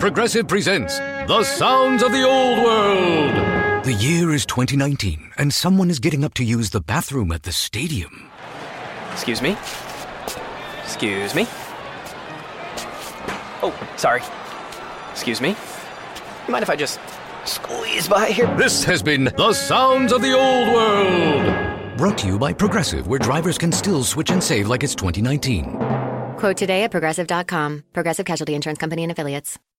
Progressive presents The Sounds of the Old World. The year is 2019, and someone is getting up to use the bathroom at the stadium. Excuse me? Excuse me? Oh, sorry. Excuse me? You mind if I just squeeze by here? This has been The Sounds of the Old World. Brought to you by Progressive, where drivers can still switch and save like it's 2019. Quote today at progressive.com. Progressive Casualty Insurance Company and Affiliates.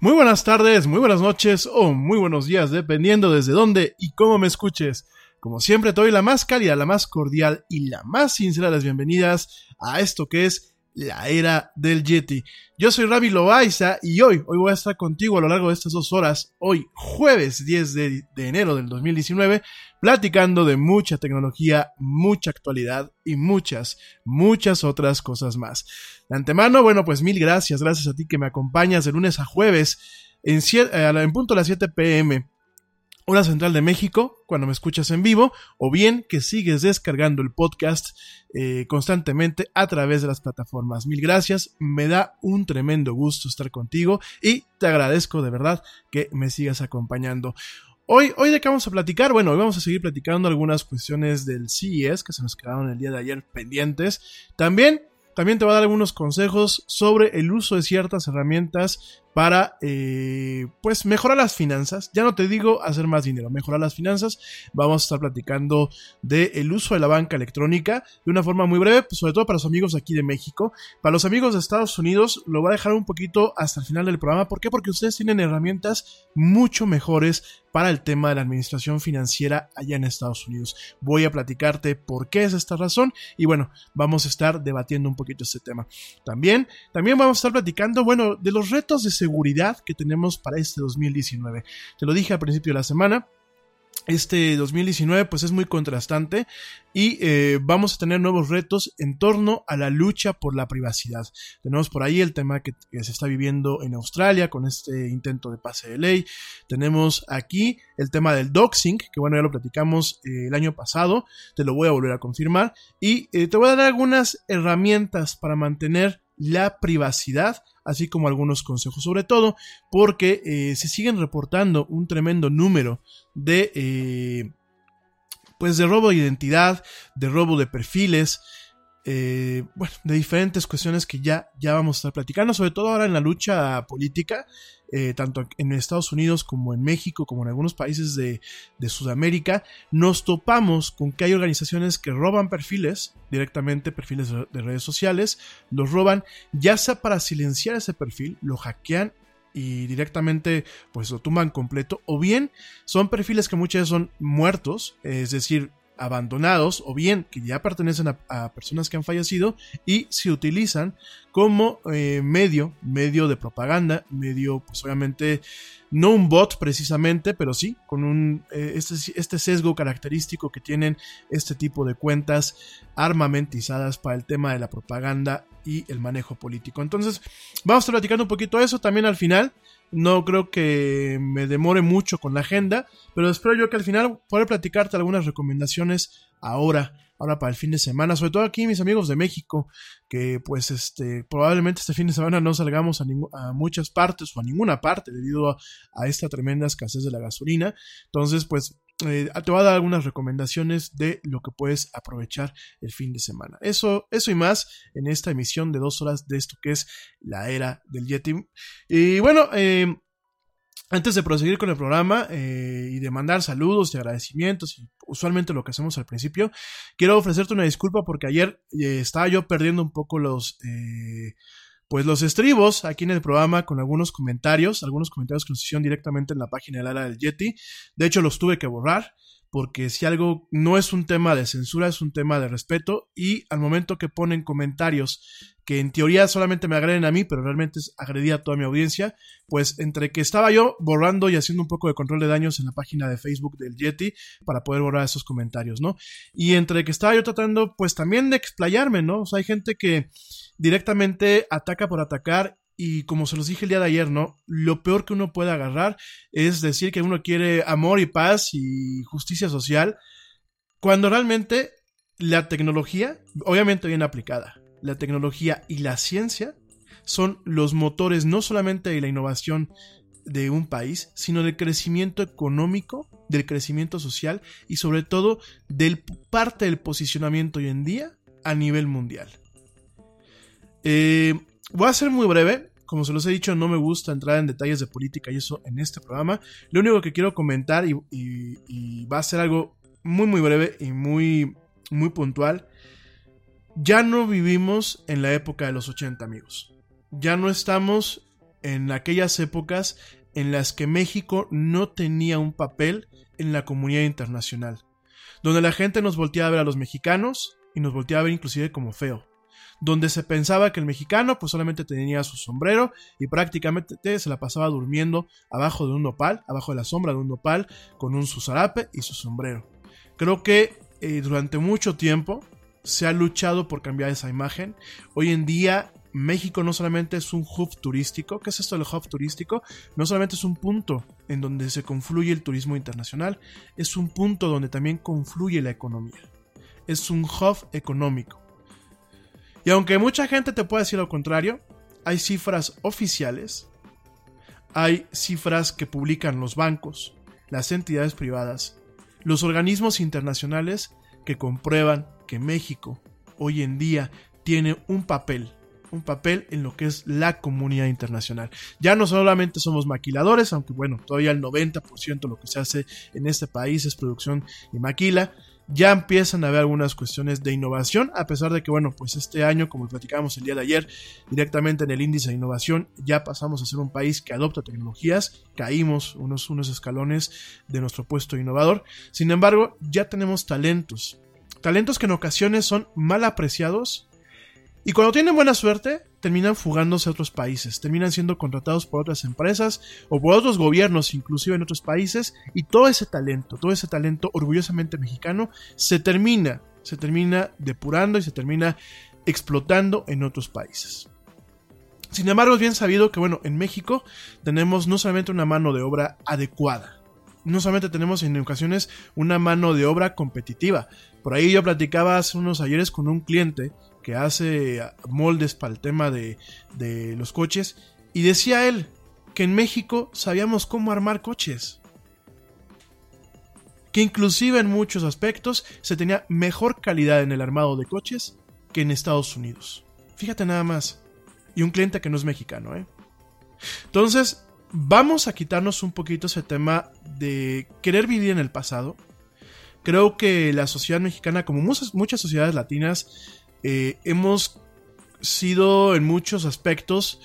Muy buenas tardes, muy buenas noches o muy buenos días, dependiendo desde dónde y cómo me escuches. Como siempre, te doy la más cálida, la más cordial y la más sincera de las bienvenidas a esto que es la era del Yeti. Yo soy Ravi Loaiza y hoy, hoy voy a estar contigo a lo largo de estas dos horas, hoy jueves 10 de, de, enero del 2019, platicando de mucha tecnología, mucha actualidad y muchas, muchas otras cosas más. De antemano, bueno, pues mil gracias, gracias a ti que me acompañas de lunes a jueves en, en punto a las 7 pm hora central de México, cuando me escuchas en vivo, o bien que sigues descargando el podcast eh, constantemente a través de las plataformas. Mil gracias, me da un tremendo gusto estar contigo y te agradezco de verdad que me sigas acompañando. Hoy, hoy de qué vamos a platicar? Bueno, hoy vamos a seguir platicando algunas cuestiones del CES que se nos quedaron el día de ayer pendientes. También también te voy a dar algunos consejos sobre el uso de ciertas herramientas para eh, pues mejorar las finanzas. Ya no te digo hacer más dinero, mejorar las finanzas. Vamos a estar platicando del el uso de la banca electrónica de una forma muy breve, pues, sobre todo para los amigos aquí de México. Para los amigos de Estados Unidos lo voy a dejar un poquito hasta el final del programa. ¿Por qué? Porque ustedes tienen herramientas mucho mejores para el tema de la administración financiera allá en Estados Unidos. Voy a platicarte por qué es esta razón y bueno, vamos a estar debatiendo un poquito este tema. También, también vamos a estar platicando, bueno, de los retos de seguridad seguridad que tenemos para este 2019. Te lo dije al principio de la semana, este 2019 pues es muy contrastante y eh, vamos a tener nuevos retos en torno a la lucha por la privacidad. Tenemos por ahí el tema que, se está viviendo en Australia con este intento de pase de ley. Tenemos aquí el tema del doxing, que bueno, ya lo platicamos eh, el año pasado, te lo voy a volver a confirmar y eh, te voy a dar algunas herramientas para mantener la privacidad, así como algunos consejos, sobre todo porque eh, se siguen reportando un tremendo número de, eh, pues de robo de identidad, de robo de perfiles, eh, bueno, de diferentes cuestiones que ya, ya vamos a estar platicando, sobre todo ahora en la lucha política, eh, tanto en Estados Unidos como en México, como en algunos países de, de, Sudamérica, nos topamos con que hay organizaciones que roban perfiles, directamente perfiles de, de redes sociales, los roban ya sea para silenciar ese perfil, lo hackean y directamente pues lo tumban completo o bien son perfiles que muchas veces son muertos, es decir, abandonados o bien que ya pertenecen a, personas que han fallecido y se utilizan como eh, medio, medio de propaganda, medio pues obviamente no un bot precisamente, pero sí con un eh, este, este, sesgo característico que tienen este tipo de cuentas armamentizadas para el tema de la propaganda y el manejo político. Entonces, vamos a estar platicando un poquito de eso también al final. No creo que me demore mucho con la agenda, pero espero yo que al final pueda platicarte algunas recomendaciones ahora, ahora para el fin de semana, sobre todo aquí mis amigos de México, que pues este probablemente este fin de semana no salgamos a, a muchas partes o a ninguna parte debido a, a esta tremenda escasez de la gasolina. Entonces, pues eh, te voy a dar algunas recomendaciones de lo que puedes aprovechar el fin de semana. Eso, eso y más en esta emisión de dos horas de esto que es la era del Yeti. Y bueno, eh, antes de proseguir con el programa eh, y de mandar saludos y agradecimientos, y usualmente lo que hacemos al principio, quiero ofrecerte una disculpa porque ayer estaba yo perdiendo un poco los pues los estribos aquí en el programa con algunos comentarios, algunos comentarios que nos hicieron directamente en la página del área del Yeti. De hecho, los tuve que borrar porque si algo no es un tema de censura, es un tema de respeto y al momento que ponen comentarios que en teoría solamente me agreden a mí, pero realmente agredía a toda mi audiencia, pues entre que estaba yo borrando y haciendo un poco de control de daños en la página de Facebook del Yeti para poder borrar esos comentarios, ¿no? Y entre que estaba yo tratando pues también de explayarme, ¿no? O sea, hay gente que directamente ataca por atacar y como se los dije el día de ayer, ¿no? Lo peor que uno puede agarrar es decir que uno quiere amor y paz y justicia social, cuando realmente la tecnología, obviamente bien aplicada, la tecnología y la ciencia son los motores no solamente de la innovación de un país, sino del crecimiento económico, del crecimiento social y sobre todo del parte del posicionamiento hoy en día a nivel mundial. Eh, voy a ser muy breve. Como se los he dicho, no me gusta entrar en detalles de política y eso en este programa. Lo único que quiero comentar y, va a ser algo muy muy breve y muy muy puntual. Ya no vivimos en la época de los 80 amigos. Ya no estamos en aquellas épocas en las que México no tenía un papel en la comunidad internacional, donde la gente nos volteaba a ver a los mexicanos y nos volteaba a ver inclusive como feo, donde se pensaba que el mexicano pues solamente tenía su sombrero y prácticamente se la pasaba durmiendo abajo de un nopal, abajo de la sombra de un nopal, con un su zarape y su sombrero. Creo que eh, durante mucho tiempo se ha luchado por cambiar esa imagen. Hoy en día México no solamente es un hub turístico, ¿qué es esto del hub turístico? No solamente es un punto en donde se confluye el turismo internacional, es un punto donde también confluye la economía. Es un hub económico. Y aunque mucha gente te pueda decir lo contrario, hay cifras oficiales, hay cifras que publican los bancos, las entidades privadas, los organismos internacionales que comprueban que México hoy en día tiene un papel un papel en lo que es la comunidad internacional. Ya no solamente somos maquiladores, aunque bueno, todavía el 90% de lo que se hace en este país es producción y maquila. Ya empiezan a haber algunas cuestiones de innovación, a pesar de que, bueno, pues este año, como platicamos el día de ayer, directamente en el índice de innovación, ya pasamos a ser un país que adopta tecnologías, caímos unos, unos escalones de nuestro puesto innovador. Sin embargo, ya tenemos talentos, talentos que en ocasiones son mal apreciados y cuando tienen buena suerte, terminan fugándose a otros países, terminan siendo contratados por otras empresas o por otros gobiernos, inclusive en otros países, y todo ese talento, todo ese talento orgullosamente mexicano, se termina, se termina depurando y se termina explotando en otros países. Sin embargo, es bien sabido que, bueno, en México tenemos no solamente una mano de obra adecuada, no solamente tenemos en ocasiones una mano de obra competitiva. Por ahí yo platicaba hace unos ayeres con un cliente que hace moldes para el tema de, de los coches, y decía él que en México sabíamos cómo armar coches. Que inclusive en muchos aspectos se tenía mejor calidad en el armado de coches que en Estados Unidos. Fíjate nada más. Y un cliente que no es mexicano, ¿eh? Entonces, vamos a quitarnos un poquito ese tema de querer vivir en el pasado. Creo que la sociedad mexicana, como muchas, muchas sociedades latinas, eh, hemos sido en muchos aspectos,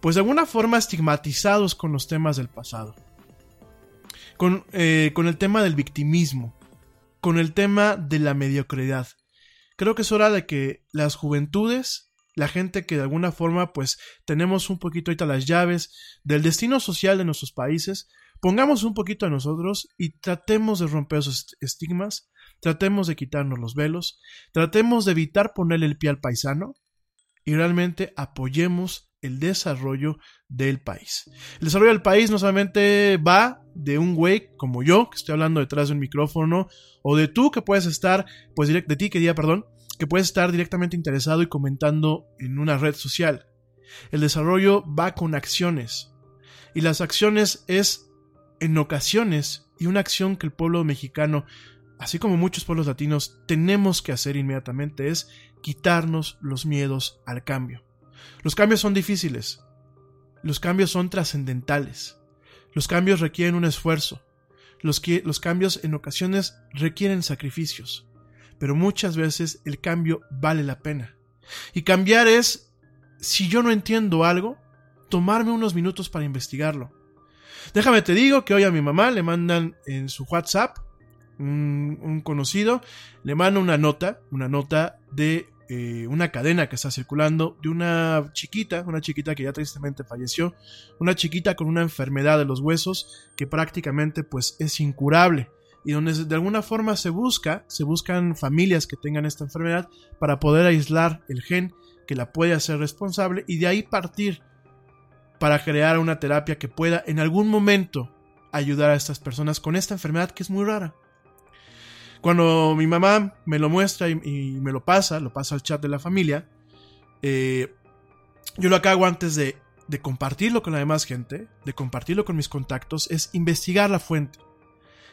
pues de alguna forma estigmatizados con los temas del pasado. Con, eh, con, el tema del victimismo, con el tema de la mediocridad. Creo que es hora de que las juventudes, la gente que de alguna forma pues tenemos un poquito ahorita las llaves del destino social de nuestros países, pongamos un poquito a nosotros y tratemos de romper esos estigmas tratemos de quitarnos los velos, tratemos de evitar ponerle el pie al paisano y realmente apoyemos el desarrollo del país. El desarrollo del país no solamente va de un güey como yo, que estoy hablando detrás de un micrófono, o de tú que puedes estar, pues de ti perdón, que puedes estar directamente interesado y comentando en una red social. El desarrollo va con acciones. Y las acciones es, en ocasiones, y una acción que el pueblo mexicano así como muchos pueblos latinos, tenemos que hacer inmediatamente es quitarnos los miedos al cambio. Los cambios son difíciles, los cambios son trascendentales, los cambios requieren un esfuerzo, los, los cambios en ocasiones requieren sacrificios, pero muchas veces el cambio vale la pena. Y cambiar es, si yo no entiendo algo, tomarme unos minutos para investigarlo. Déjame te digo que hoy a mi mamá le mandan en su WhatsApp un, conocido, le manda una nota, una nota de eh, una cadena que está circulando de una chiquita, una chiquita que ya tristemente falleció, una chiquita con una enfermedad de los huesos que prácticamente pues es incurable y donde de alguna forma se busca, se buscan familias que tengan esta enfermedad para poder aislar el gen que la puede hacer responsable y de ahí partir para crear una terapia que pueda en algún momento ayudar a estas personas con esta enfermedad que es muy rara. Cuando mi mamá me lo muestra y, me lo pasa, lo pasa al chat de la familia, eh, yo lo que hago antes de, compartirlo con la demás gente, de compartirlo con mis contactos, es investigar la fuente.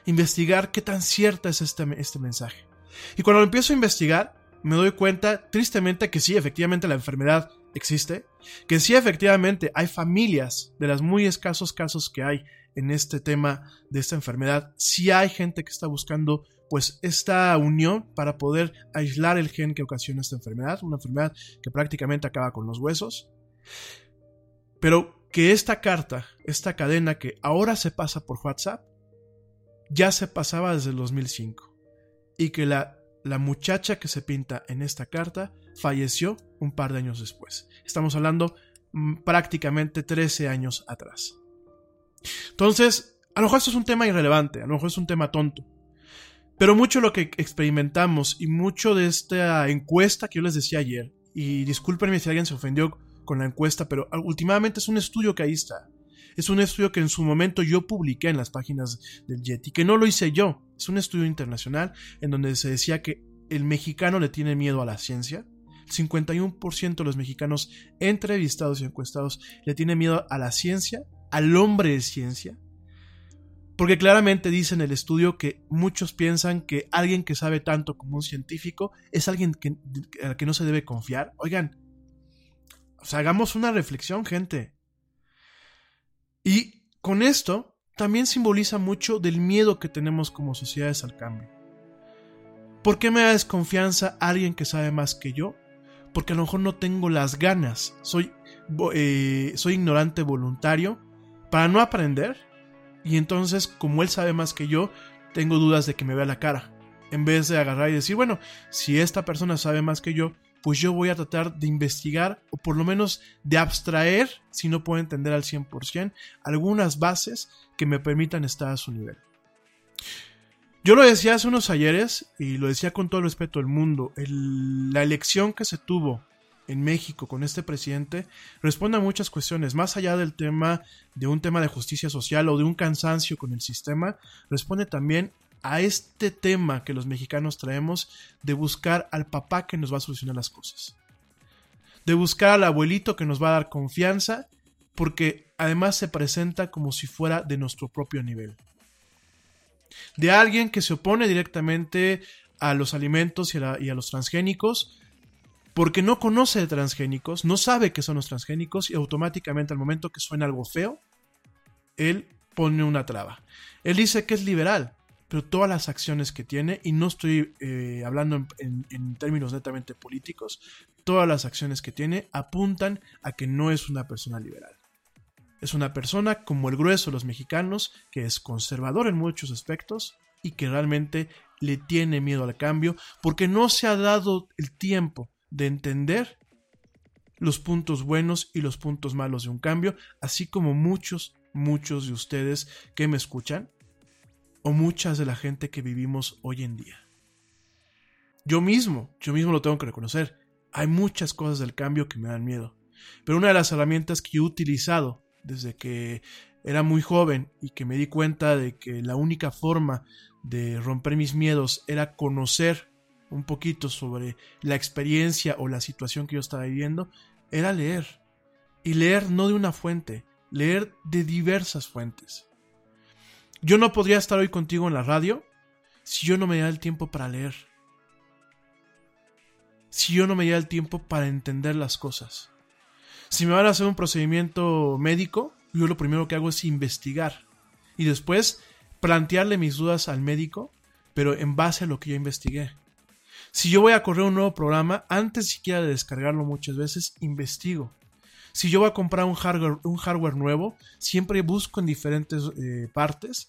Investigar qué tan cierta es este, este mensaje. Y cuando lo empiezo a investigar, me doy cuenta, tristemente, que sí, efectivamente la enfermedad existe, que sí, efectivamente hay familias de los muy escasos casos que hay en este tema de esta enfermedad, sí hay gente que está buscando pues esta unión para poder aislar el gen que ocasiona esta enfermedad, una enfermedad que prácticamente acaba con los huesos. Pero, que esta carta, esta cadena que ahora se pasa por WhatsApp, ya se pasaba desde el 2005 y que la, la muchacha que se pinta en esta carta falleció un par de años después. Estamos hablando mm, prácticamente 13 años atrás. Entonces, a lo mejor esto es un tema irrelevante, a lo mejor es un tema tonto. Pero mucho lo que experimentamos y mucho de esta encuesta que yo les decía ayer, y discúlpenme si alguien se ofendió con la encuesta, pero últimamente es un estudio que ahí está. Es un estudio que en su momento yo publiqué en las páginas del Yeti, que no lo hice yo. Es un estudio internacional en donde se decía que el mexicano le tiene miedo a la ciencia. El 51% de los mexicanos entrevistados y encuestados le tiene miedo a la ciencia, al hombre de ciencia. Porque claramente dice en el estudio que muchos piensan que alguien que sabe tanto como un científico es alguien al que no se debe confiar. Oigan, hagamos una reflexión, gente. Y con esto también simboliza mucho del miedo que tenemos como sociedades al cambio. ¿Por qué me da desconfianza alguien que sabe más que yo? Porque a lo mejor no tengo las ganas, soy, eh, soy ignorante voluntario para no aprender y entonces como él sabe más que yo, tengo dudas de que me vea la cara. En vez de agarrar y decir, bueno, si esta persona sabe más que yo, pues yo voy a tratar de investigar o por lo menos de abstraer, si no puedo entender al 100%, algunas bases que me permitan estar a su nivel. Yo lo decía hace unos ayeres y lo decía con todo el respeto del mundo, la elección que se tuvo en México con este presidente responde a muchas cuestiones, más allá del tema de un tema de justicia social o de un cansancio con el sistema, responde también a este tema que los mexicanos traemos de buscar al papá que nos va a solucionar las cosas. De buscar al abuelito que nos va a dar confianza, porque además se presenta como si fuera de nuestro propio nivel. De alguien que se opone directamente a los alimentos y a, los transgénicos, porque no conoce de transgénicos, no sabe que son los transgénicos y automáticamente al momento que suena algo feo, él pone una traba. Él dice que es liberal, pero todas las acciones que tiene, y no estoy eh, hablando en, términos netamente políticos, todas las acciones que tiene apuntan a que no es una persona liberal. Es una persona como el grueso de los mexicanos, que es conservador en muchos aspectos y que realmente le tiene miedo al cambio porque no se ha dado el tiempo de entender los puntos buenos y los puntos malos de un cambio, así como muchos, muchos de ustedes que me escuchan o muchas de la gente que vivimos hoy en día. Yo mismo, yo mismo lo tengo que reconocer, hay muchas cosas del cambio que me dan miedo, pero una de las herramientas que he utilizado desde que era muy joven y que me di cuenta de que la única forma de romper mis miedos era conocer un poquito sobre la experiencia o la situación que yo estaba viviendo, era leer. Y leer no de una fuente, leer de diversas fuentes. Yo no podría estar hoy contigo en la radio si yo no me diera el tiempo para leer. Si yo no me diera el tiempo para entender las cosas. Si me van a hacer un procedimiento médico, yo lo primero que hago es investigar. Y después plantearle mis dudas al médico, pero en base a lo que yo investigué. Si yo voy a correr un nuevo programa, antes siquiera de descargarlo muchas veces, investigo. Si yo voy a comprar un hardware, hardware nuevo, siempre busco en diferentes eh, partes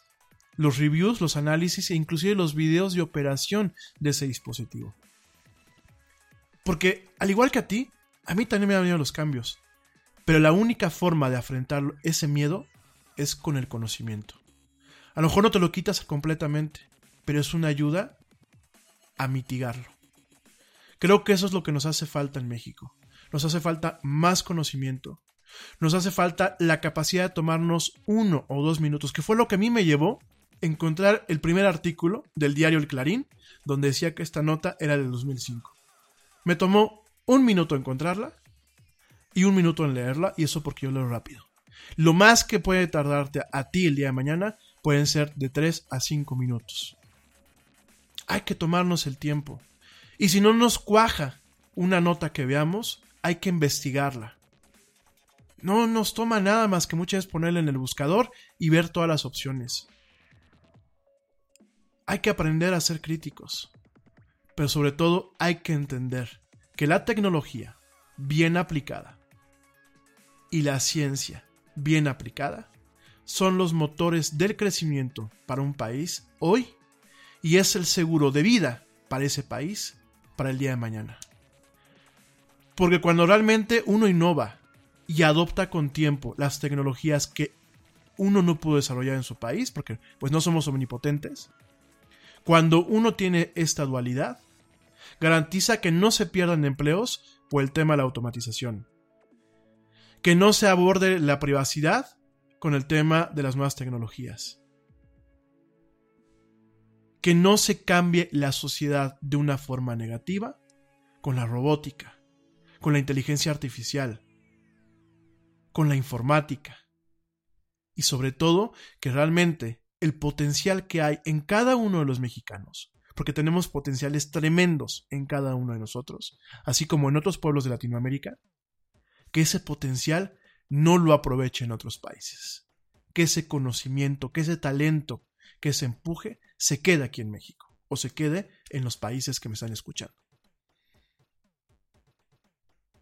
los reviews, los análisis e inclusive los videos de operación de ese dispositivo. Porque, al igual que a ti, a mí también me han venido los cambios. Pero la única forma de afrontar ese miedo es con el conocimiento. A lo mejor no te lo quitas completamente, pero es una ayuda a mitigarlo. Creo que eso es lo que nos hace falta en México. Nos hace falta más conocimiento. Nos hace falta la capacidad de tomarnos uno o dos minutos, que fue lo que a mí me llevó encontrar el primer artículo del diario El Clarín, donde decía que esta nota era del 2005. Me tomó un minuto encontrarla y un minuto en leerla, y eso porque yo leo rápido. Lo más que puede tardarte a, ti el día de mañana pueden ser de 3 a 5 minutos. Hay que tomarnos el tiempo. Y si no nos cuaja una nota que veamos, hay que investigarla. No nos toma nada más que muchas veces ponerla en el buscador y ver todas las opciones. Hay que aprender a ser críticos, pero sobre todo hay que entender que la tecnología, bien aplicada, y la ciencia, bien aplicada, son los motores del crecimiento para un país hoy y es el seguro de vida para ese país para el día de mañana. Porque cuando realmente uno innova y adopta con tiempo las tecnologías que uno no pudo desarrollar en su país, porque pues no somos omnipotentes, cuando uno tiene esta dualidad, garantiza que no se pierdan empleos por el tema de la automatización, que no se aborde la privacidad con el tema de las nuevas tecnologías, que no se cambie la sociedad de una forma negativa con la robótica, con la inteligencia artificial, con la informática. Y sobre todo que realmente el potencial que hay en cada uno de los mexicanos, porque tenemos potenciales tremendos en cada uno de nosotros, así como en otros pueblos de Latinoamérica, que ese potencial no lo aproveche en otros países, que ese conocimiento, que ese talento, que ese empuje se quede aquí en México o se quede en los países que me están escuchando.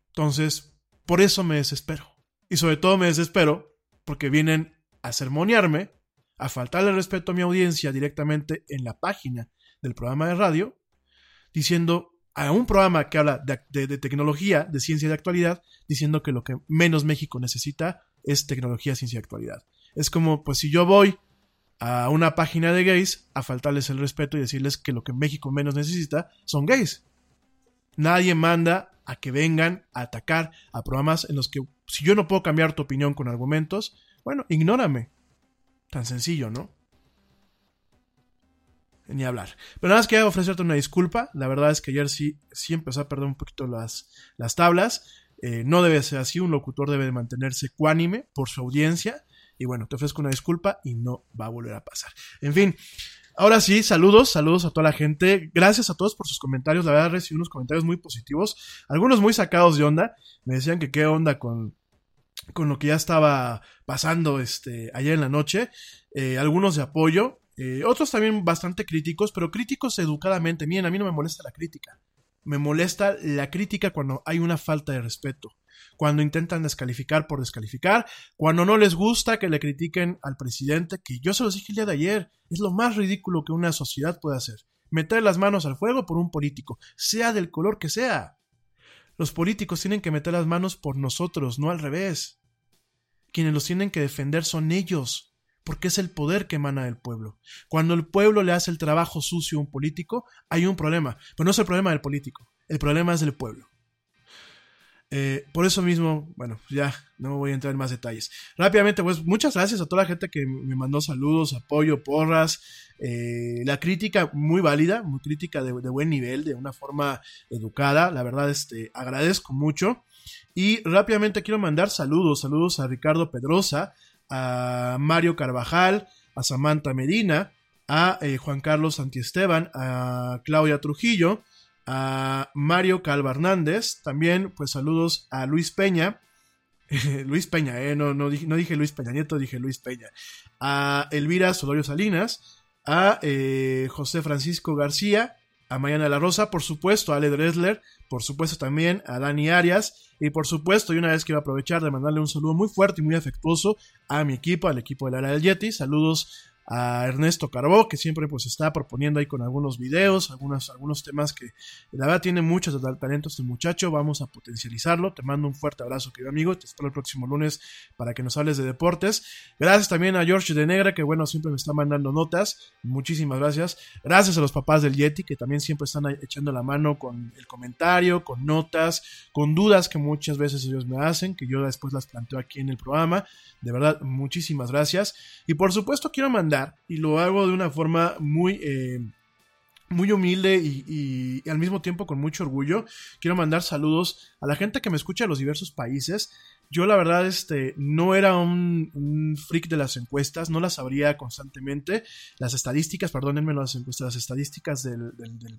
Entonces, por eso me desespero. Y sobre todo me desespero porque vienen a sermonearme, a faltarle respeto a mi audiencia directamente en la página del programa de radio, diciendo a un programa que habla de, tecnología, de ciencia de actualidad, diciendo que lo que menos México necesita es tecnología, ciencia y actualidad. Es como, pues si yo voy a una página de gays a faltarles el respeto y decirles que lo que México menos necesita son gays. Nadie manda a que vengan a atacar a programas en los que si yo no puedo cambiar tu opinión con argumentos, bueno, ignórame. Tan sencillo, ¿no? Ni hablar. Pero nada más quería ofrecerte una disculpa. La verdad es que ayer sí, sí empezó a perder un poquito las, las tablas. Eh, no debe ser así. Un locutor debe de mantenerse cuánime por su audiencia. Y bueno, te ofrezco una disculpa y no va a volver a pasar. En fin, ahora sí, saludos, saludos a toda la gente. Gracias a todos por sus comentarios. La verdad recibí unos comentarios muy positivos. Algunos muy sacados de onda. Me decían que qué onda con, con lo que ya estaba pasando este, ayer en la noche. Eh, algunos de apoyo, eh, otros también bastante críticos, pero críticos educadamente. Miren, a mí no me molesta la crítica. Me molesta la crítica cuando hay una falta de respeto, cuando intentan descalificar por descalificar, cuando no les gusta que le critiquen al presidente, que yo se los dije el día de ayer, es lo más ridículo que una sociedad puede hacer. Meter las manos al fuego por un político, sea del color que sea. Los políticos tienen que meter las manos por nosotros, no al revés. Quienes los tienen que defender son ellos, porque es el poder que emana del pueblo. Cuando el pueblo le hace el trabajo sucio a un político, hay un problema, pero no es el problema del político, el problema es del pueblo. Eh, por eso mismo, bueno, ya no voy a entrar en más detalles. Rápidamente, pues muchas gracias a toda la gente que me mandó saludos, apoyo, porras. Eh, la crítica muy válida, muy crítica de, buen nivel, de una forma educada. La verdad, este, agradezco mucho. Y rápidamente quiero mandar saludos, saludos a Ricardo Pedrosa, a Mario Carvajal, a Samantha Medina, a eh, Juan Carlos Santiesteban, a Claudia Trujillo, a Mario Calva Hernández, también pues saludos a Luis Peña, Luis Peña, eh, no, no, dije, no dije Luis Peña Nieto, dije Luis Peña, a Elvira Solorio Salinas, a eh, José Francisco García, a Mariana La Rosa, por supuesto a Ale Dresler, por supuesto también a Dani Arias y por supuesto, y una vez quiero aprovechar de mandarle un saludo muy fuerte y muy afectuoso a mi equipo, al equipo de la del Yeti, saludos a Ernesto Carbó, que siempre pues está proponiendo ahí con algunos videos, algunos, algunos temas que la verdad tiene muchos talentos este muchacho, vamos a potencializarlo, te mando un fuerte abrazo querido amigo, te espero el próximo lunes para que nos hables de deportes, gracias también a George de Negra, que bueno, siempre me está mandando notas, muchísimas gracias, gracias a los papás del Yeti, que también siempre están echando la mano con el comentario, con notas, con dudas que muchas veces ellos me hacen, que yo después las planteo aquí en el programa, de verdad, muchísimas gracias, y por supuesto quiero mandar y lo hago de una forma muy, eh, muy humilde y, al mismo tiempo con mucho orgullo. Quiero mandar saludos a la gente que me escucha de los diversos países. Yo la verdad este, no era un, freak de las encuestas, no las abría constantemente. Las estadísticas, perdónenme las encuestas, las estadísticas del,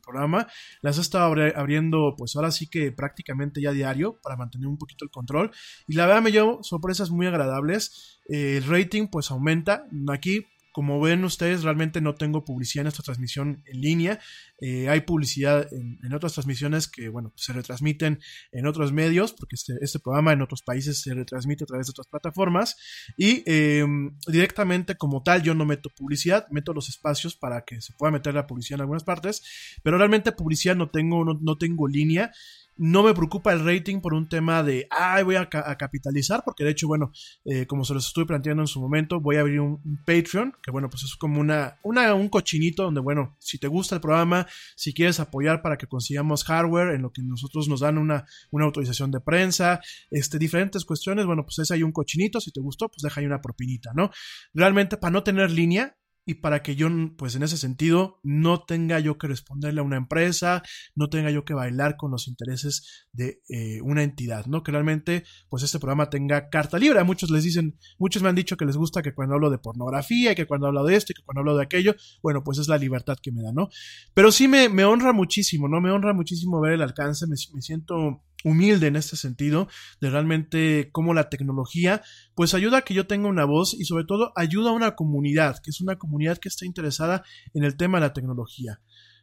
programa, las he estado abriendo pues ahora sí que prácticamente ya diario para mantener un poquito el control. Y la verdad me llevo sorpresas muy agradables. el rating pues aumenta. Aquí como ven ustedes, realmente no tengo publicidad en esta transmisión en línea. Eh, hay publicidad en, otras transmisiones que, bueno, se retransmiten en otros medios, porque este, este, programa en otros países se retransmite a través de otras plataformas. Y em, directamente como tal, yo no meto publicidad, meto los espacios para que se pueda meter la publicidad en algunas partes, pero realmente publicidad no tengo, no tengo línea. No me preocupa el rating por un tema de, ay, voy a, capitalizar, porque de hecho, bueno, eh, como se los estuve planteando en su momento, voy a abrir un, Patreon, que bueno, pues es como una, una, un cochinito donde, bueno, si te gusta el programa, si quieres apoyar para que consigamos hardware, en lo que nosotros nos dan una, una autorización de prensa, este, diferentes cuestiones, bueno, pues es ahí un cochinito, si te gustó, pues deja ahí una propinita, ¿no? Realmente, para no tener línea, y para que yo, pues en ese sentido, no tenga yo que responderle a una empresa, no tenga yo que bailar con los intereses de eh, una entidad, ¿no? Que realmente, pues este programa tenga carta libre. A muchos les dicen, muchos me han dicho que les gusta que cuando hablo de pornografía, que cuando hablo de esto, que cuando hablo de aquello, bueno, pues es la libertad que me da, ¿no? Pero sí me, me honra muchísimo, ¿no? Me honra muchísimo ver el alcance, me, me siento humilde en este sentido, de realmente cómo la tecnología pues ayuda a que yo tenga una voz y sobre todo ayuda a una comunidad, que es una comunidad que está interesada en el tema de la tecnología.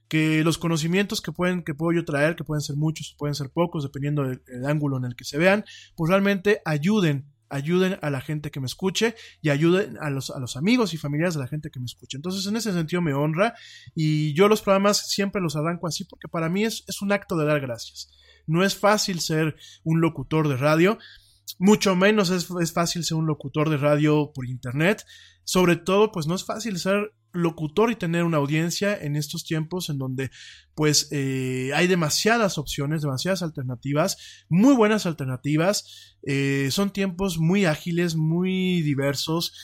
Que los conocimientos que pueden, que puedo yo traer, que pueden ser muchos pueden ser pocos, dependiendo del, ángulo en el que se vean, pues realmente ayuden ayuden a la gente que me escuche y ayuden a los, a los amigos y familiares de la gente que me escuche. Entonces, en ese sentido me honra y yo los programas siempre los arranco así porque para mí es, es un acto de dar gracias. No es fácil ser un locutor de radio, mucho menos es, fácil ser un locutor de radio por internet. Sobre todo, pues no es fácil ser locutor y tener una audiencia en estos tiempos en donde pues eh, hay demasiadas opciones, demasiadas alternativas, muy buenas alternativas. Eh, son tiempos muy ágiles, muy diversos.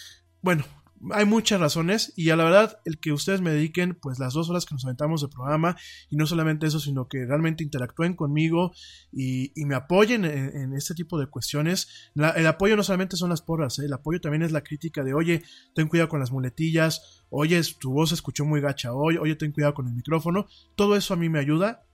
Bueno, hay muchas razones y a la verdad el que ustedes me dediquen pues las dos horas que nos aventamos de programa y no solamente eso sino que realmente interactúen conmigo y, me apoyen en, este tipo de cuestiones el apoyo no solamente son las porras ¿eh? el apoyo también es la crítica de oye ten cuidado con las muletillas oye tu voz se escuchó muy gacha hoy oye ten cuidado con el micrófono todo eso a mí me ayuda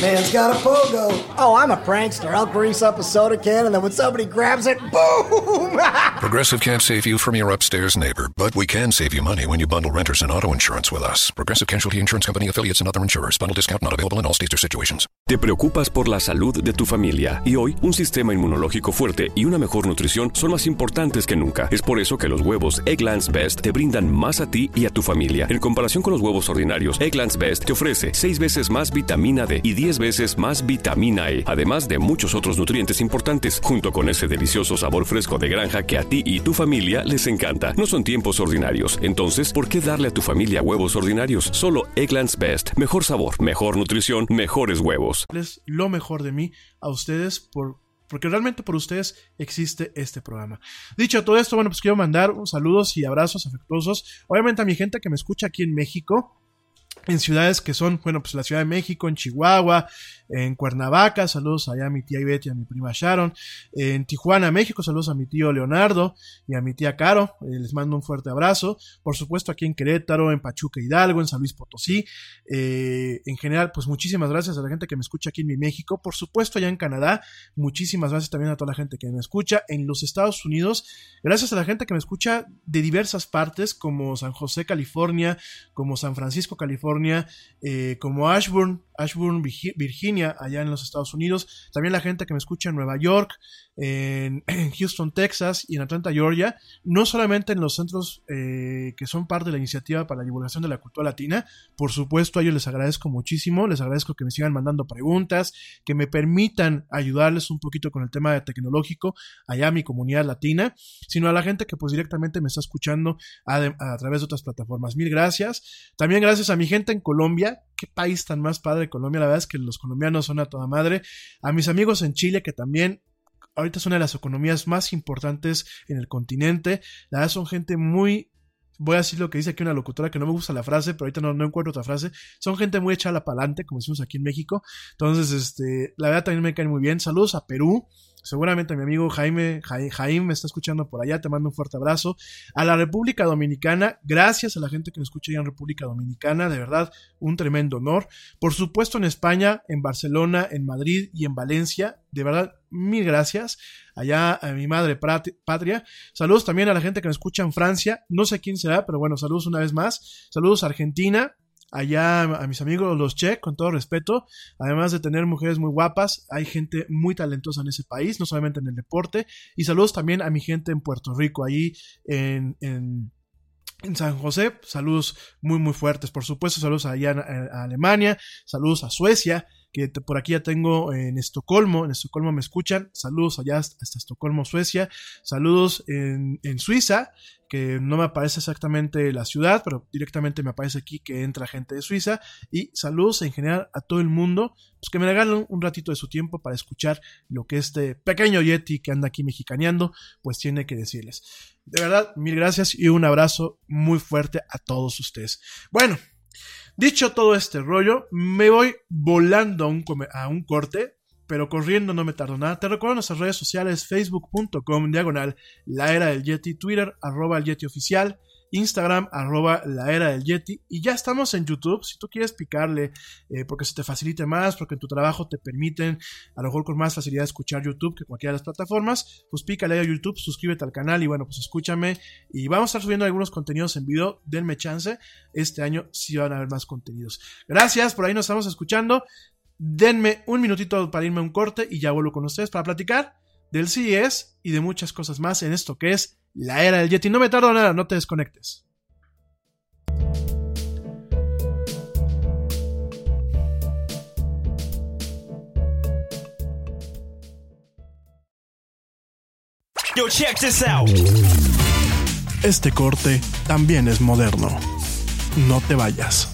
Man's got a pogo. Oh, I'm a prankster. I'll grease up a soda can and then when somebody grabs it, boom! Progressive can't save you from your upstairs neighbor, but we can save you money when you bundle renters and auto insurance with us. Progressive Casualty Insurance Company affiliates and other insurers. Bundle discount not available in all states or situations. Te preocupas por la salud de tu familia y hoy un sistema inmunológico fuerte y una mejor nutrición son más importantes que nunca. Es por eso que los huevos Egglands Best te brindan más a ti y a tu familia. En comparación con los huevos ordinarios, Egglands Best te ofrece 6 veces más vitamina D y 10 veces más vitamina E, además de muchos otros nutrientes importantes, junto con ese delicioso sabor fresco de granja que a ti y tu familia les encanta. No son tiempos ordinarios, entonces, ¿por qué darle a tu familia huevos ordinarios? Solo Egglands Best. Mejor sabor, mejor nutrición, mejores huevos. Es lo mejor de mí a ustedes por porque realmente por ustedes existe este programa. Dicho todo esto, bueno, pues quiero mandar saludos y abrazos afectuosos, obviamente a mi gente que me escucha aquí en México, en ciudades que son, bueno, pues la Ciudad de México, en Chihuahua, en Cuernavaca, saludos allá a mi tía Ivette y a mi prima Sharon, en Tijuana, México, saludos a mi tío Leonardo y a mi tía Caro, eh, les mando un fuerte abrazo, por supuesto aquí en Querétaro, en Pachuca Hidalgo, en San Luis Potosí, eh, en general, pues muchísimas gracias a la gente que me escucha aquí en mi México, por supuesto allá en Canadá, muchísimas gracias también a toda la gente que me escucha, en los Estados Unidos, gracias a la gente que me escucha de diversas partes, como San José, California, como San Francisco, California, eh, como Ashburn, Ashburn, Virginia, allá en los Estados Unidos. También la gente que me escucha en Nueva York, en, Houston, Texas y en Atlanta, Georgia. No solamente en los centros eh, que son parte de la iniciativa para la divulgación de la cultura latina. Por supuesto, a ellos les agradezco muchísimo. Les agradezco que me sigan mandando preguntas, que me permitan ayudarles un poquito con el tema tecnológico allá a mi comunidad latina, sino a la gente que pues directamente me está escuchando a, a través de otras plataformas. Mil gracias. También gracias a mi gente en Colombia. Qué país tan más padre Colombia. La verdad es que los colombianos son a toda madre. A mis amigos en Chile, que también ahorita es una de las economías más importantes en el continente. La verdad son gente muy voy a decir lo que dice aquí una locutora que no me gusta la frase, pero ahorita no, encuentro otra frase. Son gente muy echada para adelante, como decimos aquí en México. Entonces, este, la verdad también me caen muy bien. Saludos a Perú, seguramente mi amigo Jaime, Jaime me está escuchando por allá, te mando un fuerte abrazo. A la República Dominicana, gracias a la gente que nos escucha ya en República Dominicana, de verdad, un tremendo honor. Por supuesto en España, en Barcelona, en Madrid y en Valencia, de verdad, mil gracias. Allá a mi madre patria. Saludos también a la gente que nos escucha en Francia. No sé quién será, pero bueno, saludos una vez más. Saludos a Argentina, allá a mis amigos los Che, con todo respeto, además de tener mujeres muy guapas, hay gente muy talentosa en ese país, no solamente en el deporte, y saludos también a mi gente en Puerto Rico, ahí en, en en San José, saludos muy muy fuertes, por supuesto, saludos allá a Alemania, saludos a Suecia, que por aquí ya tengo en Estocolmo, en Estocolmo me escuchan, saludos allá hasta Estocolmo, Suecia, saludos en, en Suiza, que no me aparece exactamente la ciudad, pero directamente me aparece aquí que entra gente de Suiza, y saludos en general a todo el mundo, pues que me regalen un ratito de su tiempo para escuchar lo que este pequeño Yeti que anda aquí mexicaneando, pues tiene que decirles. De verdad, mil gracias y un abrazo muy fuerte a todos ustedes. Bueno, Dicho todo este rollo, me voy volando a un, corte, pero corriendo no me tardo nada. Te recuerdo nuestras redes sociales, facebook.com, diagonal, la era del Yeti, Twitter, arroba el Yeti oficial, Instagram, arroba la era del Yeti. Y ya estamos en YouTube. Si tú quieres picarle, eh, porque se te facilite más, porque en tu trabajo te permiten, a lo mejor con más facilidad, escuchar YouTube que cualquiera de las plataformas, pues pícale a YouTube, suscríbete al canal y bueno, pues escúchame. Y vamos a estar subiendo algunos contenidos en video. Denme chance. Este año sí van a haber más contenidos. Gracias, por ahí nos estamos escuchando. Denme un minutito para irme un corte y ya vuelvo con ustedes para platicar del CES y de muchas cosas más en esto que es la era del Yeti. No me tardo nada, no te desconectes. Yo, check this out. Este corte también es moderno. No te vayas.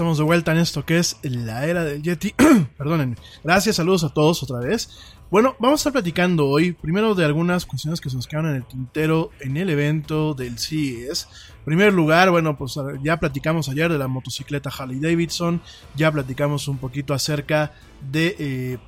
Estamos de vuelta en esto que es la era del Yeti. Perdónenme. Gracias, saludos a todos otra vez. Bueno, vamos a estar platicando hoy primero de algunas cuestiones que se nos quedaron en el tintero en el evento del CES. En primer lugar, bueno, pues ya platicamos ayer de la motocicleta Harley Davidson, ya platicamos un poquito acerca de eh,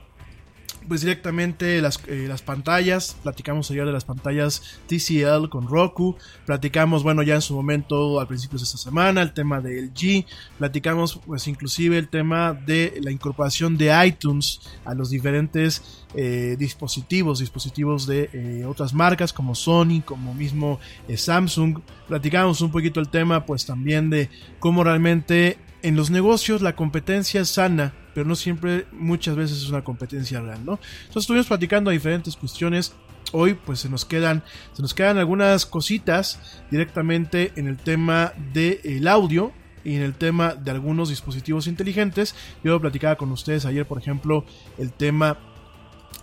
pues directamente las, eh, las, pantallas. Platicamos ayer de las pantallas TCL con Roku. Platicamos, bueno, ya en su momento, al principio de esta semana, el tema de LG. Platicamos, pues, inclusive el tema de la incorporación de iTunes a los diferentes eh, dispositivos, dispositivos de eh, otras marcas como Sony, como mismo Samsung. Platicamos un poquito el tema, pues, también de cómo realmente en los negocios la competencia es sana pero no siempre, muchas veces es una competencia real, ¿no? Entonces estuvimos platicando diferentes cuestiones. Hoy pues se nos quedan, se nos quedan algunas cositas directamente en el tema del audio, y en el tema de algunos dispositivos inteligentes. Yo platicaba con ustedes ayer, por ejemplo, el tema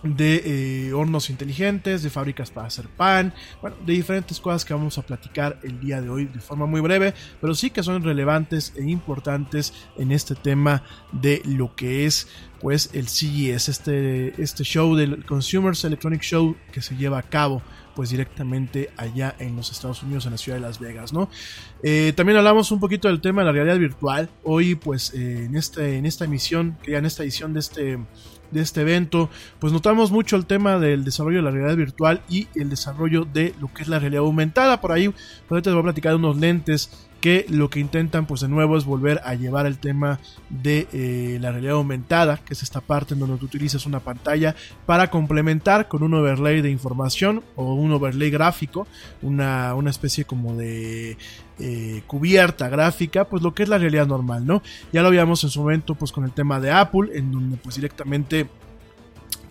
de eh, hornos inteligentes, de fábricas para hacer pan, bueno, de diferentes cosas que vamos a platicar el día de hoy de forma muy breve, pero sí que son relevantes e importantes en este tema de lo que es pues el CES, este, este show del Consumers Electronic Show que se lleva a cabo pues directamente allá en los Estados Unidos, en la ciudad de Las Vegas, ¿no? Eh, también hablamos un poquito del tema de la realidad virtual. Hoy, pues, eh, en, este, en esta emisión, ya en esta edición de este, de este evento, pues notamos mucho el tema del desarrollo de la realidad virtual y el desarrollo de lo que es la realidad aumentada. Por ahí, por ahí te voy a platicar de unos lentes que lo que intentan pues de nuevo es volver a llevar el tema de eh, la realidad aumentada, que es esta parte en donde tú utilizas una pantalla para complementar con un overlay de información o un overlay gráfico, una, una especie como de eh, cubierta gráfica, pues lo que es la realidad normal, ¿no? Ya lo habíamos en su momento pues con el tema de Apple, en donde pues directamente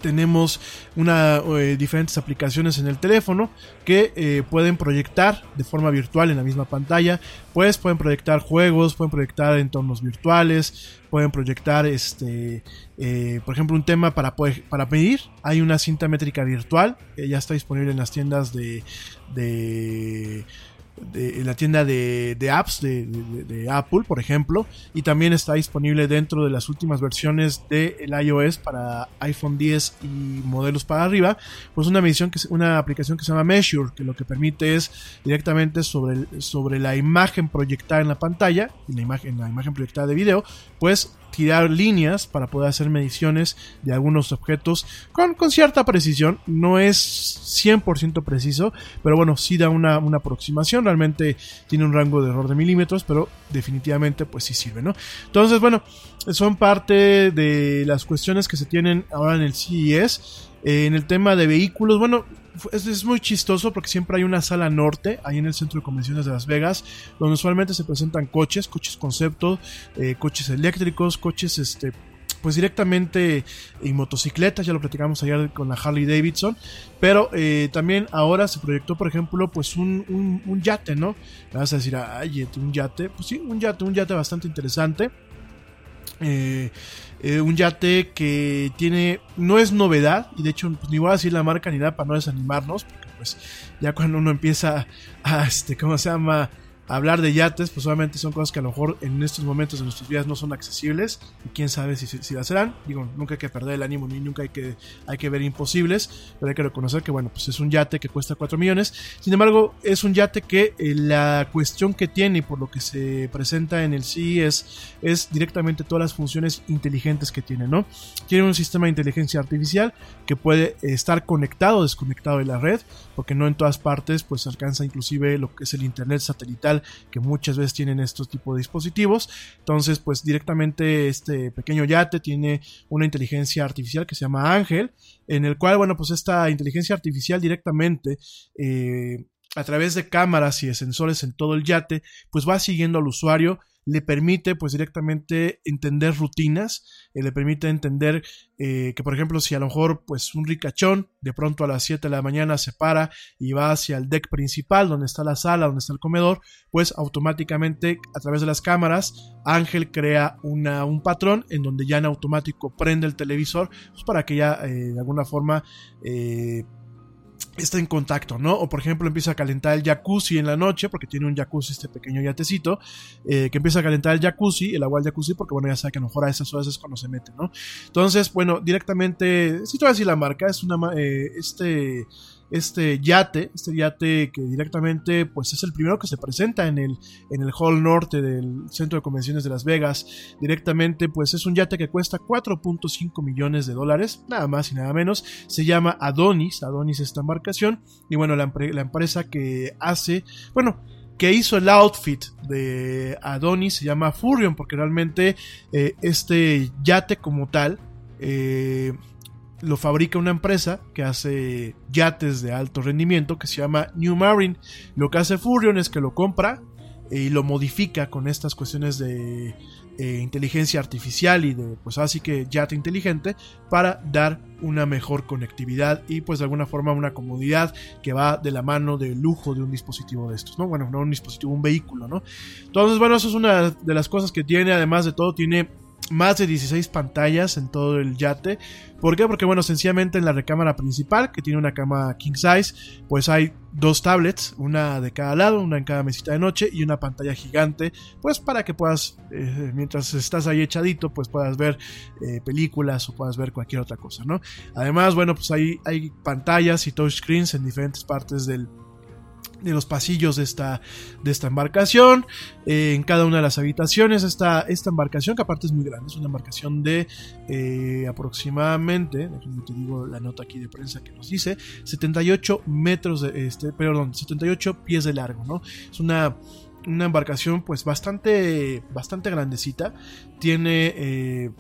tenemos una, eh, diferentes aplicaciones en el teléfono que eh, pueden proyectar de forma virtual en la misma pantalla. Pues pueden proyectar juegos, pueden proyectar entornos virtuales, pueden proyectar este, eh, por ejemplo, un tema para, para pedir. Hay una cinta métrica virtual que ya está disponible en las tiendas de, de en la tienda de, apps de, Apple, por ejemplo, y también está disponible dentro de las últimas versiones del iOS para iPhone 10 y modelos para arriba, pues una medición que una aplicación que se llama Measure, que lo que permite es directamente sobre, sobre la imagen proyectada en la pantalla, en la imagen, la imagen proyectada de video, pues tirar líneas para poder hacer mediciones de algunos objetos con, con cierta precisión. No es 100% preciso, pero bueno, sí da una, aproximación. Realmente tiene un rango de error de milímetros, pero definitivamente pues sí sirve, ¿no? Entonces, bueno, son parte de las cuestiones que se tienen ahora en el CES. Eh, en el tema de vehículos, bueno, es, muy chistoso porque siempre hay una sala norte, ahí en el centro de convenciones de Las Vegas, donde usualmente se presentan coches, coches concepto, eh, coches eléctricos, coches este pues directamente y motocicletas, ya lo platicamos ayer con la Harley Davidson, pero eh, también ahora se proyectó, por ejemplo, pues un, un, yate, ¿no? vas a decir, ay, un yate, pues sí, un yate, un yate bastante interesante. Eh, eh, un yate que tiene, no es novedad, y de hecho pues, ni voy a decir la marca ni nada para no desanimarnos, porque pues ya cuando uno empieza a, este, ¿cómo se llama? Hablar de yates, pues obviamente son cosas que a lo mejor en estos momentos de nuestras vidas no son accesibles y quién sabe si, si, las serán. Digo, nunca hay que perder el ánimo ni nunca hay que, hay que ver imposibles, pero hay que reconocer que, bueno, pues es un yate que cuesta 4 millones. Sin embargo, es un yate que eh, la cuestión que tiene y por lo que se presenta en el CES es directamente todas las funciones inteligentes que tiene, ¿no? Tiene un sistema de inteligencia artificial que puede estar conectado o desconectado de la red, porque no en todas partes pues alcanza inclusive lo que es el internet satelital que muchas veces tienen estos tipos de dispositivos. Entonces, pues directamente este pequeño yate tiene una inteligencia artificial que se llama Ángel, en el cual, bueno, pues esta inteligencia artificial directamente... Eh, a través de cámaras y de sensores en todo el yate, pues va siguiendo al usuario le permite pues directamente entender rutinas, eh, le permite entender eh, que por ejemplo si a lo mejor pues un ricachón de pronto a las 7 de la mañana se para y va hacia el deck principal donde está la sala, donde está el comedor, pues automáticamente a través de las cámaras Ángel crea una, un patrón en donde ya en automático prende el televisor pues, para que ya eh, de alguna forma está en contacto, ¿no? O por ejemplo empieza a calentar el jacuzzi en la noche, porque tiene un jacuzzi, este pequeño yatecito, eh, que empieza a calentar el jacuzzi, el agua del jacuzzi, porque bueno, ya sabe que a lo mejor a esas horas es cuando se mete, ¿no? Entonces, bueno, directamente, si te voy a decir la marca, es una, eh, este este yate, este yate que directamente pues es el primero que se presenta en el, en el hall norte del centro de convenciones de Las Vegas, directamente pues es un yate que cuesta 4.5 millones de dólares, nada más y nada menos, se llama Adonis, Adonis esta embarcación, y bueno, la, empresa que hace, bueno, que hizo el outfit de Adonis se llama Furion, porque realmente eh, este yate como tal, eh, lo fabrica una empresa que hace yates de alto rendimiento que se llama New Marine. Lo que hace Furion es que lo compra y lo modifica con estas cuestiones de eh, inteligencia artificial y de pues así que yate inteligente para dar una mejor conectividad y pues de alguna forma una comodidad que va de la mano del lujo de un dispositivo de estos, ¿no? Bueno, no un dispositivo, un vehículo, ¿no? Entonces, bueno, eso es una de las cosas que tiene, además de todo, tiene más de 16 pantallas en todo el yate. ¿Por qué? Porque, bueno, sencillamente en la recámara principal, que tiene una cama king size, pues hay dos tablets, una de cada lado, una en cada mesita de noche y una pantalla gigante, pues para que puedas, eh, mientras estás ahí echadito, pues puedas ver eh, películas o puedas ver cualquier otra cosa, ¿no? Además, bueno, pues hay, hay pantallas y touchscreens en diferentes partes del, de los pasillos de esta, de esta embarcación. Eh, en cada una de las habitaciones está esta embarcación, que aparte es muy grande, es una embarcación de eh, aproximadamente, te digo la nota aquí de prensa que nos dice, 78 metros de, este, perdón, 78 pies de largo, ¿no? Es una, una embarcación pues bastante, bastante grandecita, tiene... Eh,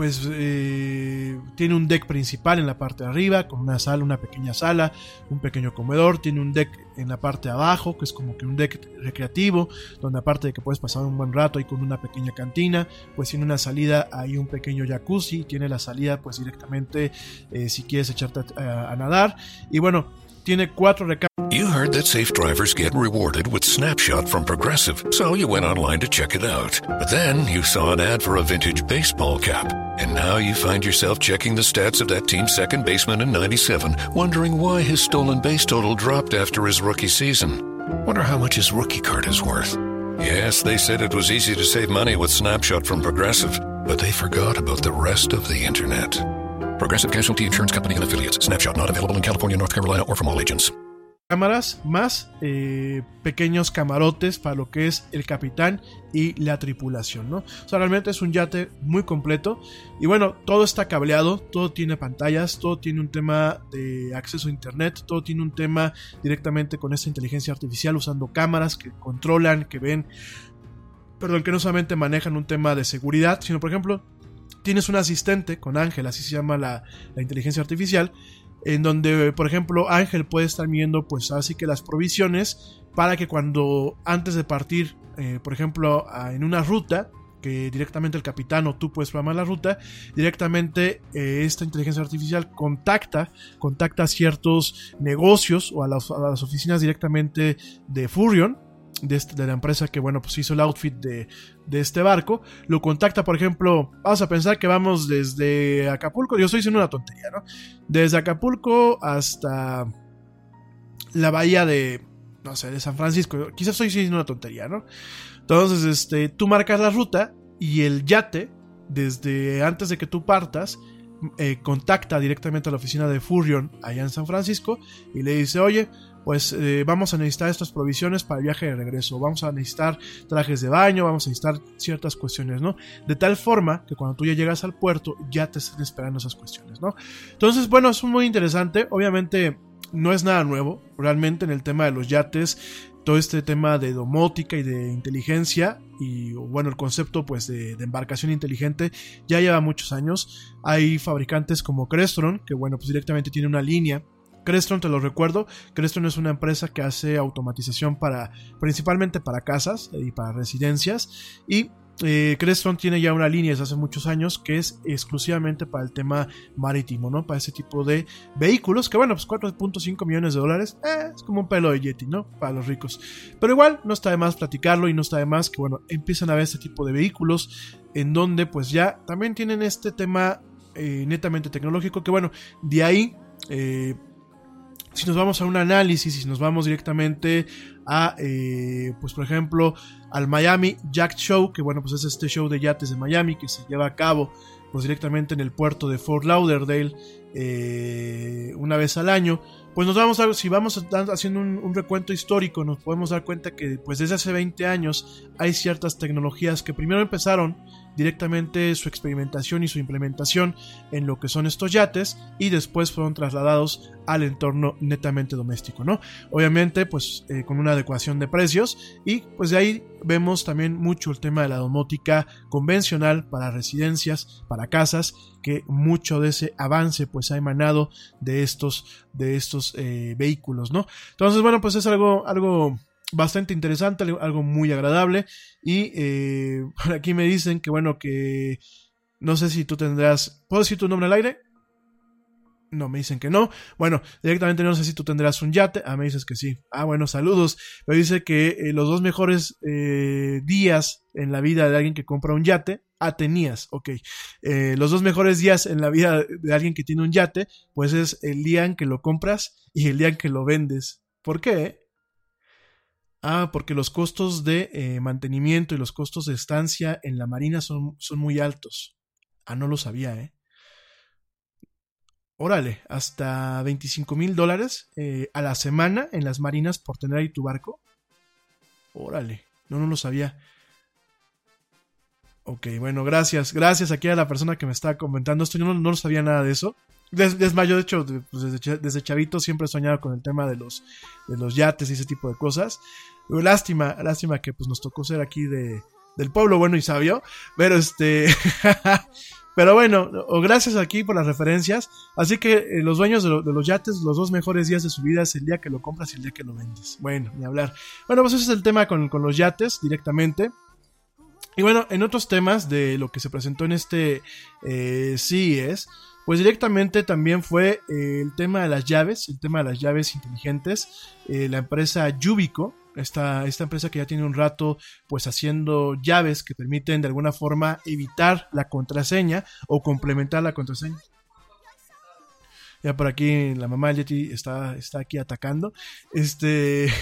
pues eh, tiene un deck principal en la parte de arriba, con una sala, una pequeña sala, un pequeño comedor, tiene un deck en la parte de abajo, que es como que un deck recreativo, donde aparte de que puedes pasar un buen rato ahí con una pequeña cantina, pues tiene una salida ahí un pequeño jacuzzi, tiene la salida pues directamente eh, si quieres echarte a, a nadar, y bueno, tiene cuatro. You heard that safe drivers get rewarded with Snapshot from Progressive, so you went online to check it out. But then you saw an ad for a vintage baseball cap, and now you find yourself checking the stats of that team's second baseman in 97, wondering why his stolen base total dropped after his rookie season. Wonder how much his rookie card is worth. Yes, they said it was easy to save money with Snapshot from Progressive, but they forgot about the rest of the internet. Progressive Casualty Insurance Company and affiliates. Snapshot not available in California, North Carolina, or from all agents. cámaras más eh, pequeños camarotes para lo que es el capitán y la tripulación, ¿no? O sea, realmente es un yate muy completo y bueno, todo está cableado, todo tiene pantallas, todo tiene un tema de acceso a internet, todo tiene un tema directamente con esta inteligencia artificial usando cámaras que controlan, que ven, perdón, que no solamente manejan un tema de seguridad, sino por ejemplo, tienes un asistente con Ángel, así se llama la, la inteligencia artificial, en donde, por ejemplo, Ángel puede estar viendo, pues así que las provisiones para que cuando antes de partir, eh, por ejemplo, en una ruta, que directamente el capitán o tú puedes programar la ruta, directamente eh, esta inteligencia artificial contacta, contacta a ciertos negocios o a las, a las oficinas directamente de Furion de, este, de, la empresa que, bueno, pues hizo el outfit de, de, este barco, lo contacta, por ejemplo, vamos a pensar que vamos desde Acapulco, yo estoy diciendo una tontería, ¿no? Desde Acapulco hasta la bahía de, no sé, de San Francisco, quizás estoy diciendo una tontería, ¿no? Entonces, este, tú marcas la ruta y el yate, desde antes de que tú partas, eh, contacta directamente a la oficina de Furion allá en San Francisco y le dice, oye, pues eh, vamos a necesitar estas provisiones para el viaje de regreso, vamos a necesitar trajes de baño, vamos a necesitar ciertas cuestiones, ¿no? De tal forma que cuando tú ya llegas al puerto ya te estén esperando esas cuestiones, ¿no? Entonces, bueno, es muy interesante, obviamente no es nada nuevo, realmente en el tema de los yates todo este tema de domótica y de inteligencia y bueno, el concepto pues de, de, embarcación inteligente ya lleva muchos años. Hay fabricantes como Crestron, que bueno, pues directamente tiene una línea. Crestron, te lo recuerdo, Crestron es una empresa que hace automatización para principalmente para casas y para residencias y eh, tiene ya una línea desde hace muchos años que es exclusivamente para el tema marítimo, ¿no? Para ese tipo de vehículos, que bueno, pues 4.5 millones de dólares, eh, es como un pelo de Yeti, ¿no? Para los ricos. Pero igual, no está de más platicarlo y no está de más que, bueno, empiezan a ver este tipo de vehículos en donde pues ya también tienen este tema eh, netamente tecnológico, que bueno, de ahí... Eh, si nos vamos a un análisis, si nos vamos directamente a, eh, pues por ejemplo, al Miami Jack Show, que bueno, pues es este show de yates de Miami que se lleva a cabo pues directamente en el puerto de Fort Lauderdale eh, una vez al año, pues nos vamos a, si vamos haciendo un, un, recuento histórico, nos podemos dar cuenta que pues desde hace 20 años hay ciertas tecnologías que primero empezaron directamente su experimentación y su implementación en lo que son estos yates y después fueron trasladados al entorno netamente doméstico, ¿no? Obviamente, pues eh, con una adecuación de precios y pues de ahí vemos también mucho el tema de la domótica convencional para residencias, para casas, que mucho de ese avance pues ha emanado de estos, de estos eh, vehículos, ¿no? Entonces, bueno, pues es algo, algo bastante interesante, algo muy agradable. Y eh, por aquí me dicen que bueno, que no sé si tú tendrás... ¿Puedo decir tu nombre al aire? No, me dicen que no. Bueno, directamente no sé si tú tendrás un yate. Ah, me dices que sí. Ah, bueno, saludos. Me dice que eh, los dos mejores eh, días en la vida de alguien que compra un yate. Ah, tenías, ok. Los dos mejores días en la vida de alguien que tiene un yate, pues es el día en que lo compras y el día en que lo vendes. ¿Por qué? Ah, porque los costos de eh, mantenimiento y los costos de estancia en la marina son, son muy altos. Ah, no lo sabía, ¿eh? Órale, hasta 25 mil dólares eh, a la semana en las marinas por tener ahí tu barco. Órale, no, no lo sabía. Ok, bueno, gracias. Gracias aquí a la persona que me está comentando esto. Yo no, no sabía nada de eso. Es más, yo de hecho, pues desde, chavito siempre he soñado con el tema de los, de los yates y ese tipo de cosas. Lástima, lástima que pues nos tocó ser aquí de, del pueblo bueno y sabio. Pero este... pero bueno, gracias aquí por las referencias. Así que eh, los dueños de, lo, de, los yates, los dos mejores días de su vida es el día que lo compras y el día que lo vendes. Bueno, ni hablar. Bueno, pues ese es el tema con, con los yates directamente. Y bueno, en otros temas de lo que se presentó en este eh, CES, pues directamente también fue eh, el tema de las llaves, el tema de las llaves inteligentes. Eh, la empresa Yubico, esta, esta empresa que ya tiene un rato pues haciendo llaves que permiten de alguna forma evitar la contraseña o complementar la contraseña. Ya por aquí la mamá de Yeti está, está aquí atacando. Este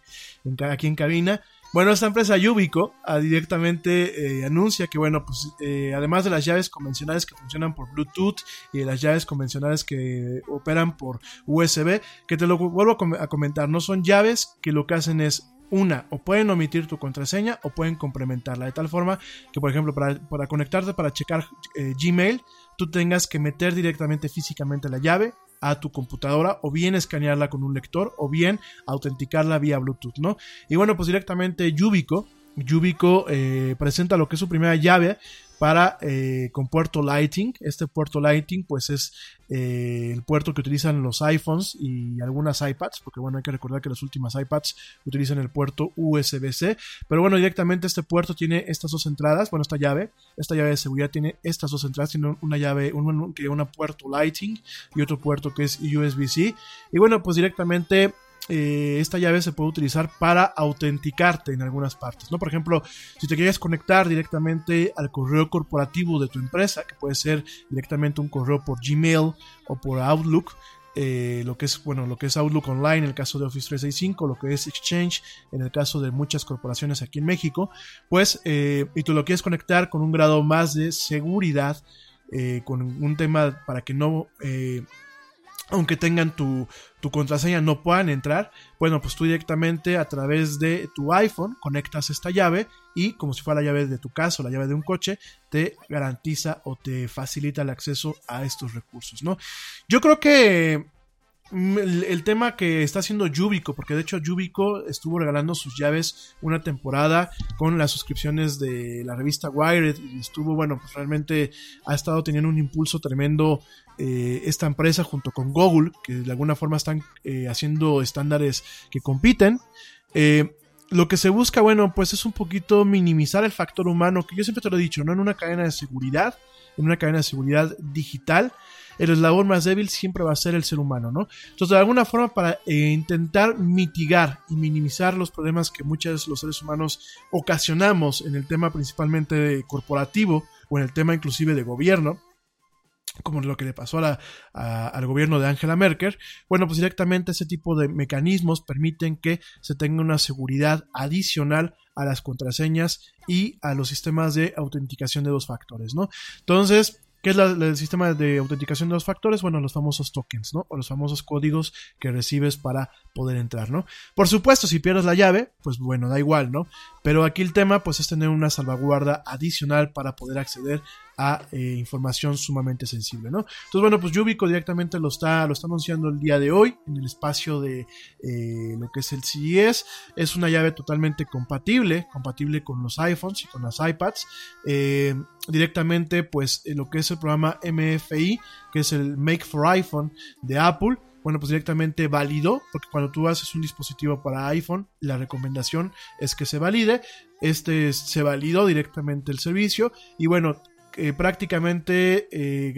aquí en cabina. Bueno, esta empresa Yubico ah, directamente eh, anuncia que, bueno, pues eh, además de las llaves convencionales que funcionan por Bluetooth y de las llaves convencionales que operan por USB, que te lo vuelvo a comentar, no son llaves que lo que hacen es una, o pueden omitir tu contraseña o pueden complementarla, de tal forma que, por ejemplo, para, para conectarte para checar eh, Gmail, tú tengas que meter directamente físicamente la llave a tu computadora o bien escanearla con un lector o bien autenticarla vía Bluetooth, ¿no? Y bueno, pues directamente Yubico, Yubico eh, presenta lo que es su primera llave para eh, con puerto Lighting. Este puerto Lighting pues es eh, el puerto que utilizan los iPhones y algunas iPads, porque bueno, hay que recordar que las últimas iPads utilizan el puerto USB-C, pero bueno, directamente este puerto tiene estas dos entradas, bueno, esta llave, esta llave de seguridad tiene estas dos entradas, tiene una llave, un, una puerto Lighting y otro puerto que es USB-C, y bueno, pues directamente eh, esta llave se puede utilizar para autenticarte en algunas partes, ¿no? Por ejemplo, si te quieres conectar directamente al correo corporativo de tu empresa, que puede ser directamente un correo por Gmail o por Outlook, eh, lo que es bueno lo que es Outlook Online en el caso de Office 365 lo que es Exchange en el caso de muchas corporaciones aquí en México pues eh, y tú lo quieres conectar con un grado más de seguridad con un tema para que no aunque tengan tu, tu, contraseña no puedan entrar, bueno, pues tú directamente a través de tu iPhone conectas esta llave y como si fuera la llave de tu casa o la llave de un coche, te garantiza o te facilita el acceso a estos recursos, ¿no? Yo creo que el, el tema que está haciendo Yubico, porque de hecho Yubico estuvo regalando sus llaves una temporada con las suscripciones de la revista Wired y estuvo, bueno, pues realmente ha estado teniendo un impulso tremendo eh, esta empresa junto con Google, que de alguna forma están eh, haciendo estándares que compiten. Eh, lo que se busca, bueno, pues es un poquito minimizar el factor humano, que yo siempre te lo he dicho, ¿no? En una cadena de seguridad, en una cadena de seguridad digital, el eslabón más débil siempre va a ser el ser humano, ¿no? Entonces, de alguna forma, para eh, intentar mitigar y minimizar los problemas que muchos de los seres humanos ocasionamos en el tema principalmente corporativo o en el tema inclusive de gobierno, como lo que le pasó a, al gobierno de Angela Merkel, bueno, pues directamente ese tipo de mecanismos permiten que se tenga una seguridad adicional a las contraseñas y a los sistemas de autenticación de dos factores, ¿no? Entonces, ¿Qué es el sistema de autenticación de dos factores? Bueno, los famosos tokens, ¿no? O los famosos códigos que recibes para poder entrar, ¿no? Por supuesto, si pierdes la llave, pues bueno, da igual, ¿no? Pero aquí el tema, pues es tener una salvaguarda adicional para poder acceder eh, información sumamente sensible, ¿no? Entonces, bueno, pues Yubico directamente lo está, lo está anunciando el día de hoy en el espacio de eh, lo que es el CES. Es una llave totalmente compatible, compatible con los iPhones y con las iPads. Eh, directamente, pues, lo que es el programa MFI, que es el Make for iPhone de Apple bueno, pues directamente validó, porque cuando tú haces un dispositivo para iPhone, la recomendación es que se valide. Este se validó directamente el servicio y bueno, eh, prácticamente eh,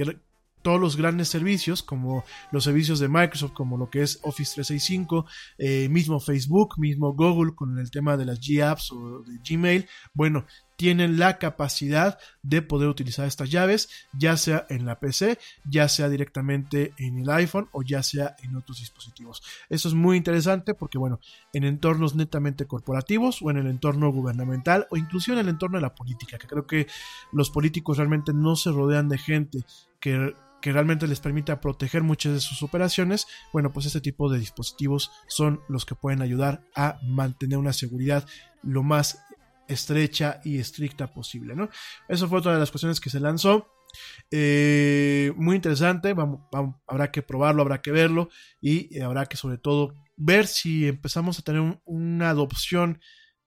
todos los grandes servicios, como los servicios de Microsoft, como lo que es Office 365, eh, mismo Facebook, mismo Google con el tema de las G-Apps o de Gmail, bueno, tienen la capacidad de poder utilizar estas llaves, ya sea en la PC, ya sea directamente en el iPhone o ya sea en otros dispositivos. Eso es muy interesante porque, bueno, en entornos netamente corporativos o en el entorno gubernamental o incluso en el entorno de la política, que creo que los políticos realmente no se rodean de gente que que realmente les permita proteger muchas de sus operaciones, bueno, pues este tipo de dispositivos son los que pueden ayudar a mantener una seguridad lo más estrecha y estricta posible, ¿no? Eso fue otra de las cuestiones que se lanzó. Eh, muy interesante, vamos, habrá que probarlo, habrá que verlo y habrá que sobre todo ver si empezamos a tener una adopción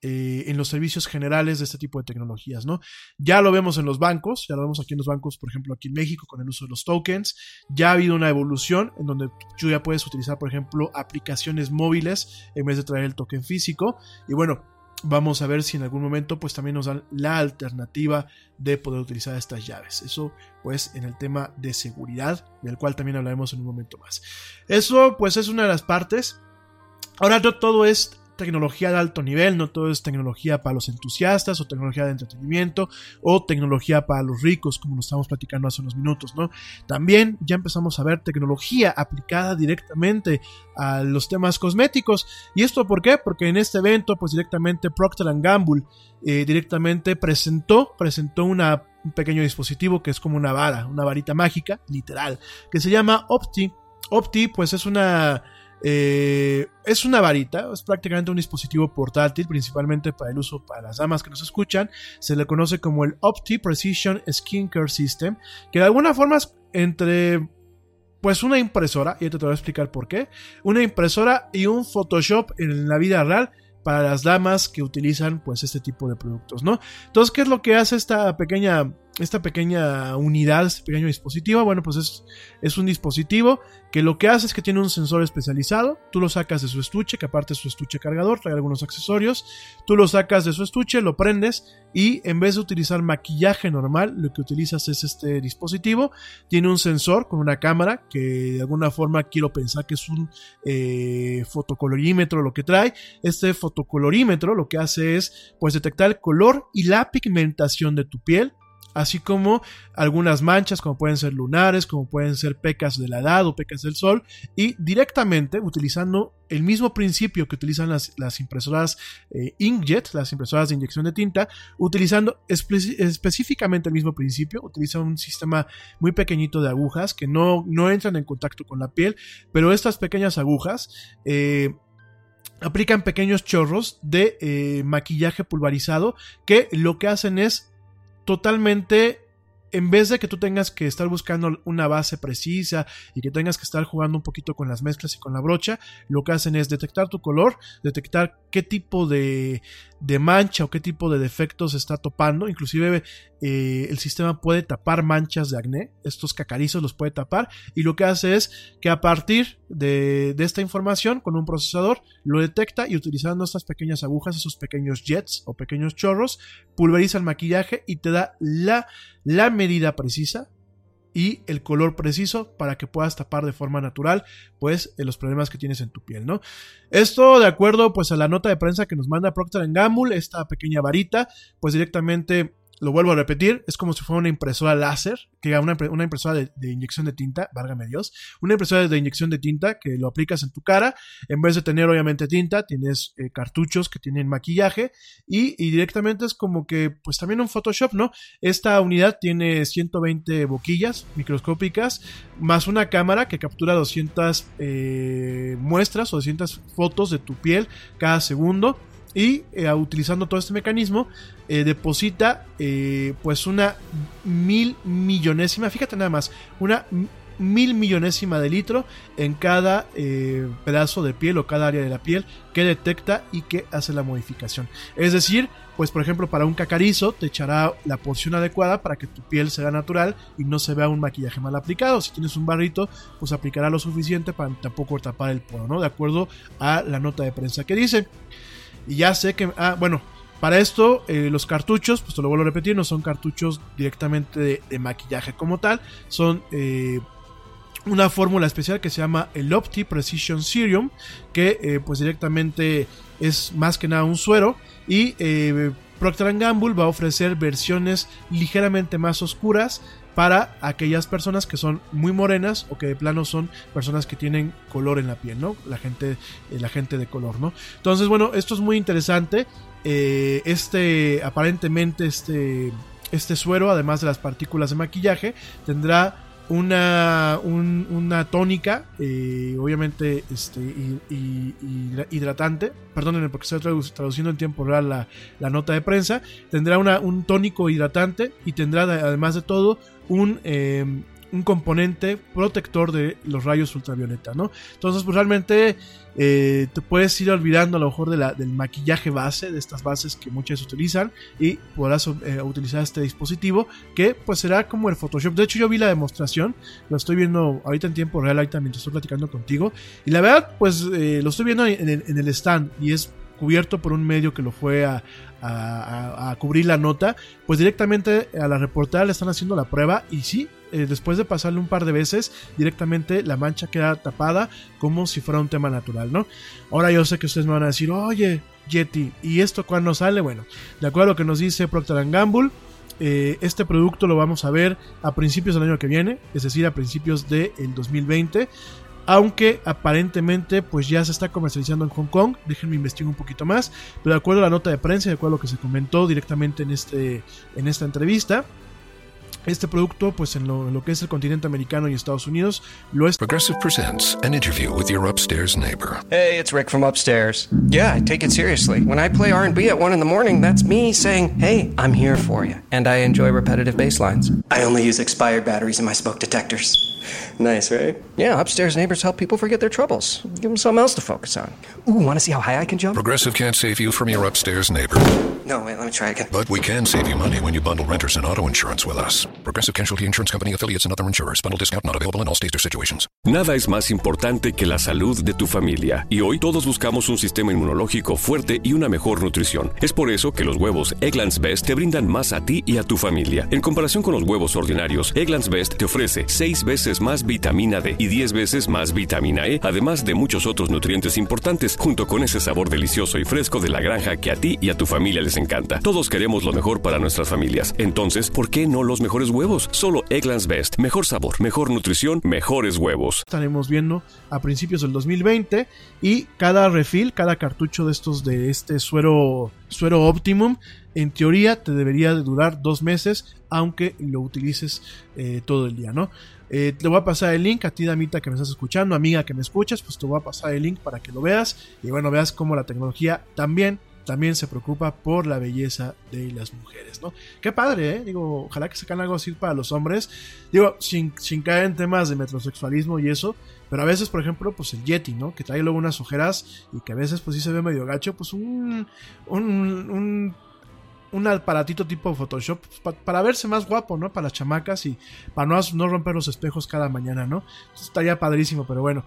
eh, en los servicios generales de este tipo de tecnologías, ¿no? Ya lo vemos en los bancos, ya lo vemos aquí en los bancos, por ejemplo, aquí en México con el uso de los tokens, ya ha habido una evolución en donde tú ya puedes utilizar, por ejemplo, aplicaciones móviles en vez de traer el token físico, y bueno, vamos a ver si en algún momento pues también nos dan la alternativa de poder utilizar estas llaves. Eso pues en el tema de seguridad, del cual también hablaremos en un momento más. Eso pues es una de las partes. Ahora todo es tecnología de alto nivel, no todo es tecnología para los entusiastas o tecnología de entretenimiento o tecnología para los ricos, como nos estamos platicando hace unos minutos, ¿no? También ya empezamos a ver tecnología aplicada directamente a los temas cosméticos. ¿Y esto por qué? Porque en este evento, pues directamente Procter Gamble eh, directamente presentó, presentó un pequeño dispositivo que es como una vara, una varita mágica, literal, que se llama Opti. Opti, pues es una eh, es una varita, es prácticamente un dispositivo portátil, principalmente para el uso para las damas que nos escuchan. Se le conoce como el Opti Precision Skincare System, que de alguna forma es entre pues una impresora, y te voy a explicar por qué, una impresora y un Photoshop en la vida real para las damas que utilizan pues este tipo de productos, ¿no? Entonces, ¿qué es lo que hace esta pequeña esta pequeña unidad, este pequeño dispositivo, bueno, pues es, es, un dispositivo que lo que hace es que tiene un sensor especializado, tú lo sacas de su estuche, que aparte es su estuche cargador, trae algunos accesorios, tú lo sacas de su estuche, lo prendes y en vez de utilizar maquillaje normal, lo que utilizas es este dispositivo, tiene un sensor con una cámara que de alguna forma quiero pensar que es un eh, fotocolorímetro lo que trae, este fotocolorímetro lo que hace es pues detectar el color y la pigmentación de tu piel, así como algunas manchas como pueden ser lunares, como pueden ser pecas de la edad o pecas del sol, y directamente utilizando el mismo principio que utilizan las, impresoras eh, inkjet, las impresoras de inyección de tinta, utilizando específicamente el mismo principio, utiliza un sistema muy pequeñito de agujas que no, no entran en contacto con la piel, pero estas pequeñas agujas eh, aplican pequeños chorros de eh, maquillaje pulverizado que lo que hacen es totalmente en vez de que tú tengas que estar buscando una base precisa y que tengas que estar jugando un poquito con las mezclas y con la brocha, lo que hacen es detectar tu color, detectar qué tipo de, mancha o qué tipo de defectos está topando. Inclusive eh, el sistema puede tapar manchas de acné, estos cacarizos los puede tapar y lo que hace es que a partir de, de esta información con un procesador lo detecta y utilizando estas pequeñas agujas, esos pequeños jets o pequeños chorros, pulveriza el maquillaje y te da la, la medida precisa y el color preciso para que puedas tapar de forma natural pues los problemas que tienes en tu piel, ¿no? Esto de acuerdo pues a la nota de prensa que nos manda Procter Gamble, esta pequeña varita, pues directamente lo vuelvo a repetir, es como si fuera una impresora láser, que una, una impresora de, inyección de tinta, válgame Dios, una impresora de inyección de tinta que lo aplicas en tu cara, en vez de tener obviamente tinta, tienes eh, cartuchos que tienen maquillaje y, directamente es como que, pues también un Photoshop, ¿no? Esta unidad tiene 120 boquillas microscópicas, más una cámara que captura 200 eh, muestras o 200 fotos de tu piel cada segundo y eh, utilizando todo este mecanismo eh, deposita eh, pues una mil millonésima, fíjate nada más, una mil millonésima de litro en cada pedazo de piel o cada área de la piel que detecta y que hace la modificación. Es decir, pues por ejemplo para un cacarizo te echará la porción adecuada para que tu piel sea natural y no se vea un maquillaje mal aplicado. Si tienes un barrito, pues aplicará lo suficiente para tampoco tapar el poro, ¿no? De acuerdo a la nota de prensa que dice. Y ya sé que, ah, bueno, para esto eh, los cartuchos, pues te lo vuelvo a repetir, no son cartuchos directamente de, maquillaje como tal, son eh, una fórmula especial que se llama el Opti Precision Serum, que eh, pues directamente es más que nada un suero y Procter Gamble va a ofrecer versiones ligeramente más oscuras para aquellas personas que son muy morenas o que de plano son personas que tienen color en la piel, ¿no? La gente, eh, la gente de color, ¿no? Entonces, bueno, esto es muy interesante. Eh, este, aparentemente, este, este suero, además de las partículas de maquillaje, tendrá una, una tónica, eh, obviamente este, y, hidratante, perdónenme porque estoy traduciendo en tiempo real la, la nota de prensa, tendrá una, un tónico hidratante y tendrá además de todo un, em, un componente protector de los rayos ultravioleta, ¿no? Entonces, pues realmente eh, te puedes ir olvidando a lo mejor de la, del maquillaje base, de estas bases que muchas utilizan, y podrás eh, utilizar este dispositivo que pues será como el Photoshop. De hecho, yo vi la demostración, lo estoy viendo ahorita en tiempo real, ahorita mientras estoy platicando contigo, y la verdad, pues eh, lo estoy viendo en el, en el stand y es cubierto por un medio que lo fue a, a, cubrir la nota, pues directamente a la reportera le están haciendo la prueba y sí, eh, después de pasarle un par de veces, directamente la mancha queda tapada como si fuera un tema natural, ¿no? Ahora yo sé que ustedes me van a decir, oye, Yeti, ¿y esto cuándo sale? Bueno, de acuerdo a lo que nos dice Procter Gamble, eh, este producto lo vamos a ver a principios del año que viene, es decir, a principios del 2020 aunque aparentemente pues ya se está comercializando en Hong Kong, déjenme investigar un poquito más, pero de acuerdo a la nota de prensa, de acuerdo a lo que se comentó directamente en, este, en esta entrevista, este producto, pues en lo, en lo, que es el continente americano y Estados Unidos, lo es. Progressive presents an interview with your upstairs neighbor. Hey, it's Rick from upstairs. Yeah, I take it seriously. When I play R&B at 1 in the morning, that's me saying, hey, I'm here for you. And I enjoy repetitive bass lines. I only use expired batteries in my smoke detectors. Nice, right? Yeah, upstairs neighbors help people forget their troubles. Give them something else to focus on. Ooh, want to see how high I can jump? Progressive can't save you from your upstairs neighbor. No, wait, let me try again. But we can save you money when you bundle renters and auto insurance with us. Progressive Casualty Insurance Company affiliates and other insurers. Bundle discount not available in all states or situations. Nada es más importante que la salud de tu familia. Y hoy todos buscamos un sistema inmunológico fuerte y una mejor nutrición. Es por eso que los huevos Egglands Best te brindan más a ti y a tu familia. En comparación con los huevos ordinarios, Egglands Best te ofrece 6 veces más vitamina D y 10 veces más vitamina E, además de muchos otros nutrientes importantes, junto con ese sabor delicioso y fresco de la granja que a ti y a tu familia les encanta. Todos queremos lo mejor para nuestras familias. Entonces, ¿por qué no los mejores huevos? Solo Egglands Best. Mejor sabor, mejor nutrición, mejores huevos. Estaremos viendo a principios del 2020 y cada refil, cada cartucho de estos de este suero, suero Optimum, en teoría te debería de durar dos meses, aunque lo utilices eh, todo el día, ¿no? Eh, te voy a pasar el link a ti, damita, que me estás escuchando, amiga que me escuchas, pues te voy a pasar el link para que lo veas y bueno, veas cómo la tecnología también también se preocupa por la belleza de las mujeres, ¿no? Qué padre, ¿eh? Digo, ojalá que sacan algo así para los hombres. Digo, sin, sin caer en temas de metrosexualismo y eso, pero a veces, por ejemplo, pues el Yeti, ¿no? Que trae luego unas ojeras y que a veces pues sí se ve medio gacho, pues un, un, un un aparatito tipo Photoshop pues, para verse más guapo, ¿no? Para las chamacas y para no, no romper los espejos cada mañana, ¿no? estaría padrísimo, pero bueno.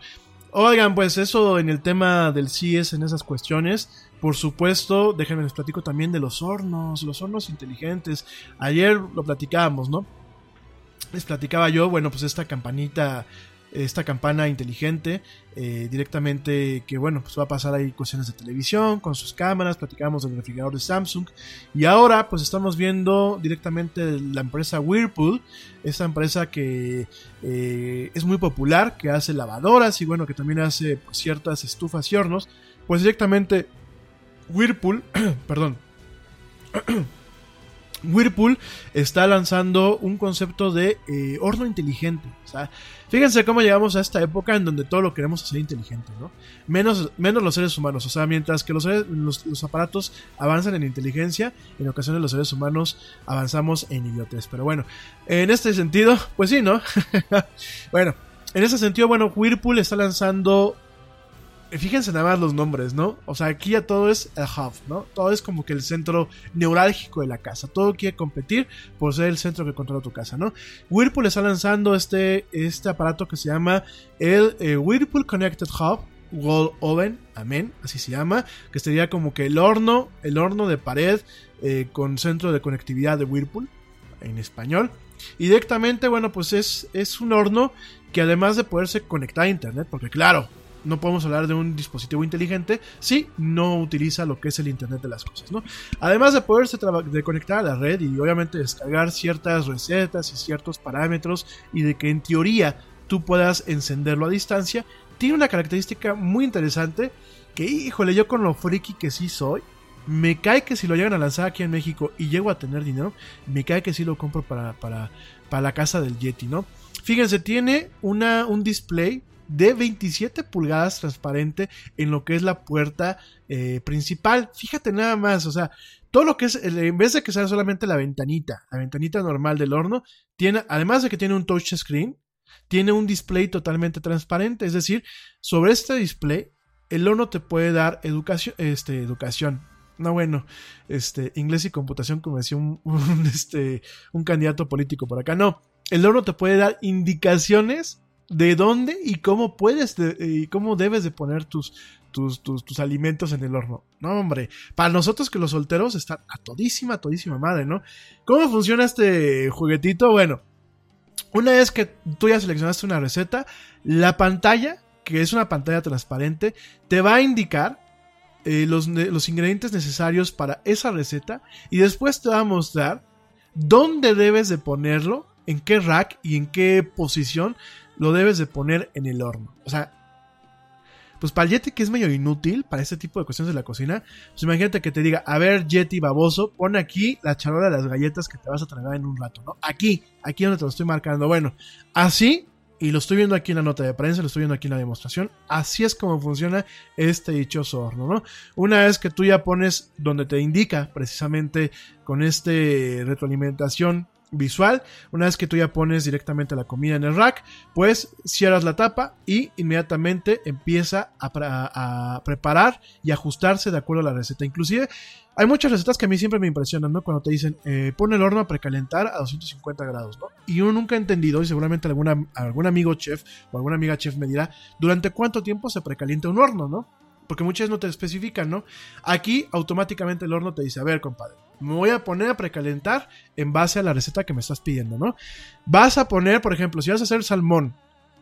Oigan, pues eso en el tema del CIES, en esas cuestiones. Por supuesto, déjenme les platico también de los hornos, los hornos inteligentes. Ayer lo platicábamos, ¿no? Les platicaba yo, bueno, pues esta campanita esta campana inteligente eh, directamente que bueno pues va a pasar ahí cuestiones de televisión con sus cámaras platicamos del refrigerador de Samsung y ahora pues estamos viendo directamente la empresa Whirlpool esta empresa que eh, es muy popular que hace lavadoras y bueno que también hace pues, ciertas estufas y hornos pues directamente Whirlpool perdón Whirlpool está lanzando un concepto de eh, horno inteligente. fíjense cómo llegamos a esta época en donde todo lo queremos hacer inteligente, ¿no? Menos, menos los seres humanos. O sea, mientras que los, los, aparatos avanzan en inteligencia, en ocasiones los seres humanos avanzamos en idiotez. Pero bueno, en este sentido, pues sí, ¿no? bueno, en ese sentido, bueno, Whirlpool está lanzando fíjense nada más los nombres, ¿no? O sea, aquí ya todo es el hub, ¿no? Todo es como que el centro neurálgico de la casa. Todo quiere competir por ser el centro que controla tu casa, ¿no? Whirlpool está lanzando este, este aparato que se llama el eh, Whirlpool Connected Hub. Wall Oven, amén, así se llama, que sería como que el horno, el horno de pared eh, con centro de conectividad de Whirlpool, en español. Y directamente, bueno, pues es, es un horno que además de poderse conectar a internet, porque claro, no podemos hablar de un dispositivo inteligente si no utiliza lo que es el Internet de las cosas, ¿no? Además de poderse de conectar a la red y obviamente descargar ciertas recetas y ciertos parámetros y de que en teoría tú puedas encenderlo a distancia, tiene una característica muy interesante que, híjole, yo con lo friki que sí soy, me cae que si lo llegan a lanzar aquí en México y llego a tener dinero, me cae que sí lo compro para, para, para la casa del Yeti, ¿no? Fíjense, tiene una, un display de 27 pulgadas transparente en lo que es la puerta eh, principal. Fíjate nada más, o sea, todo lo que es, en vez de que sea solamente la ventanita, la ventanita normal del horno, tiene, además de que tiene un touch screen, tiene un display totalmente transparente, es decir, sobre este display, el horno te puede dar educación, este, educación, no bueno, este, inglés y computación, como decía un, este, un candidato político por acá. No, el horno te puede dar indicaciones de dónde y cómo puedes y cómo debes de poner tus, tus, tus, alimentos en el horno. No, hombre, para nosotros que los solteros están a todísima, todísima madre, ¿no? ¿Cómo funciona este juguetito? Bueno, una vez que tú ya seleccionaste una receta, la pantalla, que es una pantalla transparente, te va a indicar eh, los, los ingredientes necesarios para esa receta y después te va a mostrar dónde debes de ponerlo, en qué rack y en qué posición lo debes de poner en el horno. O sea, pues para el Yeti que es medio inútil para este tipo de cuestiones de la cocina, pues imagínate que te diga, a ver Yeti baboso, pon aquí la charola de las galletas que te vas a tragar en un rato, ¿no? Aquí, aquí donde te lo estoy marcando. Bueno, así, y lo estoy viendo aquí en la nota de prensa, lo estoy viendo aquí en la demostración, así es como funciona este dichoso horno, ¿no? Una vez que tú ya pones donde te indica precisamente con este retroalimentación visual. Una vez que tú ya pones directamente la comida en el rack, pues cierras la tapa y inmediatamente empieza a, preparar y ajustarse de acuerdo a la receta. Inclusive hay muchas recetas que a mí siempre me impresionan, ¿no? Cuando te dicen, eh, pon el horno a precalentar a 250 grados, ¿no? Y uno nunca ha entendido, y seguramente alguna, algún amigo chef o alguna amiga chef me dirá, ¿durante cuánto tiempo se precalienta un horno, ¿no? Porque muchas no te especifican, ¿no? Aquí automáticamente el horno te dice, a ver, compadre, me voy a poner a precalentar en base a la receta que me estás pidiendo, ¿no? Vas a poner, por ejemplo, si vas a hacer salmón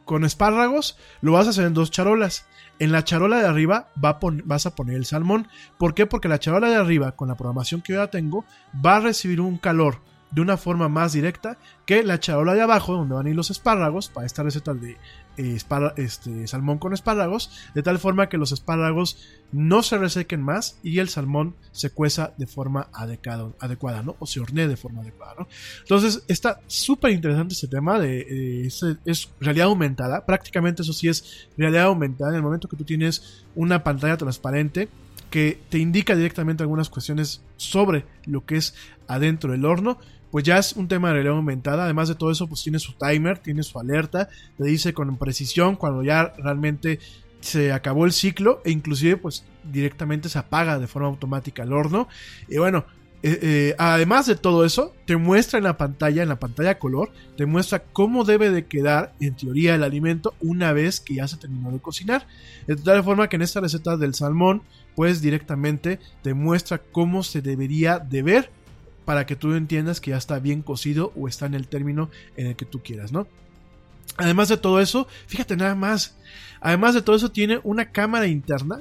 con espárragos, lo vas a hacer en dos charolas. En la charola de arriba vas a poner el salmón. ¿Por qué? Porque la charola de arriba, con la programación que yo ya tengo, va a recibir un calor de una forma más directa que la charola de abajo, donde van a ir los espárragos, para esta receta de eh, este, salmón con espárragos, de tal forma que los espárragos no se resequen más y el salmón se cueza de forma adecuada, adecuada ¿no? O se hornee de forma adecuada, ¿no? Entonces, está súper interesante este tema de eh, es, realidad aumentada, prácticamente eso sí es realidad aumentada en el momento que tú tienes una pantalla transparente que te indica directamente algunas cuestiones sobre lo que es adentro del horno, pues ya es un tema de realidad aumentada. Además de todo eso, pues tiene su timer, tiene su alerta, te dice con precisión cuando ya realmente se acabó el ciclo e inclusive pues directamente se apaga de forma automática el horno. Y bueno, eh, eh, además de todo eso, te muestra en la pantalla, en la pantalla color, te muestra cómo debe de quedar en teoría el alimento una vez que ya se terminó de cocinar. De tal forma que en esta receta del salmón, pues directamente te muestra cómo se debería de ver para que tú entiendas que ya está bien cocido o está en el término en el que tú quieras, ¿no? Además de todo eso, fíjate nada más. Además de todo eso, tiene una cámara interna.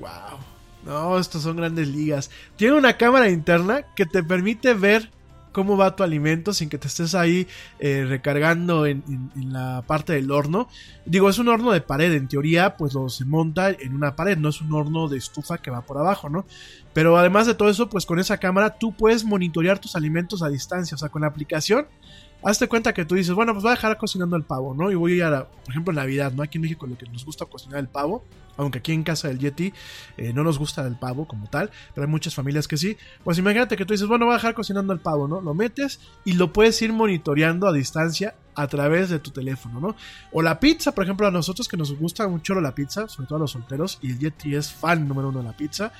¡Wow! No, estos son grandes ligas. Tiene una cámara interna que te permite ver cómo va tu alimento sin que te estés ahí eh, recargando en, la parte del horno. Digo, es un horno de pared, en teoría, pues lo se monta en una pared, no es un horno de estufa que va por abajo, ¿no? Pero además de todo eso, pues con esa cámara tú puedes monitorear tus alimentos a distancia, o sea, con la aplicación hazte cuenta que tú dices, bueno, pues voy a dejar cocinando el pavo, ¿no? Y voy a ir a, por ejemplo, en Navidad, ¿no? Aquí en México lo que nos gusta cocinar el pavo, aunque aquí en casa del Yeti eh, no nos gusta el pavo como tal, pero hay muchas familias que sí. Pues imagínate que tú dices, bueno, voy a dejar cocinando el pavo, ¿no? Lo metes y lo puedes ir monitoreando a distancia a través de tu teléfono, ¿no? O la pizza, por ejemplo, a nosotros que nos gusta mucho la pizza, sobre todo a los solteros, y el Yeti es fan número uno de la pizza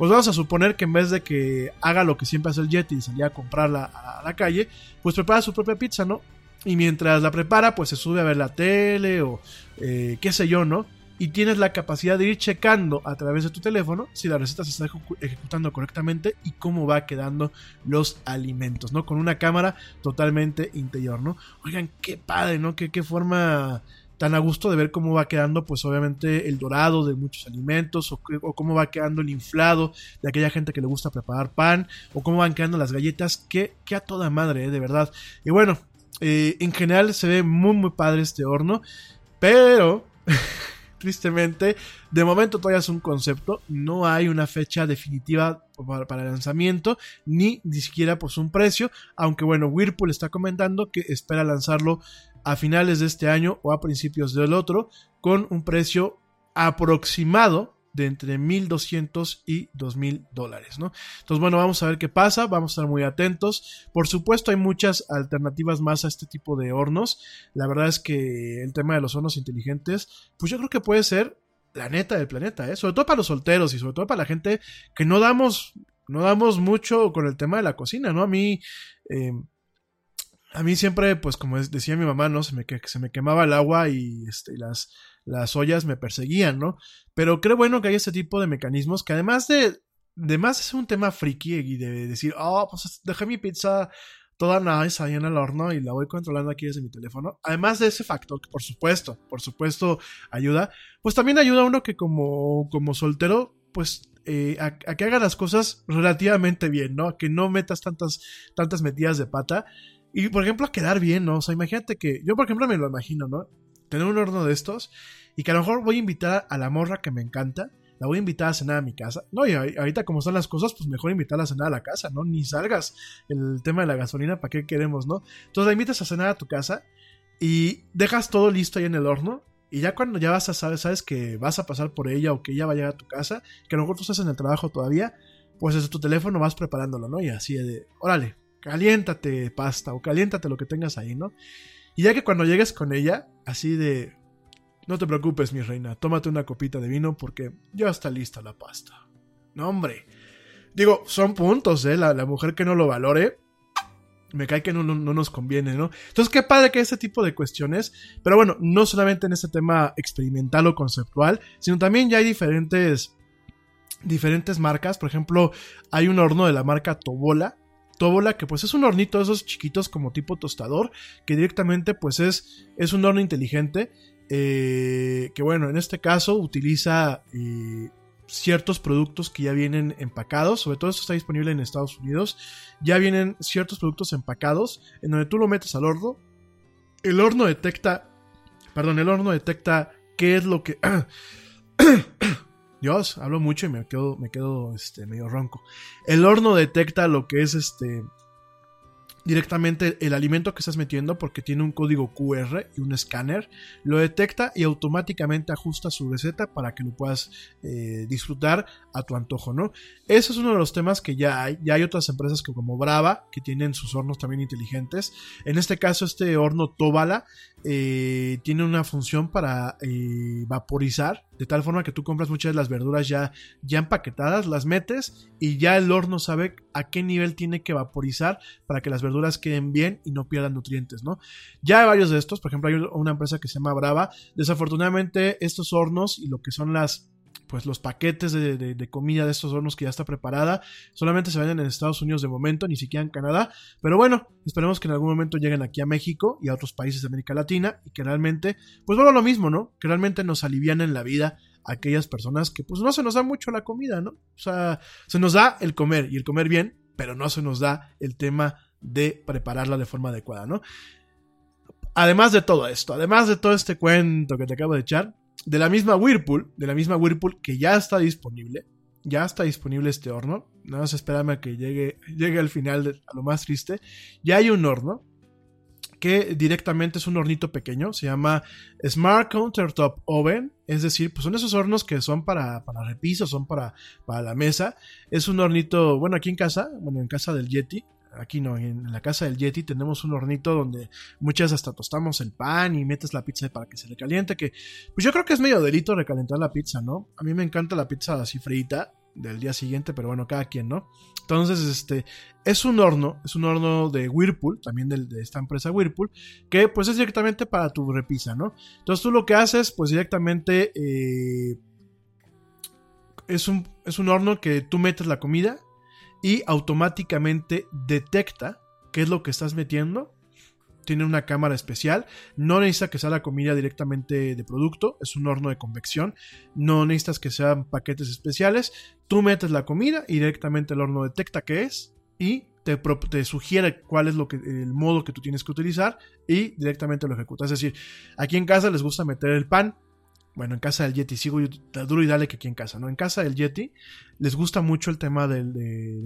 pues vamos a suponer que en vez de que haga lo que siempre hace el Yeti y salir a comprarla a la calle, pues prepara su propia pizza, ¿no? Y mientras la prepara, pues se sube a ver la tele o eh, qué sé yo, ¿no? Y tienes la capacidad de ir checando a través de tu teléfono si la receta se está ejecutando correctamente y cómo va quedando los alimentos, ¿no? Con una cámara totalmente interior, ¿no? Oigan, qué padre, ¿no? Qué, qué forma tan a gusto de ver cómo va quedando, pues obviamente el dorado de muchos alimentos, o, cómo va quedando el inflado de aquella gente que le gusta preparar pan, o cómo van quedando las galletas, que, que a toda madre, eh, de verdad. Y bueno, eh, en general se ve muy, muy padre este horno, pero... tristemente, de momento todavía es un concepto, no hay una fecha definitiva para, el lanzamiento, ni ni siquiera pues un precio, aunque bueno, Whirlpool está comentando que espera lanzarlo a finales de este año o a principios del otro con un precio aproximado de entre 1200 y 2000 dólares, ¿no? Entonces, bueno, vamos a ver qué pasa, vamos a estar muy atentos. Por supuesto, hay muchas alternativas más a este tipo de hornos. La verdad es que el tema de los hornos inteligentes, pues yo creo que puede ser la neta del planeta, ¿eh? Sobre todo para los solteros y sobre todo para la gente que no damos, no damos mucho con el tema de la cocina, ¿no? A mí, eh, a mí siempre, pues como decía mi mamá, ¿no? Se me, se me quemaba el agua y, este, las, las ollas me perseguían, ¿no? Pero creo bueno que hay este tipo de mecanismos que además de, además es un tema friki y de decir, oh, pues dejé mi pizza toda nice ahí en el horno y la voy controlando aquí desde mi teléfono. Además de ese factor, que por supuesto, por supuesto ayuda, pues también ayuda a uno que como, como soltero, pues eh, a, a, que haga las cosas relativamente bien, ¿no? A que no metas tantas, tantas metidas de pata. Y por ejemplo, quedar bien, ¿no? O sea, imagínate que. Yo, por ejemplo, me lo imagino, ¿no? Tener un horno de estos y que a lo mejor voy a invitar a la morra que me encanta, la voy a invitar a cenar a mi casa. No, y ahorita como están las cosas, pues mejor invitarla a cenar a la casa, ¿no? Ni salgas el tema de la gasolina, ¿para qué queremos, no? Entonces la invitas a cenar a tu casa y dejas todo listo ahí en el horno. Y ya cuando ya vas a saber, sabes que vas a pasar por ella o que ella va a llegar a tu casa, que a lo mejor tú estás en el trabajo todavía, pues desde tu teléfono vas preparándolo, ¿no? Y así de, órale, caliéntate pasta o caliéntate lo que tengas ahí, ¿no? Y ya que cuando llegues con ella, así de, no te preocupes, mi reina, tómate una copita de vino porque ya está lista la pasta. No, hombre. Digo, son puntos, ¿eh? La, mujer que no lo valore, me cae que no, no, no, nos conviene, ¿no? Entonces, qué padre que ese tipo de cuestiones, pero bueno, no solamente en este tema experimental o conceptual, sino también ya hay diferentes, diferentes marcas, por ejemplo, hay un horno de la marca Tobola, Tóbola, que pues es un hornito de esos chiquitos como tipo tostador, que directamente pues es, es un horno inteligente, eh, que bueno, en este caso utiliza eh, ciertos productos que ya vienen empacados, sobre todo esto está disponible en Estados Unidos, ya vienen ciertos productos empacados, en donde tú lo metes al horno, el horno detecta, perdón, el horno detecta qué es lo que... Dios, hablo mucho y me quedo, me quedo este, medio ronco. El horno detecta lo que es este. directamente el alimento que estás metiendo porque tiene un código QR y un escáner, lo detecta y automáticamente ajusta su receta para que lo puedas eh, disfrutar a tu antojo, ¿no? Ese es uno de los temas que ya hay, ya hay otras empresas que como Brava que tienen sus hornos también inteligentes. En este caso este horno Tobala eh, tiene una función para eh, vaporizar, de tal forma que tú compras muchas de las verduras ya, ya empaquetadas, las metes y ya el horno sabe a qué nivel tiene que vaporizar para que las verduras queden bien y no pierdan nutrientes, ¿no? Ya hay varios de estos, por ejemplo hay una empresa que se llama Brava, desafortunadamente estos hornos y lo que son las pues los paquetes de, comida de estos hornos que ya está preparada solamente se venden en Estados Unidos de momento, ni siquiera en Canadá. Pero bueno, esperemos que en algún momento lleguen aquí a México y a otros países de América Latina y que realmente, pues bueno, lo mismo, ¿no? Que realmente nos alivian en la vida aquellas personas que pues no se nos da mucho la comida, ¿no? O sea, se nos da el comer y el comer bien, pero no se nos da el tema de prepararla de forma adecuada, ¿no? Además de todo esto, además de todo este cuento que te acabo de echar, de la misma Whirlpool, de la misma Whirlpool que ya está disponible, ya está disponible este horno, nada más espérame a que llegue, llegue al final, a lo más triste, ya hay un horno que directamente es un hornito pequeño, se llama Smart Countertop Oven, es decir, pues son esos hornos que son para, para repiso, son para, para la mesa, es un hornito, bueno, aquí en casa, bueno, en casa del Yeti, aquí no, en la casa del Yeti tenemos un hornito donde muchas hasta tostamos el pan y metes la pizza para que se le caliente, que pues yo creo que es medio delito recalentar la pizza, ¿no? A mí me encanta la pizza así frita del día siguiente, pero bueno, cada quien, ¿no? Entonces, este, es un horno, es un horno de Whirlpool, también de, esta empresa Whirlpool, que pues es directamente para tu repisa, ¿no? Entonces tú lo que haces, pues directamente eh, es, un, es un horno que tú metes la comida, y automáticamente detecta qué es lo que estás metiendo. Tiene una cámara especial. No necesita que sea la comida directamente de producto. Es un horno de convección. No necesitas que sean paquetes especiales. Tú metes la comida y directamente el horno detecta qué es. Y te, te, sugiere cuál es lo que, el modo que tú tienes que utilizar. Y directamente lo ejecuta. Es decir, aquí en casa les gusta meter el pan bueno, en casa del Yeti, sigo duro y dale que aquí en casa, ¿no? En casa del Yeti les gusta mucho el tema de,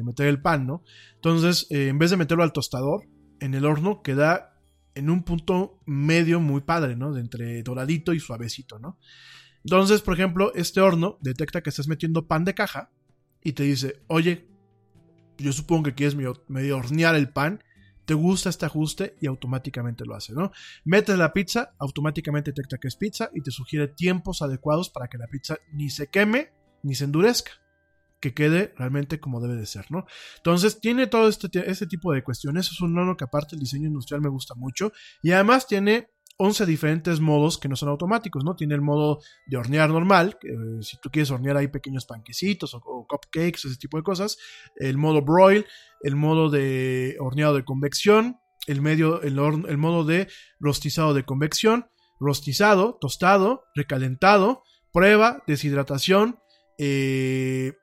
meter el pan, ¿no? Entonces, eh, en vez de meterlo al tostador, en el horno queda en un punto medio muy padre, ¿no? De entre doradito y suavecito, ¿no? Entonces, por ejemplo, este horno detecta que estás metiendo pan de caja y te dice, oye, yo supongo que quieres medio hornear el pan te gusta este ajuste y automáticamente lo hace, ¿no? Metes la pizza, automáticamente detecta que es pizza y te sugiere tiempos adecuados para que la pizza ni se queme ni se endurezca, que quede realmente como debe de ser, ¿no? Entonces tiene todo este, este tipo de cuestiones, es un horno que aparte el diseño industrial me gusta mucho y además tiene 11 diferentes modos que no son automáticos, ¿no? Tiene el modo de hornear normal, eh, si tú quieres hornear ahí pequeños panquecitos o, cupcakes, ese tipo de cosas. El modo broil, el modo de horneado de convección, el, medio, el, el modo de rostizado de convección, rostizado, tostado, recalentado, prueba, deshidratación, eh,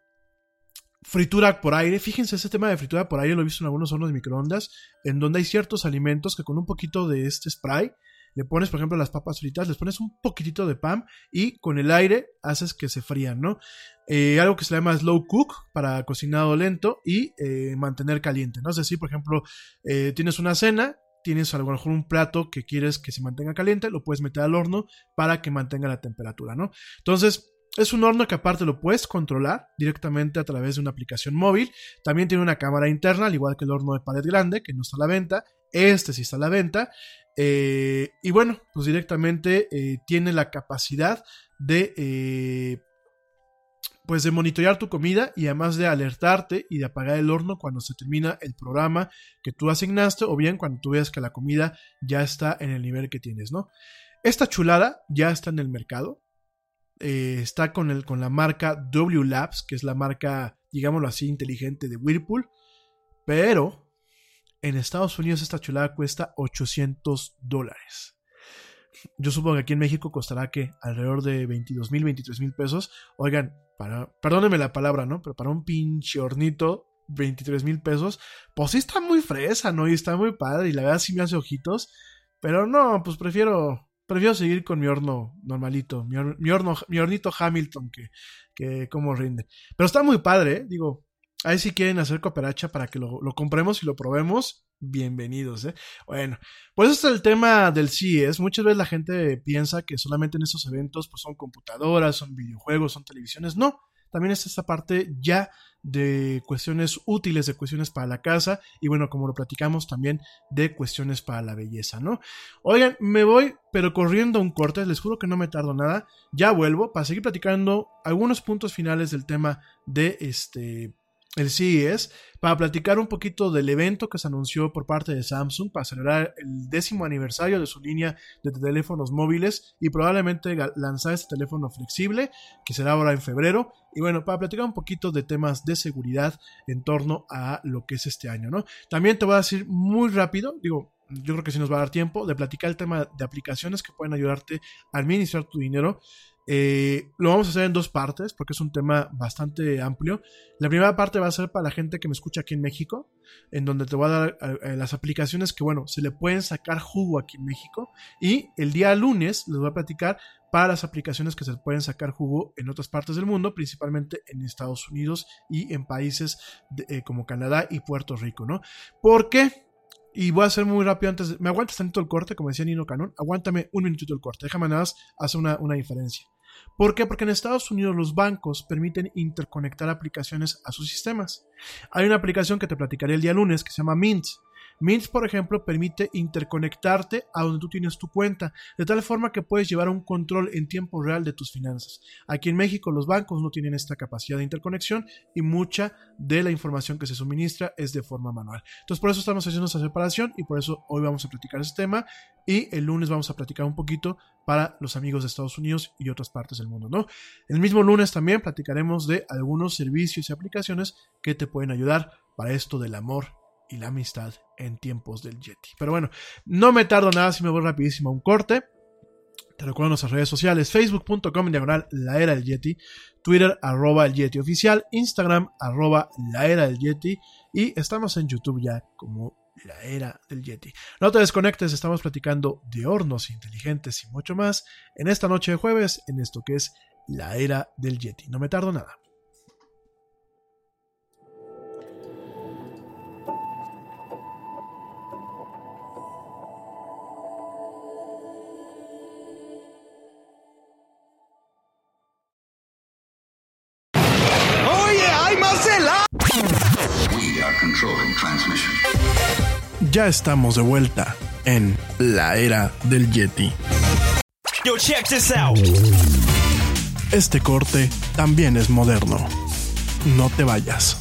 fritura por aire. Fíjense, ese tema de fritura por aire lo he visto en algunos hornos de microondas, en donde hay ciertos alimentos que con un poquito de este spray le pones, por ejemplo, las papas fritas, les pones un poquitito de pan y con el aire haces que se frían, ¿no? Eh, algo que se llama slow cook para cocinado lento y eh, mantener caliente, ¿no? Es decir, por ejemplo, eh, tienes una cena, tienes a lo mejor un plato que quieres que se mantenga caliente, lo puedes meter al horno para que mantenga la temperatura, ¿no? Entonces, es un horno que aparte lo puedes controlar directamente a través de una aplicación móvil. También tiene una cámara interna, al igual que el horno de pared grande, que no está a la venta. Este sí está a la venta. Eh, y bueno, pues directamente eh, tiene la capacidad de, eh, pues de monitorear tu comida y además de alertarte y de apagar el horno cuando se termina el programa que tú asignaste o bien cuando tú veas que la comida ya está en el nivel que tienes, ¿no? Esta chulada ya está en el mercado. está con, el, con la marca W Labs, que es la marca, digámoslo así, inteligente de Whirlpool. Pero en Estados Unidos esta chulada cuesta 800 dólares. Yo supongo que aquí en México costará que alrededor de 22 mil, 23 mil pesos. Oigan, para, perdónenme la palabra, ¿no? Pero para un pinche hornito, 23 mil pesos, pues sí está muy fresa, ¿no? Y está muy padre y la verdad sí me hace ojitos. Pero no, pues prefiero, prefiero seguir con mi horno normalito, mi, horno, mi hornito Hamilton que, que como rinde. Pero está muy padre, ¿eh? Digo, Ahí si quieren hacer cooperacha para que lo, lo compremos y lo probemos, bienvenidos, ¿eh? Bueno, pues este es el tema del CES. Muchas veces la gente piensa que solamente en estos eventos pues son computadoras, son videojuegos, son televisiones. No, también está esta parte ya de cuestiones útiles, de cuestiones para la casa y bueno, como lo platicamos también de cuestiones para la belleza, ¿no? Oigan, me voy pero corriendo un corte, les juro que no me tardo nada, ya vuelvo para seguir platicando algunos puntos finales del tema de este el CES para platicar un poquito del evento que se anunció por parte de Samsung para celebrar el décimo aniversario de su línea de teléfonos móviles y probablemente lanzar este teléfono flexible que será ahora en febrero. Y bueno para platicar un poquito de temas de seguridad en torno a lo que es este año no también te voy a decir muy rápido digo yo creo que sí nos va a dar tiempo de platicar el tema de aplicaciones que pueden ayudarte a administrar tu dinero eh, lo vamos a hacer en dos partes porque es un tema bastante amplio. La primera parte va a ser para la gente que me escucha aquí en México, en donde te voy a dar eh, eh, las aplicaciones que, bueno, se le pueden sacar jugo aquí en México. Y el día lunes les voy a platicar para las aplicaciones que se pueden sacar jugo en otras partes del mundo, principalmente en Estados Unidos y en países como Canadá y Puerto Rico, ¿no? ¿Por qué? Y voy a hacer muy rápido antes. ¿Me aguantas tanto el corte? Como decía Nino Canon. Aguántame un minutito el corte. Déjame nada más hacer una, una diferencia. ¿Por qué? Porque en Estados Unidos los bancos permiten interconectar aplicaciones a sus sistemas. Hay una aplicación que te platicaré el día lunes que se llama Mint. Mint, por ejemplo, permite interconectarte a donde tú tienes tu cuenta, de tal forma que puedes llevar un control en tiempo real de tus finanzas. Aquí en México los bancos no tienen esta capacidad de interconexión y mucha de la información que se suministra es de forma manual. Entonces por eso estamos haciendo esta separación y por eso hoy vamos a platicar este tema y el lunes vamos a platicar un poquito para los amigos de Estados Unidos y otras partes del mundo, ¿no? El mismo lunes también platicaremos de algunos servicios y aplicaciones que te pueden ayudar para esto del amor y la amistad en tiempos del Yeti. Pero bueno, no me tardo nada si me voy rapidísimo a un corte. Te recuerdo nuestras redes sociales, facebook.com diagonal la era del Yeti, Twitter arroba el Yeti oficial, Instagram arroba la era del Yeti y estamos en YouTube ya como la era del Yeti. No te desconectes, estamos platicando de hornos inteligentes y mucho más en esta noche de jueves en esto que es la era del Yeti. No me tardo nada. Ya estamos de vuelta en la era del Yeti. Yo, check this out. Este corte también es moderno. No te vayas.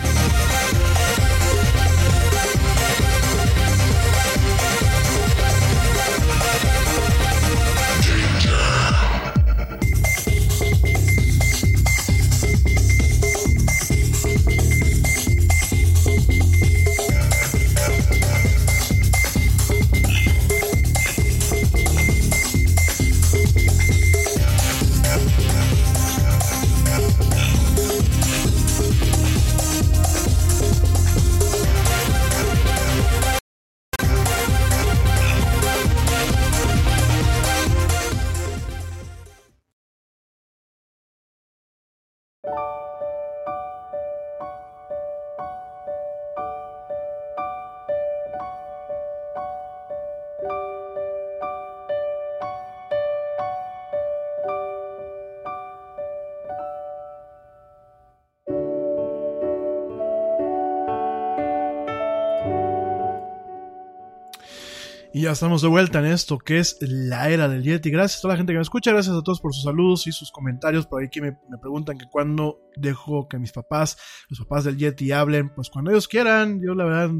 Estamos de vuelta en esto que es la era del Yeti. Gracias a toda la gente que me escucha, gracias a todos por sus saludos y sus comentarios. Por ahí que me, me preguntan que cuando dejo que mis papás, los papás del Yeti hablen, pues cuando ellos quieran. Yo la verdad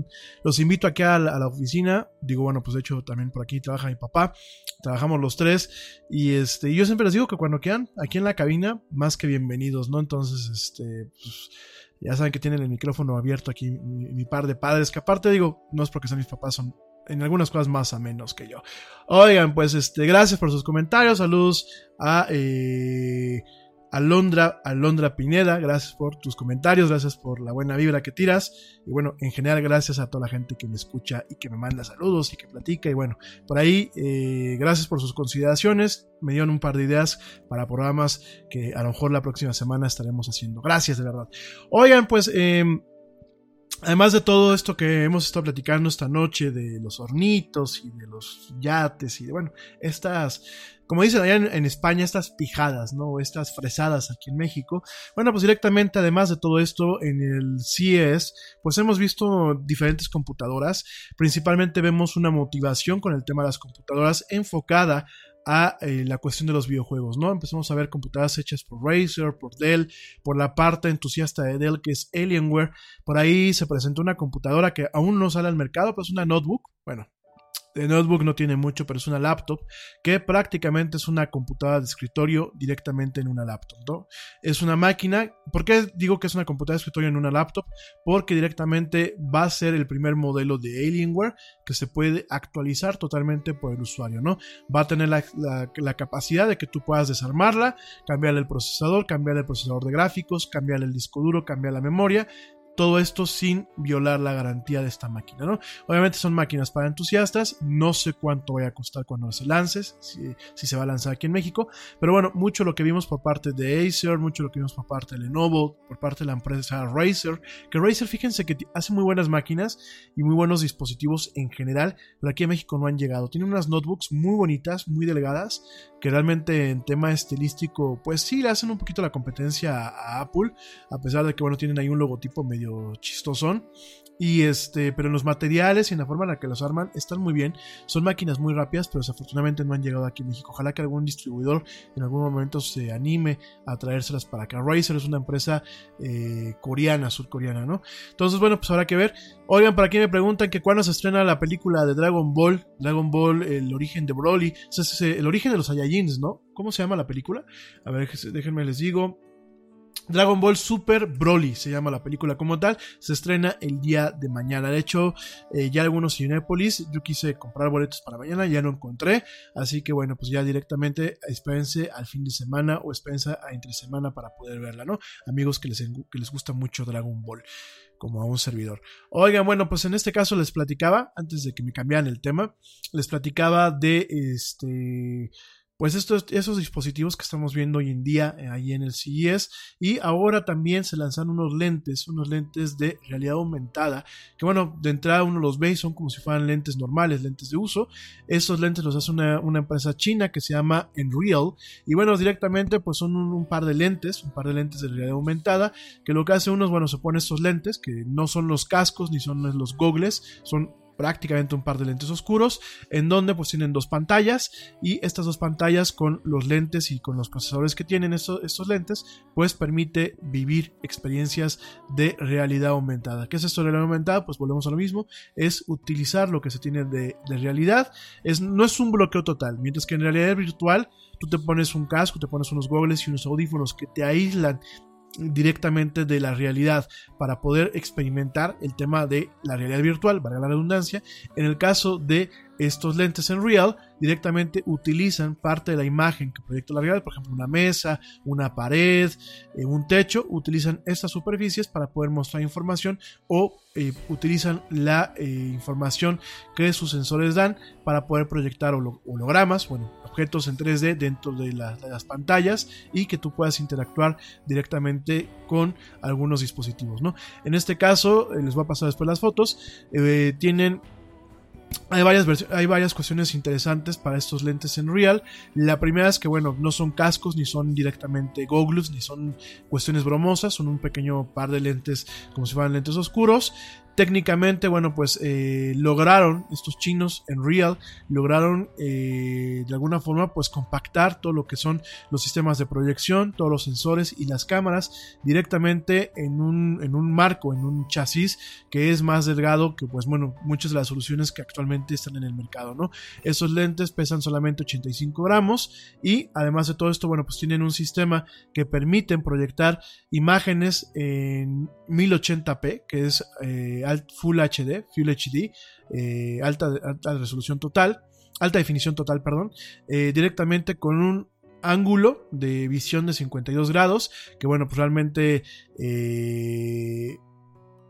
los invito aquí a la, a la oficina. Digo, bueno, pues de hecho también por aquí trabaja mi papá. Trabajamos los tres. Y este, yo siempre les digo que cuando quieran, aquí en la cabina, más que bienvenidos, ¿no? Entonces, este, pues, ya saben que tienen el micrófono abierto aquí mi, mi, par de padres, que aparte digo, no es porque sean mis papás, son en algunas cosas más a menos que yo. Oigan, pues este, gracias por sus comentarios, saludos a eh, Alondra, Alondra Pineda, gracias por tus comentarios, gracias por la buena vibra que tiras y bueno, en general gracias a toda la gente que me escucha y que me manda saludos y que platica y bueno, por ahí eh, gracias por sus consideraciones, me dieron un par de ideas para programas que a lo mejor la próxima semana estaremos haciendo. Gracias de verdad. Oigan, pues eh, Además de todo esto que hemos estado platicando esta noche de los hornitos y de los yates y de, bueno, estas, como dicen allá en, España, estas pijadas, ¿no? Estas fresadas aquí en México. Bueno, pues directamente, además de todo esto, en el CES, pues hemos visto diferentes computadoras. Principalmente vemos una motivación con el tema de las computadoras enfocada a eh, la cuestión de los videojuegos, ¿no? Empezamos a ver computadoras hechas por Razer, por Dell, por la parte entusiasta de Dell que es Alienware. Por ahí se presentó una computadora que aún no sale al mercado, pero es una notebook. Bueno, de notebook no tiene mucho, pero es una laptop que prácticamente es una computadora de escritorio directamente en una laptop. ¿no? Es una máquina. ¿Por qué digo que es una computadora de escritorio en una laptop? Porque directamente va a ser el primer modelo de Alienware que se puede actualizar totalmente por el usuario. ¿no? Va a tener la, la, capacidad de que tú puedas desarmarla, cambiarle el procesador, cambiar el procesador de gráficos, cambiar el disco duro, cambiar la memoria todo esto sin violar la garantía de esta máquina, ¿no? Obviamente son máquinas para entusiastas, no sé cuánto vaya a costar cuando se lance, si, se va a lanzar aquí en México, pero bueno, mucho lo que vimos por parte de Acer, mucho lo que vimos por parte de Lenovo, por parte de la empresa Razer, que Razer, fíjense que hace muy buenas máquinas y muy buenos dispositivos en general, pero aquí en México no han llegado. Tiene unas notebooks muy bonitas, muy delgadas, que realmente en tema estilístico, pues sí le hacen un poquito la competencia a Apple, a pesar de que, bueno, tienen ahí un logotipo medio chistosón. Y este, pero en los materiales y en la forma en la que los arman están muy bien. Son máquinas muy rápidas, pero desafortunadamente no han llegado aquí en México. Ojalá que algún distribuidor en algún momento se anime a traérselas para acá. Razer es una empresa eh, coreana, surcoreana, ¿no? Entonces, bueno, pues habrá que ver. Oigan, para quien me preguntan que cuándo se estrena la película de Dragon Ball, Dragon Ball, el origen de Broly, el origen de los Saiyajins, ¿no? ¿Cómo se llama la película? A ver, déjenme les digo. Dragon Ball Super Broly se llama la película como tal, se estrena el día de mañana. De hecho, eh, ya algunos Cinepolis, yo quise comprar boletos para mañana, ya no encontré, así que bueno, pues ya directamente espérense al fin de semana o espérense a entre semana para poder verla, ¿no? Amigos que les, que les gusta mucho Dragon Ball como a un servidor. Oigan, bueno, pues en este caso les platicaba, antes de que me cambiaran el tema, les platicaba de este pues estos, esos dispositivos que estamos viendo hoy en día eh, ahí en el CES y ahora también se lanzan unos lentes, unos lentes de realidad aumentada, que bueno, de entrada uno los ve y son como si fueran lentes normales, lentes de uso. Estos lentes los hace una, una empresa china que se llama Enreal y bueno, directamente pues son un, un, par de lentes, un par de lentes de realidad aumentada, que lo que hace uno es, bueno, se pone estos lentes, que no son los cascos ni son los gogles, son prácticamente un par de lentes oscuros, en donde pues tienen dos pantallas y estas dos pantallas con los lentes y con los procesadores que tienen estos, estos lentes, pues permite vivir experiencias de realidad aumentada. ¿Qué es esto de realidad aumentada? Pues volvemos a lo mismo, es utilizar lo que se tiene de, de realidad, es, no es un bloqueo total, mientras que en realidad virtual tú te pones un casco, te pones unos goggles y unos audífonos que te aíslan directamente de la realidad para poder experimentar el tema de la realidad virtual, valga la redundancia. En el caso de estos lentes en Real, directamente utilizan parte de la imagen que proyecta la realidad, por ejemplo, una mesa, una pared, eh, un techo, utilizan estas superficies para poder mostrar información o eh, utilizan la eh, información que sus sensores dan para poder proyectar hologramas, bueno, objetos en 3D dentro de, las pantallas y que tú puedas interactuar directamente con algunos dispositivos. ¿no? En este caso, les voy a pasar después las fotos, tienen hay varias, hay varias cuestiones interesantes para estos lentes en Real. La primera es que, bueno, no son cascos, ni son directamente goggles, ni son cuestiones bromosas, son un pequeño par de lentes como si fueran lentes oscuros técnicamente, bueno, pues eh, lograron, estos chinos en Real, lograron eh, de alguna forma pues compactar todo lo que son los sistemas de proyección, todos los sensores y las cámaras directamente en un, en un marco, en un chasis que es más delgado que pues bueno, muchas de las soluciones que actualmente están en el mercado, ¿no? Esos lentes pesan solamente 85 gramos y además de todo esto, bueno, pues tienen un sistema que permiten proyectar imágenes en 1080p, que es... Eh, Full HD, Full HD, eh, alta, resolución total, alta definición total, perdón, eh, directamente con un ángulo de visión de 52 grados, que bueno, pues realmente eh,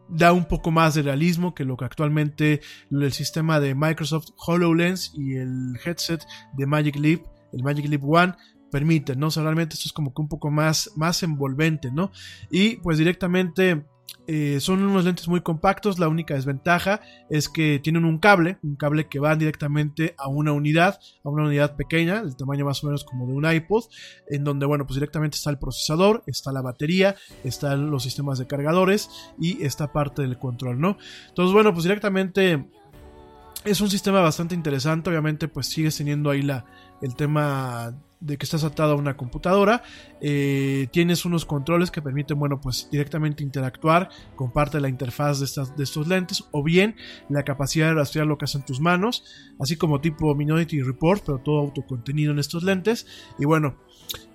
da un poco más de realismo que lo que actualmente el sistema de Microsoft HoloLens y el headset de Magic Leap, el Magic Leap One, permiten, ¿no? O sea, realmente esto es como que un poco más, más envolvente, ¿no? Y pues directamente eh, son unos lentes muy compactos, la única desventaja es que tienen un cable, un cable que va directamente a una unidad, a una unidad pequeña, el tamaño más o menos como de un iPod, en donde, bueno, pues directamente está el procesador, está la batería, están los sistemas de cargadores y esta parte del control, ¿no? Entonces, bueno, pues directamente es un sistema bastante interesante, obviamente pues sigues teniendo ahí la, el tema de que estás atado a una computadora, eh, tienes unos controles que permiten, bueno, pues directamente interactuar con parte de la interfaz de, estas, de estos lentes, o bien la capacidad de rastrear lo que hacen tus manos, así como tipo Minority Report, pero todo autocontenido en estos lentes. Y bueno,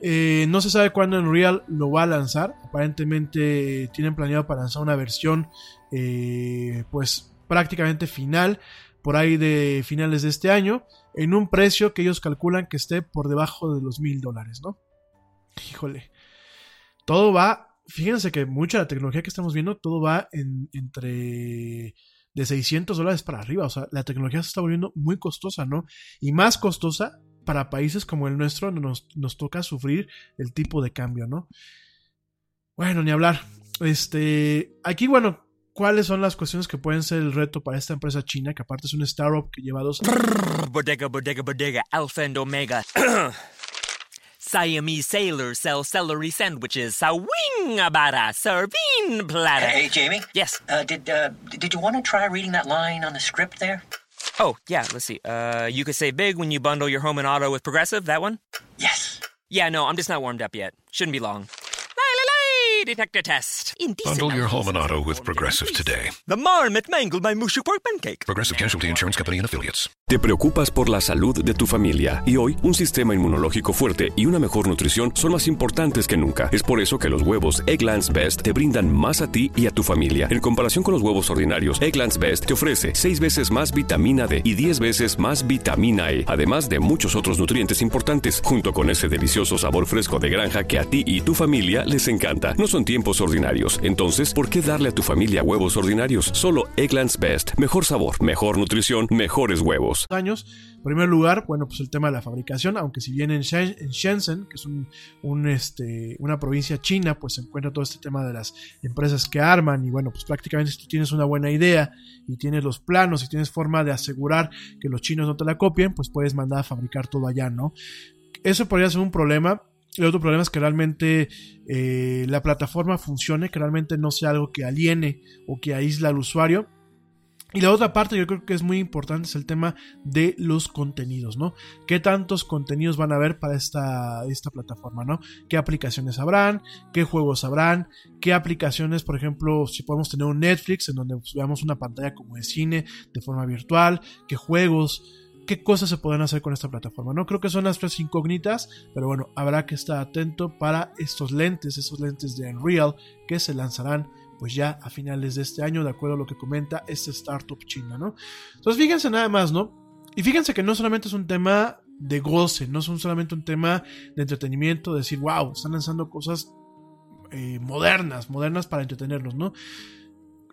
eh, no se sabe cuándo en Real lo va a lanzar, aparentemente tienen planeado para lanzar una versión, eh, pues prácticamente final por ahí de finales de este año, en un precio que ellos calculan que esté por debajo de los mil dólares, ¿no? Híjole. Todo va, fíjense que mucha de la tecnología que estamos viendo, todo va en, entre de 600 dólares para arriba, o sea, la tecnología se está volviendo muy costosa, ¿no? Y más costosa para países como el nuestro, nos, nos toca sufrir el tipo de cambio, ¿no? Bueno, ni hablar. Este, aquí, bueno, cuáles son las cuestiones que pueden ser el reto para esta empresa china, que aparte es un startup que lleva dos Bodega, bodega, bodega, alpha and omega. Siamese sailors sell celery sandwiches. Sawing abara, serving platter. Hey, Jamie. Yes. Uh, did uh, did you want to try reading that line on the script there? Oh, yeah, let's see. Uh, you could say big when you bundle your home and auto with Progressive, that one? Yes. Yeah, no, I'm just not warmed up yet. Shouldn't be long. Detector test. Bundle your home and auto with Progressive today. The marmot mangled my mushy pork pancake. Progressive Casualty Insurance Company and Affiliates. Te preocupas por la salud de tu familia y hoy un sistema inmunológico fuerte y una mejor nutrición son más importantes que nunca. Es por eso que los huevos Egglands Best te brindan más a ti y a tu familia. En comparación con los huevos ordinarios, Egglands Best te ofrece 6 veces más vitamina D y 10 veces más vitamina E, además de muchos otros nutrientes importantes, junto con ese delicioso sabor fresco de granja que a ti y tu familia les encanta. No son tiempos ordinarios, entonces, ¿por qué darle a tu familia huevos ordinarios? Solo Egglands Best. Mejor sabor, mejor nutrición, mejores huevos años. En primer lugar, bueno, pues el tema de la fabricación, aunque si bien en, Shenzhen, que es un, este, una provincia china, pues se encuentra todo este tema de las empresas que arman y bueno, pues prácticamente si tú tienes una buena idea y tienes los planos y tienes forma de asegurar que los chinos no te la copien, pues puedes mandar a fabricar todo allá, ¿no? Eso podría ser un problema, el otro problema es que realmente eh, la plataforma funcione, que realmente no sea algo que aliene o que aísla al usuario Y la otra parte yo creo que es muy importante es el tema de los contenidos, ¿no? ¿Qué tantos contenidos van a haber para esta, esta plataforma, ¿no? ¿Qué aplicaciones habrán? ¿Qué juegos habrán? ¿Qué aplicaciones, por ejemplo, si podemos tener un Netflix en donde veamos una pantalla como de cine de forma virtual? ¿Qué juegos? Qué cosas se pueden hacer con esta plataforma. No creo que son las tres incógnitas, pero bueno, habrá que estar atento para estos lentes, estos lentes de Unreal que se lanzarán pues ya a finales de este año, de acuerdo a lo que comenta este startup china, ¿no? Entonces fíjense nada más, ¿no? Y fíjense que no solamente es un tema de goce, no es solamente un tema de entretenimiento, de decir, wow, están lanzando cosas eh, modernas, modernas para entretenerlos, ¿no?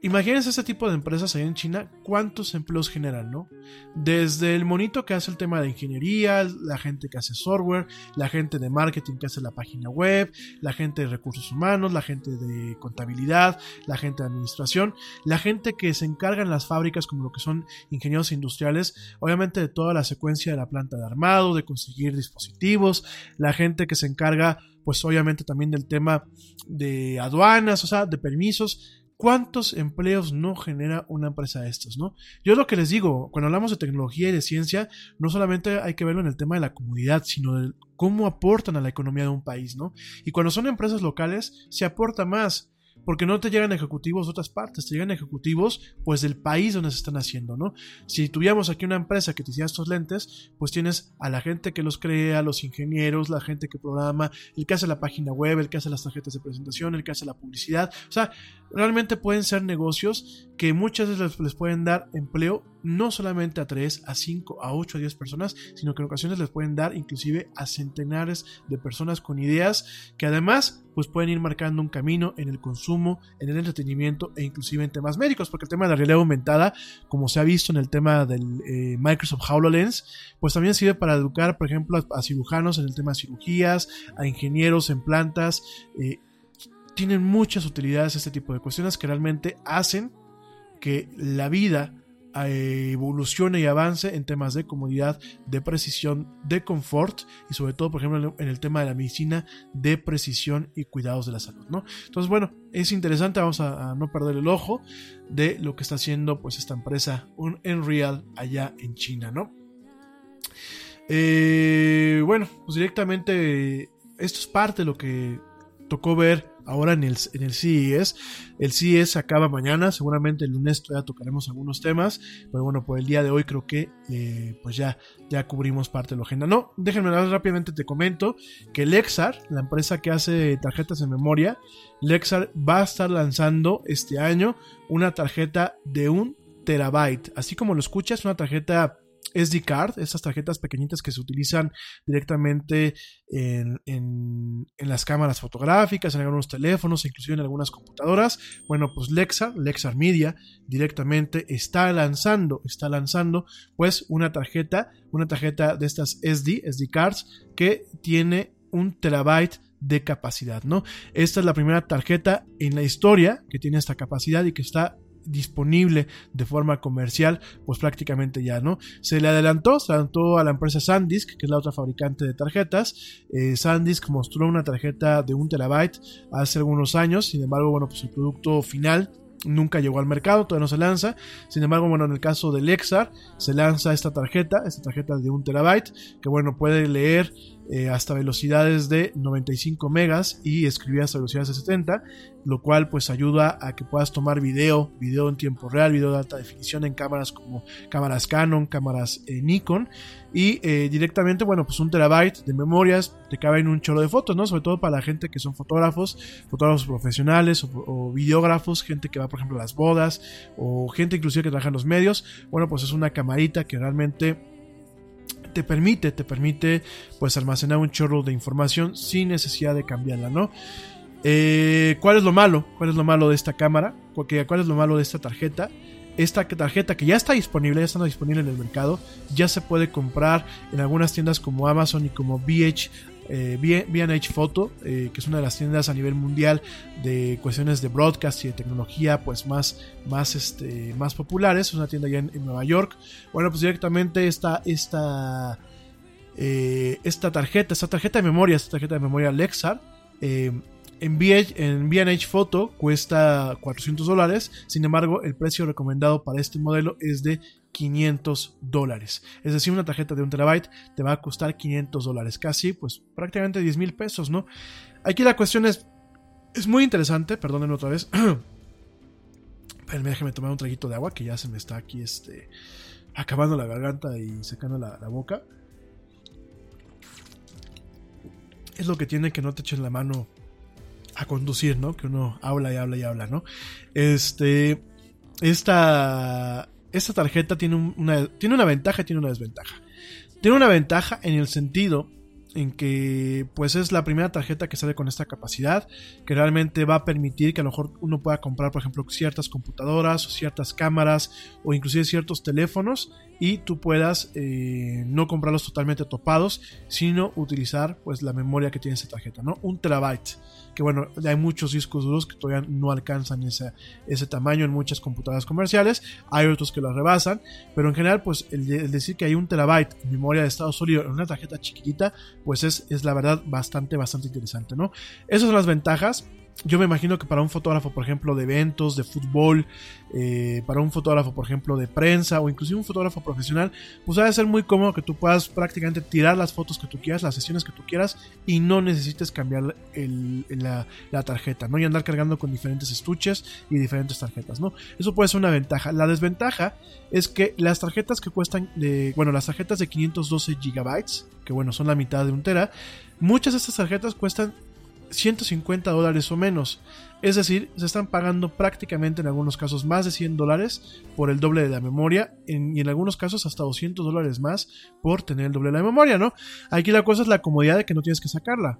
Imagínense ese tipo de empresas ahí en China, cuántos empleos generan, ¿no? Desde el monito que hace el tema de ingeniería, la gente que hace software, la gente de marketing que hace la página web, la gente de recursos humanos, la gente de contabilidad, la gente de administración, la gente que se encarga en las fábricas como lo que son ingenieros industriales, obviamente de toda la secuencia de la planta de armado, de conseguir dispositivos, la gente que se encarga pues obviamente también del tema de aduanas, o sea, de permisos, ¿Cuántos empleos no genera una empresa de estas, no? Yo lo que les digo, cuando hablamos de tecnología y de ciencia, no solamente hay que verlo en el tema de la comunidad, sino de cómo aportan a la economía de un país, ¿no? Y cuando son empresas locales, se aporta más porque no te llegan ejecutivos de otras partes, te llegan ejecutivos pues del país donde se están haciendo, ¿no? Si tuviéramos aquí una empresa que te hiciera estos lentes, pues tienes a la gente que los crea, los ingenieros, la gente que programa, el que hace la página web, el que hace las tarjetas de presentación, el que hace la publicidad, o sea, realmente pueden ser negocios que muchas veces les, pueden dar empleo no solamente a 3, a 5, a 8, a 10 personas, sino que en ocasiones les pueden dar inclusive a centenares de personas con ideas que además pues pueden ir marcando un camino en el consumo, en el entretenimiento e inclusive en temas médicos, porque el tema de la realidad aumentada, como se ha visto en el tema del eh, Microsoft HoloLens, pues también sirve para educar, por ejemplo, a, cirujanos en el tema de cirugías, a ingenieros en plantas, eh, tienen muchas utilidades este tipo de cuestiones que realmente hacen que la vida evolucione y avance en temas de comodidad, de precisión, de confort y sobre todo, por ejemplo, en el tema de la medicina, de precisión y cuidados de la salud, ¿no? Entonces, bueno, es interesante, vamos a, no perder el ojo de lo que está haciendo pues esta empresa un Enreal allá en China, ¿no? Eh, bueno, pues directamente esto es parte de lo que tocó ver ahora en el, en el CES. El CES acaba mañana, seguramente el lunes todavía tocaremos algunos temas, pero bueno, por el día de hoy creo que eh, pues ya, ya cubrimos parte de la agenda. No, déjenme rápidamente te comento que Lexar, la empresa que hace tarjetas de memoria, Lexar va a estar lanzando este año una tarjeta de un terabyte, así como lo escuchas, una tarjeta SD card, estas tarjetas pequeñitas que se utilizan directamente en, las cámaras fotográficas, en algunos teléfonos, inclusive en algunas computadoras. Bueno, pues Lexar, Lexar Media, directamente está lanzando, está lanzando pues una tarjeta, una tarjeta de estas SD, SD cards, que tiene un terabyte de capacidad, ¿no? Esta es la primera tarjeta en la historia que tiene esta capacidad y que está disponible de forma comercial, pues prácticamente ya, ¿no? Se le adelantó, se adelantó a la empresa SanDisk, que es la otra fabricante de tarjetas. Eh, SanDisk mostró una tarjeta de un terabyte hace algunos años, sin embargo, bueno, pues el producto final nunca llegó al mercado, todavía no se lanza. Sin embargo, bueno, en el caso del Lexar, se lanza esta tarjeta, esta tarjeta de un terabyte, que bueno, puede leer eh, hasta velocidades de 95 megas y escribir hasta velocidades de 70, lo cual pues ayuda a que puedas tomar video, video en tiempo real, video de alta definición en cámaras como cámaras Canon, cámaras eh, Nikon y eh, directamente, bueno, pues un terabyte de memorias te cabe en un chorro de fotos, ¿no? Sobre todo para la gente que son fotógrafos, fotógrafos profesionales o, o videógrafos, gente que va por ejemplo a las bodas o gente inclusive que trabaja en los medios, bueno, pues es una camarita que realmente te permite, te permite pues almacenar un chorro de información sin necesidad de cambiarla, ¿no? Eh, ¿Cuál es lo malo? ¿Cuál es lo malo de esta cámara? ¿Cuál es lo malo de esta tarjeta? Esta tarjeta que ya está disponible, ya está disponible en el mercado, ya se puede comprar en algunas tiendas como Amazon y como BH eh, B&H Photo, eh, que es una de las tiendas a nivel mundial de cuestiones de broadcast y de tecnología pues más, más, este, más populares, es una tienda ya en, Nueva York. Bueno, pues directamente esta, esta, eh, esta tarjeta, esta tarjeta de memoria, esta tarjeta de memoria Lexar, En, VH, en Photo cuesta 400 dólares, sin embargo el precio recomendado para este modelo es de 500 dólares. Es decir, una tarjeta de un terabyte te va a costar 500 dólares, casi pues prácticamente 10 mil pesos, ¿no? Aquí la cuestión es, es muy interesante, perdónenme otra vez. Espérenme, déjeme tomar un traguito de agua que ya se me está aquí este, acabando la garganta y secando la boca. Es lo que tiene que no te echen la mano a conducir, ¿no? Que uno habla y habla y habla, ¿no? Este, esta, esta tarjeta tiene una, tiene una ventaja y tiene una desventaja. Tiene una ventaja en el sentido en que pues es la primera tarjeta que sale con esta capacidad que realmente va a permitir que a lo mejor uno pueda comprar por ejemplo ciertas computadoras ciertas cámaras o inclusive ciertos teléfonos y tú puedas eh, no comprarlos totalmente topados sino utilizar pues la memoria que tiene esa tarjeta no un terabyte que bueno, hay muchos discos duros que todavía no alcanzan ese, ese tamaño en muchas computadoras comerciales, hay otros que lo rebasan, pero en general pues el, decir que hay un terabyte en memoria de estado sólido en una tarjeta chiquitita, pues es, es la verdad bastante, bastante interesante, ¿no? Esas son las ventajas, yo me imagino que para un fotógrafo, por ejemplo, de eventos, de fútbol, eh, para un fotógrafo, por ejemplo, de prensa o inclusive un fotógrafo profesional, pues va a ser muy cómodo que tú puedas prácticamente tirar las fotos que tú quieras, las sesiones que tú quieras y no necesites cambiar la, tarjeta, ¿no? Y andar cargando con diferentes estuches y diferentes tarjetas, ¿no? Eso puede ser una ventaja. La desventaja es que las tarjetas que cuestan, de, bueno, las tarjetas de 512 gigabytes, que bueno, son la mitad de un tera, muchas de estas tarjetas cuestan 150 dólares o menos. Es decir, se están pagando prácticamente en algunos casos más de 100 dólares por el doble de la memoria y en algunos casos hasta 200 dólares más por tener el doble de la memoria, ¿no? Aquí la cosa es la comodidad de que no tienes que sacarla.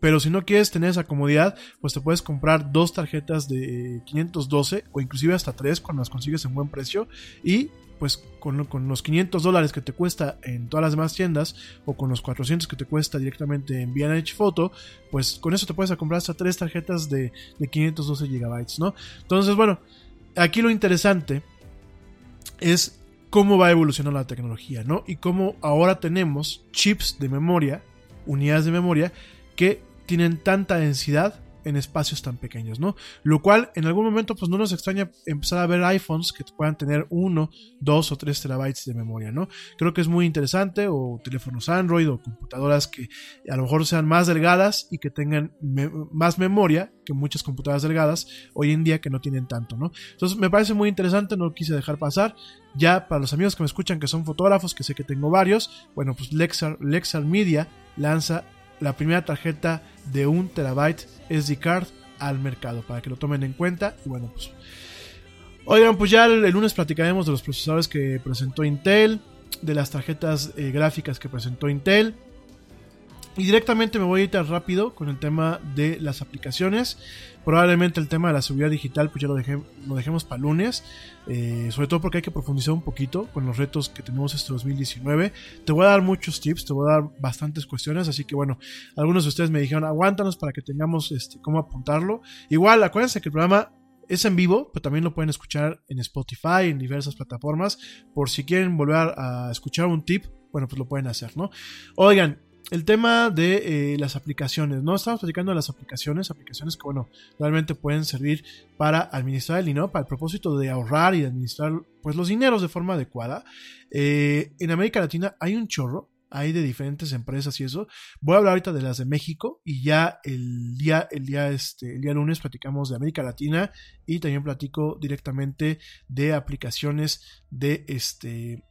Pero si no quieres tener esa comodidad, pues te puedes comprar dos tarjetas de 512 o inclusive hasta tres cuando las consigues en buen precio y pues con, los 500 dólares que te cuesta en todas las demás tiendas o con los 400 que te cuesta directamente en VNH Photo, pues con eso te puedes comprar hasta tres tarjetas de, de 512 gigabytes, ¿no? Entonces, bueno, aquí lo interesante es cómo va a evolucionar la tecnología, ¿no? Y cómo ahora tenemos chips de memoria, unidades de memoria, que tienen tanta densidad en espacios tan pequeños, ¿no? Lo cual en algún momento pues no nos extraña empezar a ver iPhones que puedan tener uno, dos o tres terabytes de memoria, ¿no? Creo que es muy interesante o teléfonos Android o computadoras que a lo mejor sean más delgadas y que tengan más memoria que muchas computadoras delgadas hoy en día que no tienen tanto, ¿no? Entonces me parece muy interesante, no lo quise dejar pasar. Ya para los amigos que me escuchan que son fotógrafos, que sé que tengo varios, bueno pues Lexar, Lexar Media lanza la primera tarjeta de un terabyte SD card al mercado para que lo tomen en cuenta. Y bueno, pues. Oigan, pues ya el, lunes platicaremos de los procesadores que presentó Intel, de las tarjetas eh, gráficas que presentó Intel. Y directamente me voy a ir tan rápido con el tema de las aplicaciones. Probablemente el tema de la seguridad digital, pues ya lo, lo dejemos para lunes. Eh, sobre todo porque hay que profundizar un poquito con los retos que tenemos este 2019. Te voy a dar muchos tips, te voy a dar bastantes cuestiones. Así que bueno, algunos de ustedes me dijeron, aguántanos para que tengamos este, cómo apuntarlo. Igual, acuérdense que el programa es en vivo, pero también lo pueden escuchar en Spotify, en diversas plataformas. Por si quieren volver a escuchar un tip, bueno, pues lo pueden hacer, ¿no? Oigan, el tema de eh, las aplicaciones, ¿no? Estamos platicando de las aplicaciones, aplicaciones que, bueno, realmente pueden servir para administrar el dinero, para el propósito de ahorrar y administrar, pues, los dineros de forma adecuada. Eh, en América Latina hay un chorro, hay de diferentes empresas y eso. Voy a hablar ahorita de las de México y ya el día, el día, este, el día lunes platicamos de América Latina y también platico directamente de aplicaciones de este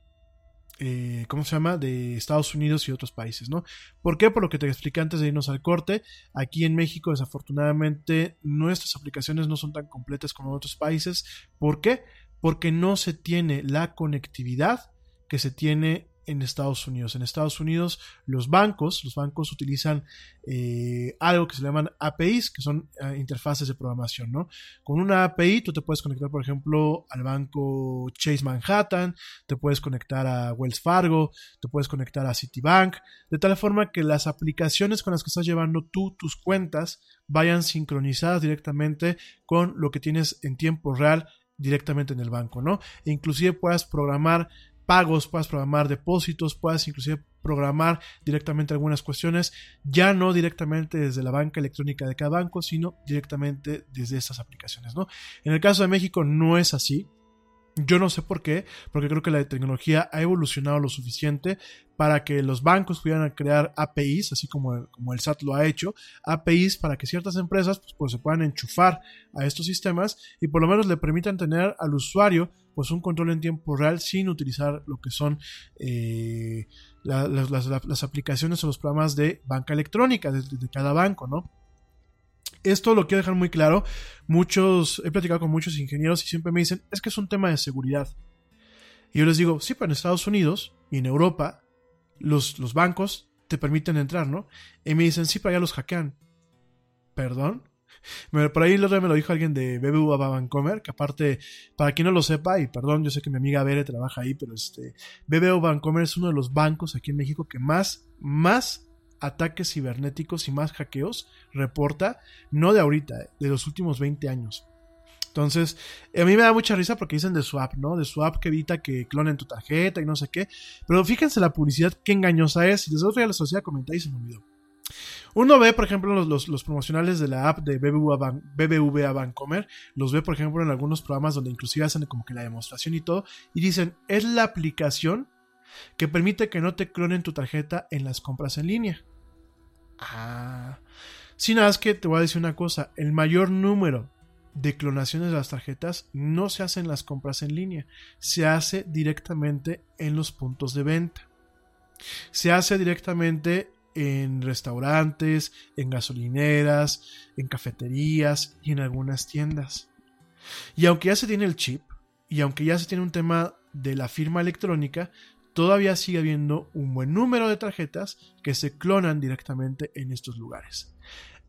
eh, ¿cómo se llama? De Estados Unidos y otros países, ¿no? ¿Por qué? Por lo que te expliqué antes de irnos al corte. Aquí en México, desafortunadamente, nuestras aplicaciones no son tan completas como en otros países. ¿Por qué? Porque no se tiene la conectividad que se tiene en Estados Unidos. En Estados Unidos los bancos, los bancos utilizan eh, algo que se llaman APIs, que son eh, interfaces de programación, ¿no? Con una API tú te puedes conectar, por ejemplo, al banco Chase Manhattan, te puedes conectar a Wells Fargo, te puedes conectar a Citibank, de tal forma que las aplicaciones con las que estás llevando tú tus cuentas vayan sincronizadas directamente con lo que tienes en tiempo real directamente en el banco, ¿no? E inclusive puedas programar pagos, puedas programar depósitos, puedas inclusive programar directamente algunas cuestiones, ya no directamente desde la banca electrónica de cada banco, sino directamente desde estas aplicaciones, ¿no? En el caso de México no es así. Yo no sé por qué, porque creo que la tecnología ha evolucionado lo suficiente para que los bancos pudieran crear APIs, así como, el SAT lo ha hecho, APIs para que ciertas empresas pues, pues, se puedan enchufar a estos sistemas y por lo menos le permitan tener al usuario pues un control en tiempo real sin utilizar lo que son eh, las, aplicaciones o los programas de banca electrónica de, de cada banco, ¿no? Esto lo quiero dejar muy claro. Muchos, he platicado con muchos ingenieros y siempre me dicen, es que es un tema de seguridad. Y yo les digo, sí, pero en Estados Unidos y en Europa, los, los bancos te permiten entrar, ¿no? Y me dicen, sí, pero allá los hackean. ¿Perdón? Por ahí el otro día me lo dijo alguien de BBVA Bancomer, que aparte, para quien no lo sepa, y perdón, yo sé que mi amiga Bere trabaja ahí, pero este, BBVA Bancomer es uno de los bancos aquí en México que más, más ataques cibernéticos y más hackeos reporta, no de ahorita, eh, de los últimos 20 años. Entonces, a mí me da mucha risa porque dicen de su app, ¿no? De su app que evita que clonen tu tarjeta y no sé qué. Pero fíjense la publicidad qué engañosa es. Y les otro día la sociedad comenté y se me olvidó. Uno ve, por ejemplo, los, los, promocionales de la app de BBVA, BBVA Bancomer. Los ve, por ejemplo, en algunos programas donde inclusive hacen como que la demostración y todo. Y dicen, es la aplicación que permite que no te clonen tu tarjeta en las compras en línea. Ah. Si nada, es que te voy a decir una cosa, el mayor número de clonaciones de las tarjetas no se hace en las compras en línea, se hace directamente en los puntos de venta. Se hace directamente en restaurantes, en gasolineras, en cafeterías y en algunas tiendas. Y aunque ya se tiene el chip, y aunque ya se tiene un tema de la firma electrónica, todavía sigue habiendo un buen número de tarjetas que se clonan directamente en estos lugares.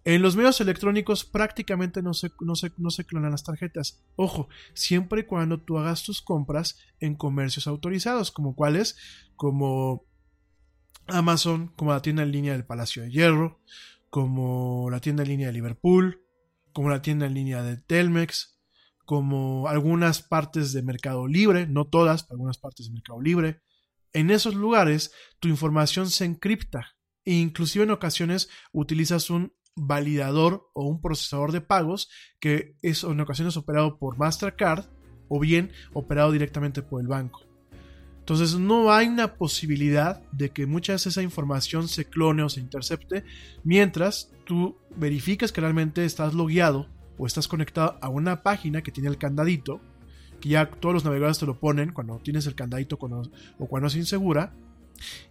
En los medios electrónicos prácticamente no se, no, no se, clonan las tarjetas. Ojo, siempre y cuando tú hagas tus compras en comercios autorizados, como cuáles, como Amazon, como la tienda en línea del Palacio de Hierro, como la tienda en línea de Liverpool, como la tienda en línea de Telmex, como algunas partes de Mercado Libre, no todas, pero algunas partes de Mercado Libre, en esos lugares tu información se encripta e inclusive en ocasiones utilizas un validador o un procesador de pagos que es en ocasiones operado por Mastercard o bien operado directamente por el banco. Entonces no hay una posibilidad de que muchas veces esa información se clone o se intercepte mientras tú verificas que realmente estás logueado o estás conectado a una página que tiene el candadito que ya todos los navegadores te lo ponen cuando tienes el candadito o cuando es insegura.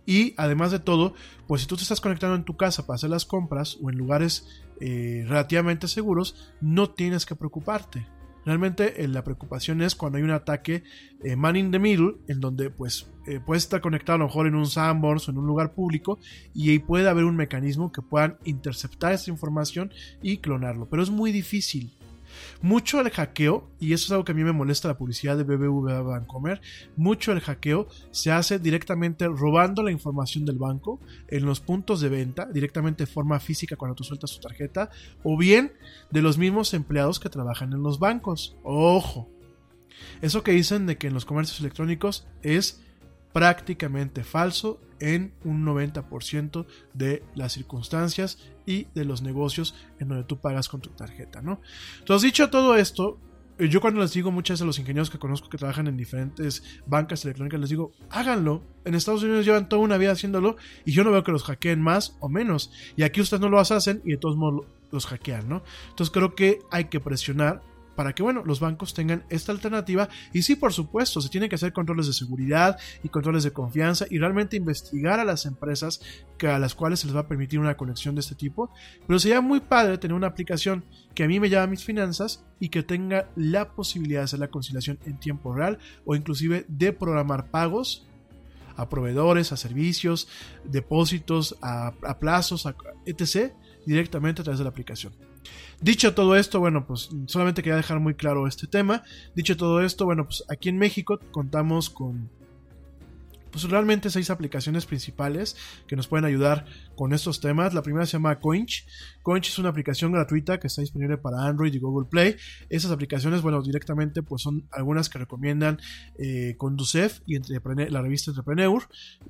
Y además de todo, pues si tú te estás conectando en tu casa para hacer las compras o en lugares eh, relativamente seguros, no tienes que preocuparte. Realmente eh, la preocupación es cuando hay un ataque eh, man in the middle, en donde pues puedes estar conectado a lo mejor en un sandbox o en un lugar público y ahí puede haber un mecanismo que puedan interceptar esa información y clonarlo. Pero es muy difícil. Mucho el hackeo, y eso es algo que a mí me molesta la publicidad de BBVA Bancomer, mucho el hackeo se hace directamente robando la información del banco en los puntos de venta, directamente de forma física cuando tú sueltas tu tarjeta, o bien de los mismos empleados que trabajan en los bancos. Ojo, eso que dicen de que en los comercios electrónicos es prácticamente falso en un 90% de las circunstancias y de los negocios en donde tú pagas con tu tarjeta, ¿no? Entonces, dicho todo esto, eh, yo cuando les digo muchas de los ingenieros que conozco que trabajan en diferentes bancas electrónicas, les digo, háganlo. En Estados Unidos llevan toda una vida haciéndolo y yo no veo que los hackeen más o menos. Y aquí ustedes no lo hacen y de todos modos los hackean, ¿no? Entonces creo que hay que presionar para que, bueno, los bancos tengan esta alternativa. Y sí, por supuesto, se tienen que hacer controles de seguridad y controles de confianza y realmente investigar a las empresas a las cuales se les va a permitir una conexión de este tipo. Pero sería muy padre tener una aplicación que a mí me llame mis finanzas y que tenga la posibilidad de hacer la conciliación en tiempo real o inclusive de programar pagos a proveedores, a servicios, depósitos, a plazos, etc directamente a través de la aplicación. Dicho todo esto, bueno, pues solamente quería dejar muy claro este tema. Dicho todo esto, bueno, pues aquí en México contamos con pues realmente seis aplicaciones principales que nos pueden ayudar con estos temas. La primera se llama Coinch. Coinch es una aplicación gratuita que está disponible para Android y Google Play. Esas aplicaciones, bueno, directamente pues son algunas que recomiendan eh, Conducef y la revista Entrepreneur.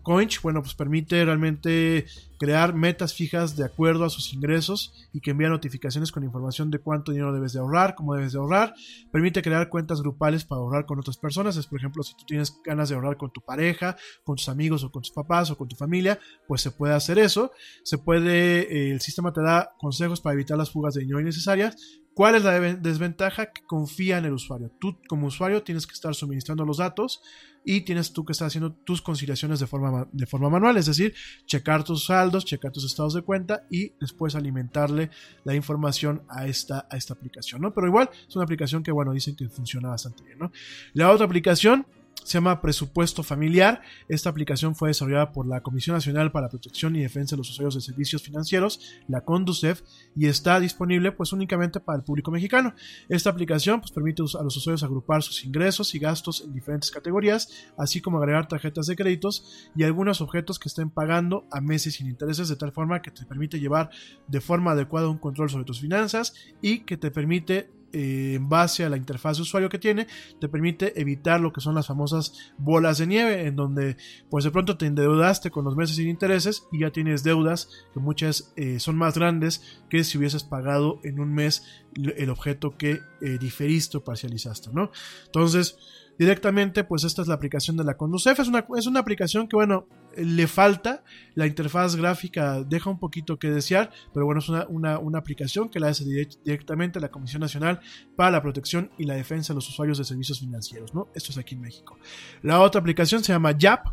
Coinch, bueno, pues permite realmente crear metas fijas de acuerdo a sus ingresos y que envía notificaciones con información de cuánto dinero debes de ahorrar, cómo debes de ahorrar. Permite crear cuentas grupales para ahorrar con otras personas. Es, por ejemplo, si tú tienes ganas de ahorrar con tu pareja, con tus amigos o con tus papás o con tu familia, pues se puede hacer eso. Se puede, eh, el sistema te da consejos para evitar las fugas de dinero innecesarias. ¿Cuál es la desventaja? Que confía en el usuario. Tú como usuario tienes que estar suministrando los datos y tienes tú que estar haciendo tus conciliaciones de forma, de forma manual, es decir, checar tus saldos, checar tus estados de cuenta y después alimentarle la información a esta, a esta aplicación, ¿no? Pero igual es una aplicación que, bueno, dicen que funciona bastante bien, ¿no? La otra aplicación se llama Presupuesto Familiar. Esta aplicación fue desarrollada por la Comisión Nacional para la Protección y Defensa de los Usuarios de Servicios Financieros, la CONDUCEF, y está disponible pues únicamente para el público mexicano. Esta aplicación pues permite a los usuarios agrupar sus ingresos y gastos en diferentes categorías, así como agregar tarjetas de créditos y algunos objetos que estén pagando a meses sin intereses de tal forma que te permite llevar de forma adecuada un control sobre tus finanzas y que te permite eh, en base a la interfaz de usuario que tiene, te permite evitar lo que son las famosas bolas de nieve, en donde pues de pronto te endeudaste con los meses sin intereses y ya tienes deudas que muchas eh, son más grandes que si hubieses pagado en un mes el objeto que eh, diferiste o parcializaste, ¿no? Entonces, directamente, pues esta es la aplicación de la Conducef. Es una, es una aplicación que, bueno, le falta, la interfaz gráfica deja un poquito que desear, pero bueno, es una, aplicación que la hace directamente la Comisión Nacional para la Protección y la Defensa de los Usuarios de Servicios Financieros, ¿no? Esto es aquí en México. La otra aplicación se llama YAP,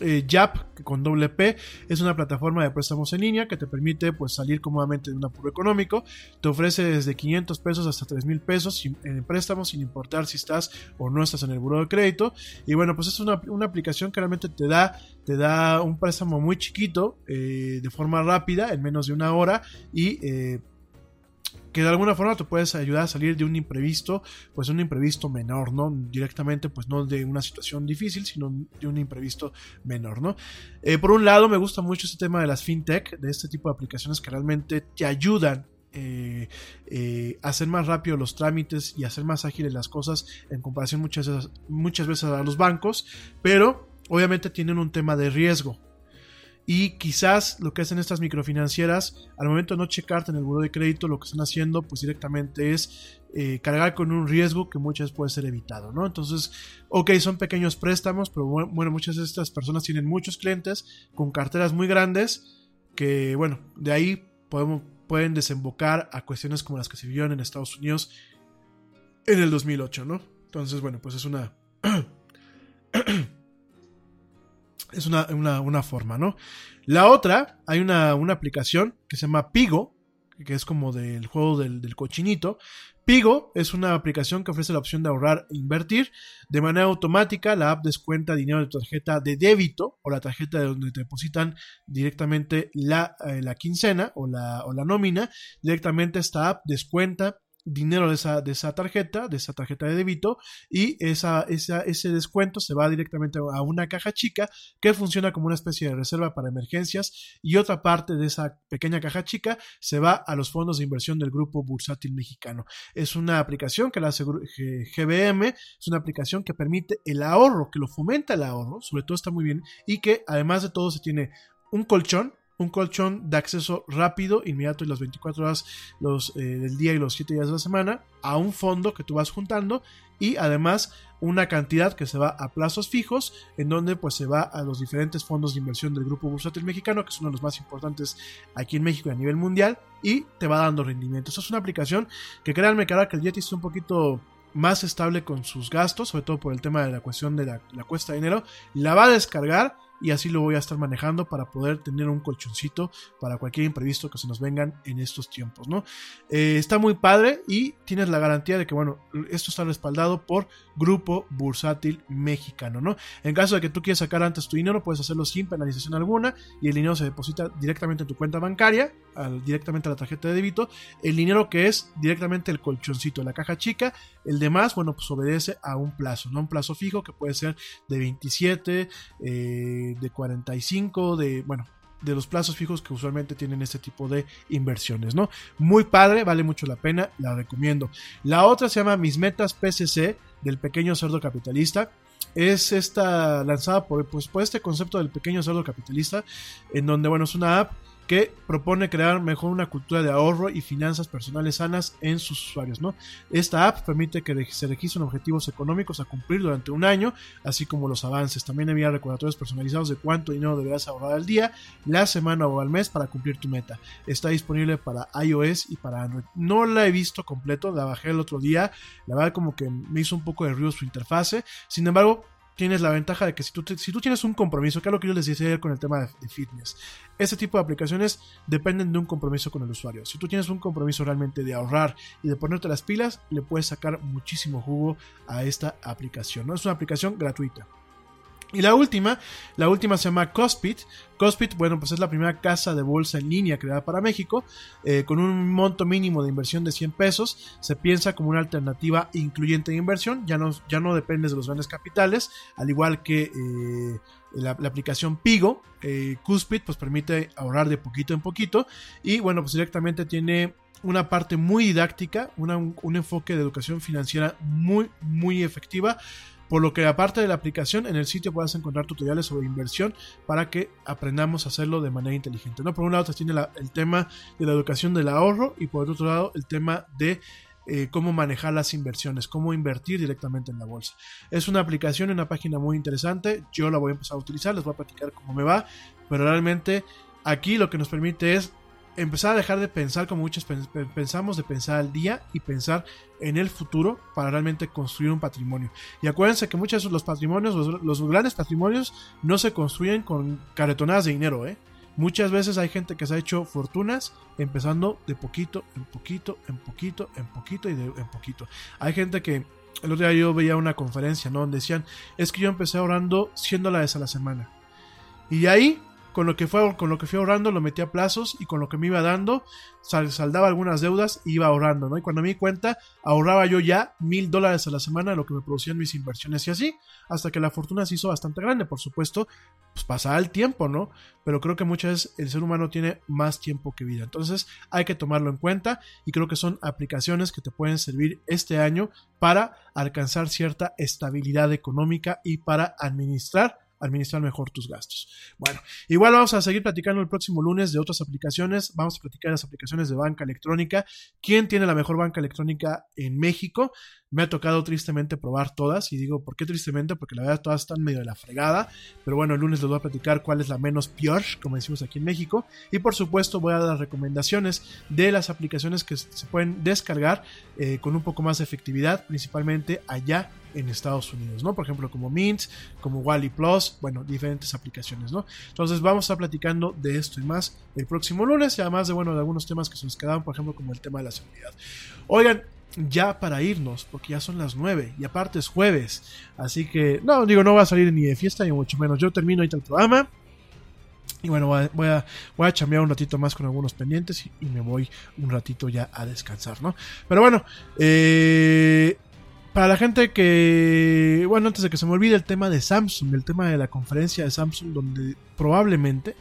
eh, YAP con doble P es una plataforma de préstamos en línea que te permite pues salir cómodamente de un apuro económico. Te ofrece desde 500 pesos hasta 3 mil pesos en préstamos sin importar si estás o no estás en el buro de crédito. Y bueno pues es una, aplicación que realmente te da te da un préstamo muy chiquito eh, de forma rápida en menos de una hora y eh, que de alguna forma te puedes ayudar a salir de un imprevisto, pues un imprevisto menor, ¿no? Directamente, pues no de una situación difícil, sino de un imprevisto menor, ¿no? Eh, por un lado, me gusta mucho este tema de las fintech, de este tipo de aplicaciones que realmente te ayudan eh, eh, hacer más rápido los trámites y hacer más ágiles las cosas en comparación muchas, muchas veces a los bancos, pero obviamente tienen un tema de riesgo. Y quizás lo que hacen estas microfinancieras, al momento de no checarte en el buro de crédito, lo que están haciendo pues directamente es eh, cargar con un riesgo que muchas puede ser evitado, ¿no? Entonces, ok, son pequeños préstamos, pero bueno, muchas de estas personas tienen muchos clientes con carteras muy grandes que, bueno, de ahí podemos, pueden desembocar a cuestiones como las que se vieron en Estados Unidos en el 2008, ¿no? Entonces, bueno, pues es una... Es una, forma, ¿no? La otra, hay una, aplicación que se llama Pigo, que es como del juego del, cochinito. Pigo es una aplicación que ofrece la opción de ahorrar e invertir. De manera automática, la app descuenta dinero de tu tarjeta de débito o la tarjeta de donde te depositan directamente la, eh, la quincena o la, o la nómina. Directamente esta app descuenta dinero de esa, de esa tarjeta, de esa tarjeta de débito, y esa, ese descuento se va directamente a una caja chica que funciona como una especie de reserva para emergencias, y otra parte de esa pequeña caja chica se va a los fondos de inversión del grupo bursátil mexicano. Es una aplicación que la hace GBM, es una aplicación que permite el ahorro, que lo fomenta el ahorro, sobre todo está muy bien, y que además de todo se tiene un colchón un colchón de acceso rápido, inmediato en las 24 horas los, eh, del día y los 7 días de la semana a un fondo que tú vas juntando y además una cantidad que se va a plazos fijos en donde pues se va a los diferentes fondos de inversión del grupo bursátil mexicano que es uno de los más importantes aquí en México y a nivel mundial y te va dando rendimiento. Esa es una aplicación que créanme que ahora que el Yeti está un poquito más estable con sus gastos, sobre todo por el tema de la cuestión de la, la cuesta de dinero, la va a descargar y así lo voy a estar manejando para poder tener un colchoncito para cualquier imprevisto que se nos vengan en estos tiempos, ¿no? Eh, está muy padre y tienes la garantía de que, bueno, esto está respaldado por Grupo Bursátil Mexicano, ¿no? En caso de que tú quieras sacar antes tu dinero, puedes hacerlo sin penalización alguna y el dinero se deposita directamente en tu cuenta bancaria, directamente a la tarjeta de débito. El dinero que es directamente el colchoncito, la caja chica, el demás, bueno, pues obedece a un plazo, ¿no? Un plazo fijo que puede ser de 27, eh, de 45, de, bueno, de los plazos fijos que usualmente tienen este tipo de inversiones, ¿no? Muy padre, vale mucho la pena, la recomiendo. La otra se llama Mis Metas PCC del pequeño cerdo capitalista. Es esta lanzada por, pues, por este concepto del pequeño cerdo capitalista, en donde, bueno, es una app que propone crear mejor una cultura de ahorro y finanzas personales sanas en sus usuarios. ¿no? Esta app permite que se registren objetivos económicos a cumplir durante un año, así como los avances. También envía recordatorios personalizados de cuánto dinero deberás ahorrar al día, la semana o al mes para cumplir tu meta. Está disponible para iOS y para Android. No la he visto completo, la bajé el otro día. La verdad como que me hizo un poco de ruido su interfase. Sin embargo, tienes la ventaja de que si tú, si tú tienes un compromiso, que es lo que yo les decía ayer con el tema de, fitness, ese tipo de aplicaciones dependen de un compromiso con el usuario. Si tú tienes un compromiso realmente de ahorrar y de ponerte las pilas, le puedes sacar muchísimo jugo a esta aplicación. ¿no? Es una aplicación gratuita. Y la última, la última se llama Cospit. Cospit, bueno, pues es la primera casa de bolsa en línea creada para México, eh, con un monto mínimo de inversión de 100 pesos. Se piensa como una alternativa incluyente de inversión, ya no, ya no dependes de los grandes capitales, al igual que eh, la, aplicación Pigo. Eh, Cuspid, pues permite ahorrar de poquito en poquito, y bueno, pues directamente tiene una parte muy didáctica, un, un enfoque de educación financiera muy, muy efectiva por lo que aparte de la aplicación, en el sitio puedes encontrar tutoriales sobre inversión para que aprendamos a hacerlo de manera inteligente. ¿no? Por un lado tiene el tema de la educación del ahorro y por otro lado el tema de eh, cómo manejar las inversiones, cómo invertir directamente en la bolsa. Es una aplicación, una página muy interesante. Yo la voy a empezar a utilizar, les voy a platicar cómo me va, pero realmente aquí lo que nos permite es empezar a dejar de pensar como muchos pensamos, de pensar al día y pensar en el futuro para realmente construir un patrimonio. Y acuérdense que muchos de los patrimonios, los, grandes patrimonios, no se construyen con caretonadas de dinero, ¿eh? Muchas veces hay gente que se ha hecho fortunas empezando de poquito, en poquito, en poquito, en poquito y de, en poquito. Hay gente que el otro día yo veía una conferencia, ¿no? Donde decían, es que yo empecé ahorrando 100 dólares a la semana. Y ahí con lo que fue con lo que fui ahorrando lo metí a plazos y con lo que me iba dando saldaba algunas deudas y iba ahorrando, ¿no? Y cuando me di cuenta ahorraba yo ya mil dólares a la semana lo que me producían mis inversiones y así hasta que la fortuna se hizo bastante grande, por supuesto, pues pasaba el tiempo, ¿no? Pero creo que muchas veces el ser humano tiene más tiempo que vida, entonces hay que tomarlo en cuenta y creo que son aplicaciones que te pueden servir este año para alcanzar cierta estabilidad económica y para administrar administrar mejor tus gastos. Bueno, igual vamos a seguir platicando el próximo lunes de otras aplicaciones. Vamos a platicar las aplicaciones de banca electrónica. ¿Quién tiene la mejor banca electrónica en México? Me ha tocado tristemente probar todas y digo, ¿por qué tristemente? Porque la verdad todas están medio de la fregada. Pero bueno, el lunes les voy a platicar cuál es la menos peor, como decimos aquí en México. Y por supuesto voy a dar recomendaciones de las aplicaciones que se pueden descargar eh, con un poco más de efectividad, principalmente allá en Estados Unidos, ¿no? Por ejemplo, como Mint, como Wally Plus, bueno, diferentes aplicaciones, ¿no? Entonces vamos a estar platicando de esto y más el próximo lunes y además de, bueno, de algunos temas que se nos quedaban, por ejemplo, como el tema de la seguridad. Oigan, ya para irnos, porque ya son las 9 y aparte es jueves. Así que, no, digo, no va a salir ni de fiesta ni mucho menos. Yo termino ahorita el programa. Y bueno, voy a, voy a, voy un ratito más con algunos pendientes y, me voy un ratito ya a descansar, ¿no? Pero bueno, eh, para la gente que, bueno, antes de que se me olvide el tema de Samsung, el tema de la conferencia de Samsung, donde probablemente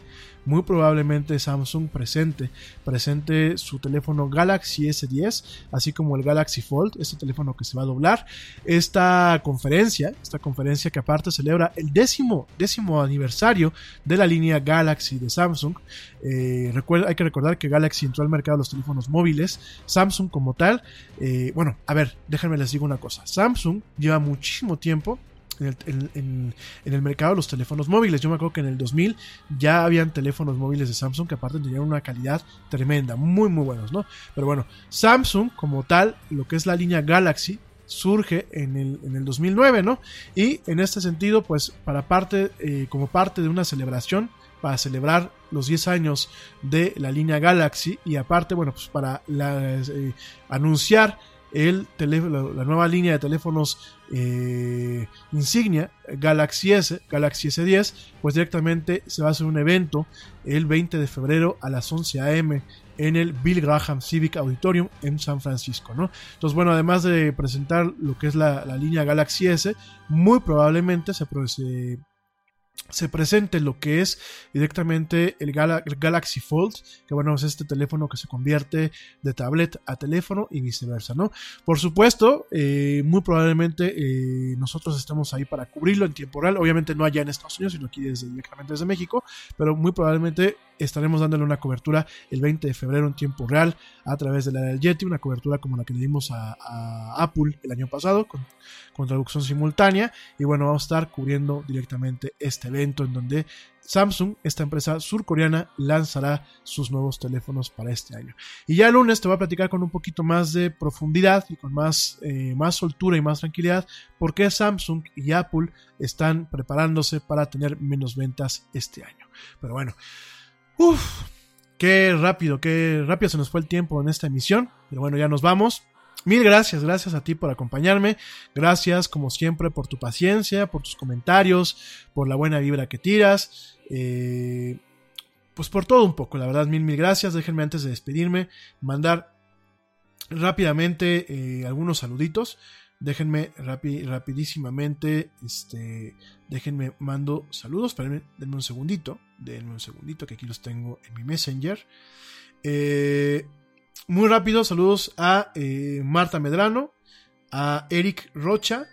muy probablemente Samsung presente, presente su teléfono Galaxy S10, así como el Galaxy Fold, este teléfono que se va a doblar. Esta conferencia, esta conferencia que aparte celebra el décimo, décimo aniversario de la línea Galaxy de Samsung. Eh, hay que recordar que Galaxy entró al mercado de los teléfonos móviles. Samsung como tal, eh, bueno, a ver, déjenme les digo una cosa. Samsung lleva muchísimo tiempo en el, mercado de los teléfonos móviles. Yo me acuerdo que en el 2000 ya habían teléfonos móviles de Samsung que aparte tenían una calidad tremenda, muy muy buenos, ¿no? Pero bueno, Samsung como tal, lo que es la línea Galaxy, surge en el, en el 2009, ¿no? Y en este sentido, pues para parte, eh, como parte de una celebración, para celebrar los 10 años de la línea Galaxy y aparte, bueno, pues para eh, anunciar el teléfono, la nueva línea de teléfonos eh, insignia Galaxy S, Galaxy S10, pues directamente se va a hacer un evento el 20 de febrero a las 11 a.m. en el Bill Graham Civic Auditorium en San Francisco, ¿no? Entonces, bueno, además de presentar lo que es la, línea Galaxy S, muy probablemente se, se se presente lo que es directamente el, Galaxy Fold, que bueno, es este teléfono que se convierte de tablet a teléfono y viceversa, ¿no? Por supuesto, eh, muy probablemente eh, nosotros estemos ahí para cubrirlo en tiempo real, obviamente no allá en Estados Unidos, sino aquí desde, directamente desde México, pero muy probablemente estaremos dándole una cobertura el 20 de febrero en tiempo real a través de la del Yeti, una cobertura como la que le dimos a, Apple el año pasado con, traducción simultánea y bueno, vamos a estar cubriendo directamente este evento en donde Samsung, esta empresa surcoreana, lanzará sus nuevos teléfonos para este año. Y ya el lunes te voy a platicar con un poquito más de profundidad y con más, eh, más soltura y más tranquilidad por qué Samsung y Apple están preparándose para tener menos ventas este año. Pero bueno, Uf, qué rápido, qué rápido se nos fue el tiempo en esta emisión. Pero bueno, ya nos vamos. Mil gracias, gracias a ti por acompañarme. Gracias, como siempre, por tu paciencia, por tus comentarios, por la buena vibra que tiras. Eh, pues por todo un poco, la verdad, mil, mil gracias. Déjenme antes de despedirme mandar rápidamente eh, algunos saluditos. Déjenme rapidísimamente, este, déjenme mando saludos, denme un segundito, denme un segundito que aquí los tengo en mi Messenger. Eh, muy rápido, saludos a eh, Marta Medrano, a Eric Rocha,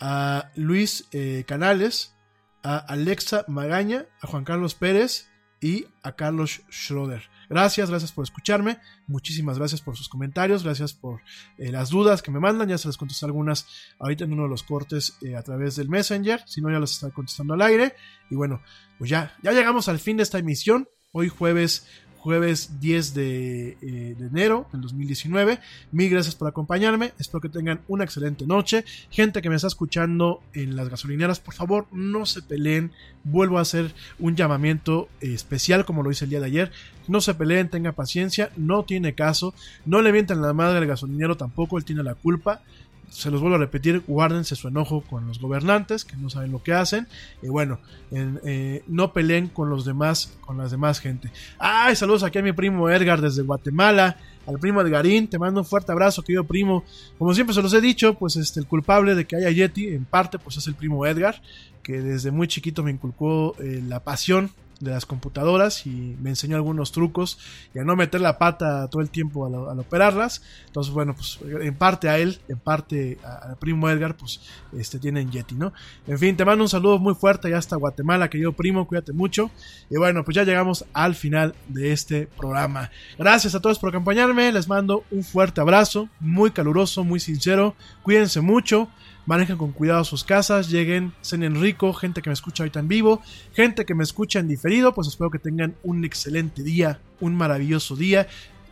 a Luis eh, Canales, a Alexa Magaña, a Juan Carlos Pérez y a Carlos Schroeder. Gracias, gracias por escucharme. Muchísimas gracias por sus comentarios. Gracias por eh, las dudas que me mandan. Ya se les contesté algunas ahorita en uno de los cortes eh, a través del Messenger. Si no, ya las estaré contestando al aire. Y bueno, pues ya, ya llegamos al fin de esta emisión. Hoy jueves jueves 10 de, eh, de, enero del 2019. Mil gracias por acompañarme. Espero que tengan una excelente noche. Gente que me está escuchando en las gasolineras, por favor, no se peleen. Vuelvo a hacer un llamamiento especial como lo hice el día de ayer. No se peleen, tenga paciencia, no tiene caso. No le mientan la madre al gasolinero tampoco, él tiene la culpa se los vuelvo a repetir, guárdense su enojo con los gobernantes que no saben lo que hacen y bueno, eh, no peleen con los demás, con las demás gente. Ay, saludos aquí a mi primo Edgar desde Guatemala, al primo Edgarín, te mando un fuerte abrazo, querido primo. Como siempre se los he dicho, pues este el culpable de que haya Yeti, en parte, pues es el primo Edgar, que desde muy chiquito me inculcó eh, la pasión de las computadoras y me enseñó algunos trucos y a no meter la pata todo el tiempo al, operarlas. Entonces, bueno, pues en parte a él, en parte al primo Edgar, pues este tienen Yeti, ¿no? En fin, te mando un saludo muy fuerte ya hasta Guatemala, querido primo, cuídate mucho. Y bueno, pues ya llegamos al final de este programa. Gracias a todos por acompañarme, les mando un fuerte abrazo, muy caluroso, muy sincero. Cuídense mucho manejen con cuidado sus casas, lleguen, cenen rico, gente que me escucha ahorita en vivo, gente que me escucha en diferido, pues espero que tengan un excelente día, un maravilloso día,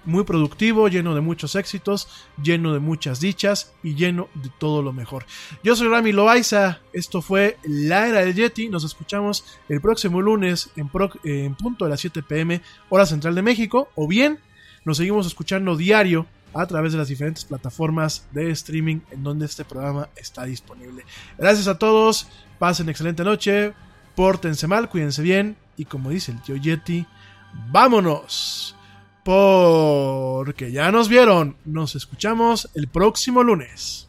muy productivo, lleno de muchos éxitos, lleno de muchas dichas y lleno de todo lo mejor. Yo soy Rami Loaiza, esto fue La Era del Yeti, nos escuchamos el próximo lunes en, punto de las 7 pm, hora central de México, o bien nos seguimos escuchando diario a través de las diferentes plataformas de streaming en donde este programa está disponible. Gracias a todos, pasen excelente noche, pórtense mal, cuídense bien y como dice el tío Yeti, vámonos. Porque ya nos vieron, nos escuchamos el próximo lunes.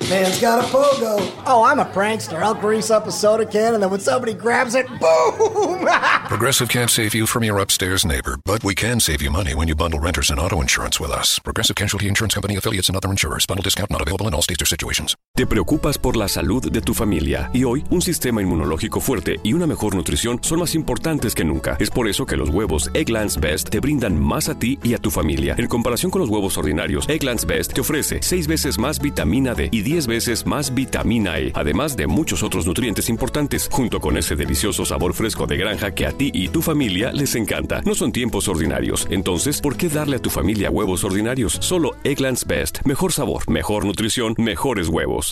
Man's got a pogo. Oh, I'm a prankster. I'll grease up a soda can and then when somebody grabs it, boom! Progressive can't save you from your upstairs neighbor, but we can save you money when you bundle renters and auto insurance with us. Progressive Casualty Insurance Company affiliates and other insurers. Bundle discount not available in all states or situations. Te preocupas por la salud de tu familia y hoy un sistema inmunológico fuerte y una mejor nutrición son más importantes que nunca. Es por eso que los huevos Egglands Best te brindan más a ti y a tu familia. En comparación con los huevos ordinarios, Egglands Best te ofrece 6 veces más vitamina D y 10 veces más vitamina E, además de muchos otros nutrientes importantes, junto con ese delicioso sabor fresco de granja que a ti y tu familia les encanta. No son tiempos ordinarios, entonces, ¿por qué darle a tu familia huevos ordinarios? Solo Egglands Best. Mejor sabor, mejor nutrición, mejores huevos.